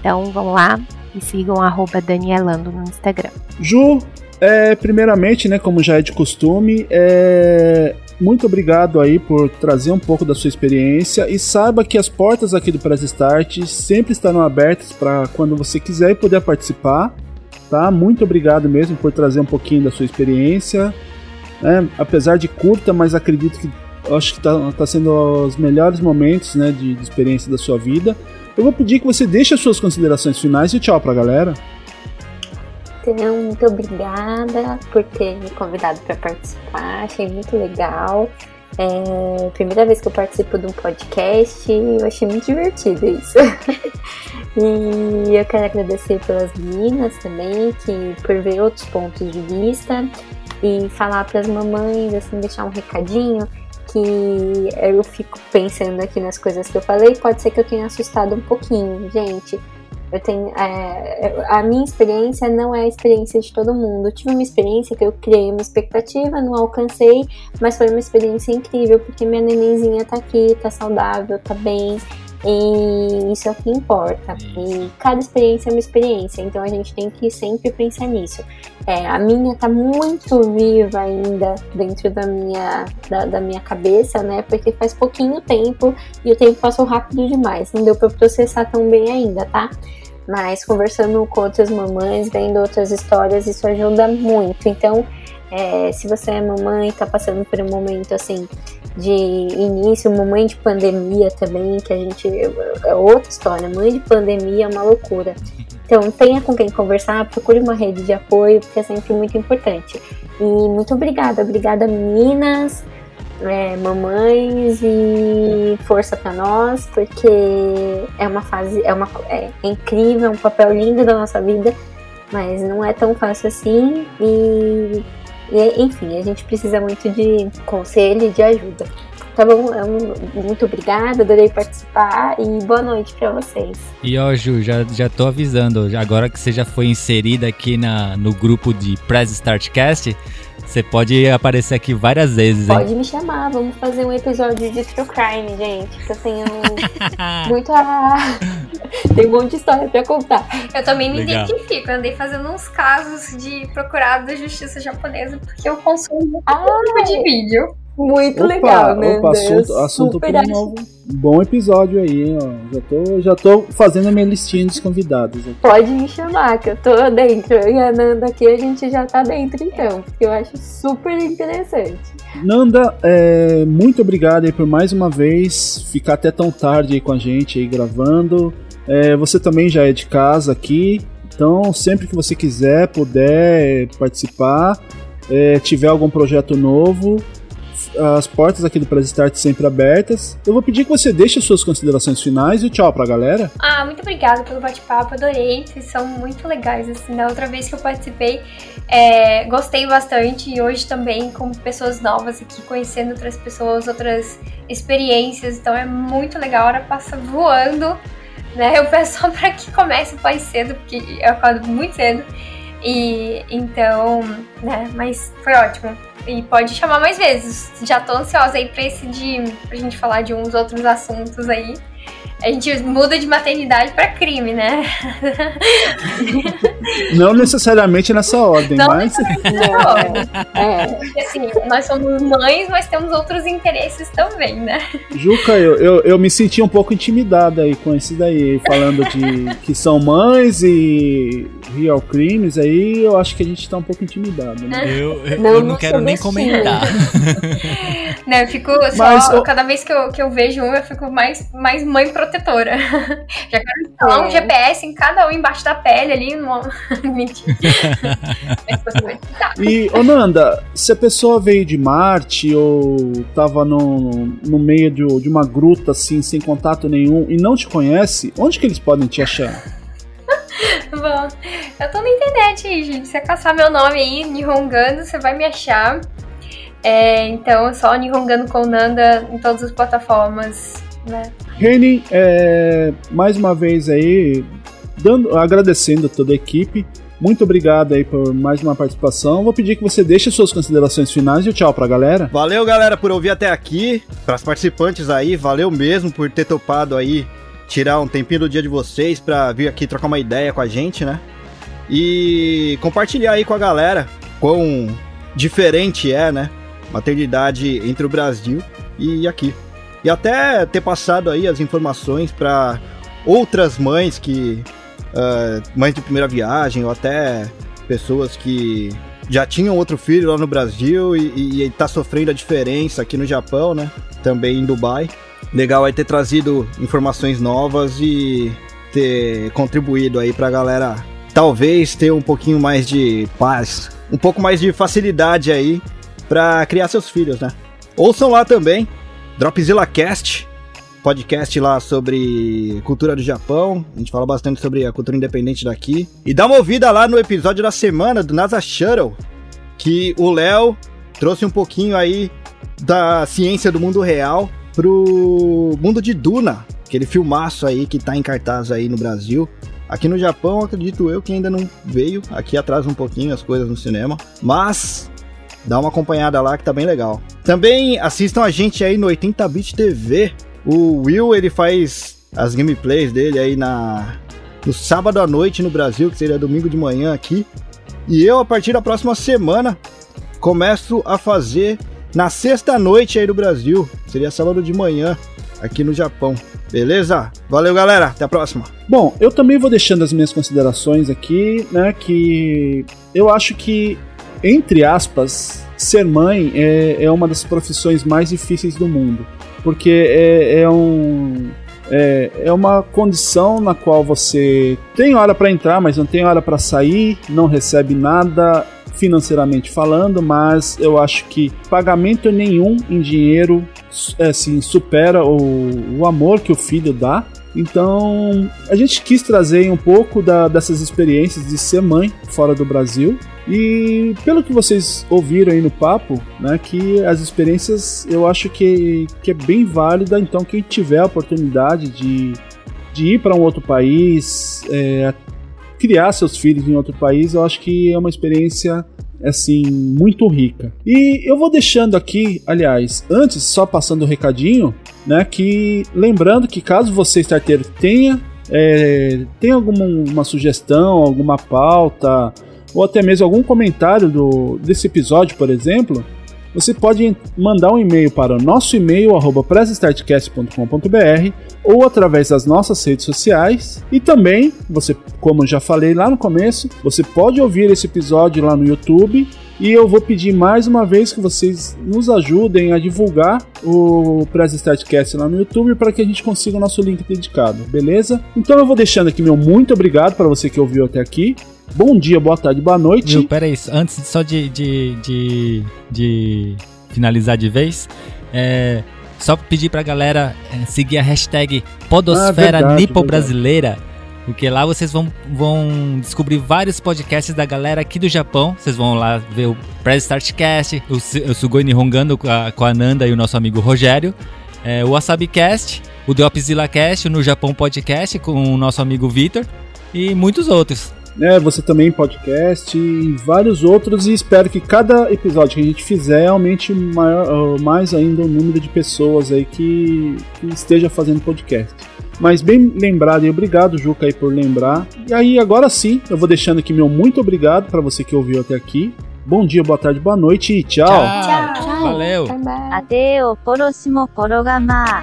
então vão lá e sigam arroba Danielando no Instagram. Ju, é, primeiramente, né, como já é de costume, é, muito obrigado aí por trazer um pouco da sua experiência e saiba que as portas aqui do Press Start sempre estarão abertas para quando você quiser e puder participar, tá? Muito obrigado mesmo por trazer um pouquinho da sua experiência, né? apesar de curta, mas acredito que acho que está tá sendo os melhores momentos, né, de, de experiência da sua vida. Eu vou pedir que você deixe as suas considerações finais e tchau para a galera. Muito obrigada por ter me convidado para participar, achei muito legal. É primeira vez que eu participo de um podcast eu achei muito divertido isso. e eu quero agradecer pelas meninas também, que por ver outros pontos de vista e falar para as mamães, assim, deixar um recadinho que eu fico pensando aqui nas coisas que eu falei, pode ser que eu tenha assustado um pouquinho, gente. Eu tenho, é, a minha experiência não é a experiência de todo mundo. Eu tive uma experiência que eu criei uma expectativa, não alcancei, mas foi uma experiência incrível porque minha nenenzinha tá aqui, tá saudável, tá bem. E isso é o que importa. E cada experiência é uma experiência, então a gente tem que sempre pensar nisso. É, a minha tá muito viva ainda dentro da minha, da, da, minha cabeça, né? Porque faz pouquinho tempo e o tempo passou rápido demais. Não deu para processar tão bem ainda, tá? Mas conversando com outras mamães, vendo outras histórias, isso ajuda muito. Então, é, se você é mamãe, tá passando por um momento assim de início, mamãe de pandemia também, que a gente. É outra história, mãe de pandemia é uma loucura. Então tenha com quem conversar, procure uma rede de apoio, porque é sempre muito importante. E muito obrigada, obrigada meninas, é, mamães e força para nós, porque é uma fase, é, uma, é, é incrível, é um papel lindo da nossa vida, mas não é tão fácil assim e e, enfim, a gente precisa muito de conselho e de ajuda. Tá bom? Muito obrigada, adorei participar e boa noite para vocês. E ó, Ju, já, já tô avisando, agora que você já foi inserida aqui na, no grupo de Press Startcast, você pode aparecer aqui várias vezes, hein? Pode me chamar, vamos fazer um episódio de True Crime, gente. Que eu tenho muito a. Tem um monte de história pra contar. Eu também me Legal. identifico. Eu andei fazendo uns casos de procurado da justiça japonesa porque eu consumo muito tipo de vídeo. Muito Opa, legal, né? Opa, assunto, Eu assunto para um novo. Bom episódio aí, ó. Já tô, já tô fazendo a minha listinha dos convidados. aqui. Pode me chamar, que eu tô dentro. E a Nanda aqui, a gente já tá dentro, então. Porque eu acho super interessante. Nanda, é, muito obrigado aí por mais uma vez ficar até tão tarde aí com a gente aí gravando. É, você também já é de casa aqui, então sempre que você quiser, puder participar, é, tiver algum projeto novo, as portas aqui do Press Start sempre abertas. Eu vou pedir que você deixe as suas considerações finais e tchau pra galera. Ah, muito obrigada pelo bate-papo, adorei. Vocês são muito legais, assim. Da outra vez que eu participei, é, gostei bastante. E hoje também, com pessoas novas aqui, conhecendo outras pessoas, outras experiências. Então é muito legal, a hora passa voando. Né? Eu peço só pra que comece mais cedo, porque eu acordo muito cedo. E então, né, mas foi ótimo. E pode chamar mais vezes. Já tô ansiosa aí pra esse de. pra gente falar de uns outros assuntos aí. A gente muda de maternidade pra crime, né? Não necessariamente nessa ordem, Não mas. É, Porque, assim, nós somos mães, mas temos outros interesses também, né? Juca, eu, eu, eu me senti um pouco intimidada aí com esse daí, falando de que são mães e real crimes, aí eu acho que a gente tá um pouco intimidado, né? Eu, eu Não, eu não não quero nem comentar. Né, eu fico só. Mas, Cada vez que eu, que eu vejo um, eu fico mais, mais mãe protetora. Já quero instalar um É. GPS em cada um embaixo da pele ali. No... Mentira. E, ô Nanda, se a pessoa veio de Marte ou tava no, no meio de, de uma gruta assim, sem contato nenhum e não te conhece, onde que eles podem te achar? Bom, eu tô na internet aí, gente. Se você caçar meu nome aí, Nihongando, você vai me achar. É, então, só Nihongando com Nanda em todas as plataformas, né? Reni, é, mais uma vez aí, dando, agradecendo a toda a equipe. Muito obrigado aí por mais uma participação. Vou pedir que você deixe suas considerações finais e o tchau pra galera. Valeu, galera, por ouvir até aqui. Para os participantes aí, valeu mesmo por ter topado aí tirar um tempinho do dia de vocês pra vir aqui trocar uma ideia com a gente, né? E compartilhar aí com a galera quão diferente é, né? Maternidade entre o Brasil e aqui. E até ter passado aí as informações para outras mães que ah, mães de primeira viagem ou até pessoas que já tinham outro filho lá no Brasil e, e, e tá sofrendo a diferença aqui no Japão, né? Também em Dubai. Legal é ter trazido informações novas e ter contribuído aí pra galera talvez ter um pouquinho mais de paz, um pouco mais de facilidade aí pra criar seus filhos, né? Ouçam lá também, Dropzilla Cast, podcast lá sobre cultura do Japão. A gente fala bastante sobre a cultura independente daqui. E dá uma ouvida lá no episódio da semana do NASA Shuttle, que o Léo trouxe um pouquinho aí da ciência do mundo real pro mundo de Duna, aquele filmaço aí que tá em cartaz aí no Brasil. Aqui no Japão, acredito eu que ainda não veio. Aqui atrasa um pouquinho as coisas no cinema. Mas dá uma acompanhada lá que tá bem legal. Também assistam a gente aí no 80bit TV. O Will, ele faz as gameplays dele aí na no sábado à noite no Brasil, que seria domingo de manhã aqui. E eu, a partir da próxima semana, começo a fazer na sexta noite aí do Brasil. Seria sábado de manhã aqui no Japão. Beleza? Valeu, galera. Até a próxima. Bom, eu também vou deixando as minhas considerações aqui, né? Que eu acho que, entre aspas, ser mãe é, é uma das profissões mais difíceis do mundo. Porque é, é um. É, é uma condição na qual você tem hora para entrar, mas não tem hora para sair, não recebe nada financeiramente falando, mas eu acho que pagamento nenhum em dinheiro assim, supera o, o amor que o filho dá. Então, a gente quis trazer um pouco da- dessas experiências de ser mãe fora do Brasil. E pelo que vocês ouviram aí no papo, né, que as experiências eu acho que, que é bem válida. Então, quem tiver a oportunidade de, de ir para um outro país, é, criar seus filhos em outro país, eu acho que é uma experiência assim muito rica. E eu vou deixando aqui, aliás, antes só passando o recadinho, né, que lembrando que caso você starteiro tenha é, tem alguma uma sugestão, alguma pauta ou até mesmo algum comentário do, desse episódio, por exemplo, você pode mandar um e-mail para o nosso e-mail, arroba ou através das nossas redes sociais. E também, você, como já falei lá no começo, você pode ouvir esse episódio lá no YouTube e eu vou pedir mais uma vez que vocês nos ajudem a divulgar o Press Startcast lá no YouTube para que a gente consiga o nosso link dedicado, beleza? Então eu vou deixando aqui meu muito obrigado para você que ouviu até aqui. Bom dia, boa tarde, boa noite. Viu, peraí, antes só de, de, de, de finalizar de vez, é, só pedir pra galera é, seguir a hashtag Podosfera ah, Nipo Brasileira porque lá vocês vão, vão descobrir vários podcasts da galera aqui do Japão. Vocês vão lá ver o Press Startcast, o, o Sugoi Nihongando com a, com a Nanda e o nosso amigo Rogério, é, o WasabiCast, o Dropzilla Cast, o No Japão Podcast com o nosso amigo Vitor e muitos outros. É, você também podcast e vários outros e espero que cada episódio que a gente fizer aumente maior, mais ainda o número de pessoas aí que, que esteja fazendo podcast. Mas bem lembrado e obrigado, Juca, aí por lembrar. E aí, agora sim, eu vou deixando aqui meu muito obrigado para você que ouviu até aqui. Bom dia, boa tarde, boa noite e tchau. Tchau. tchau. Valeu. Até o próximo programa.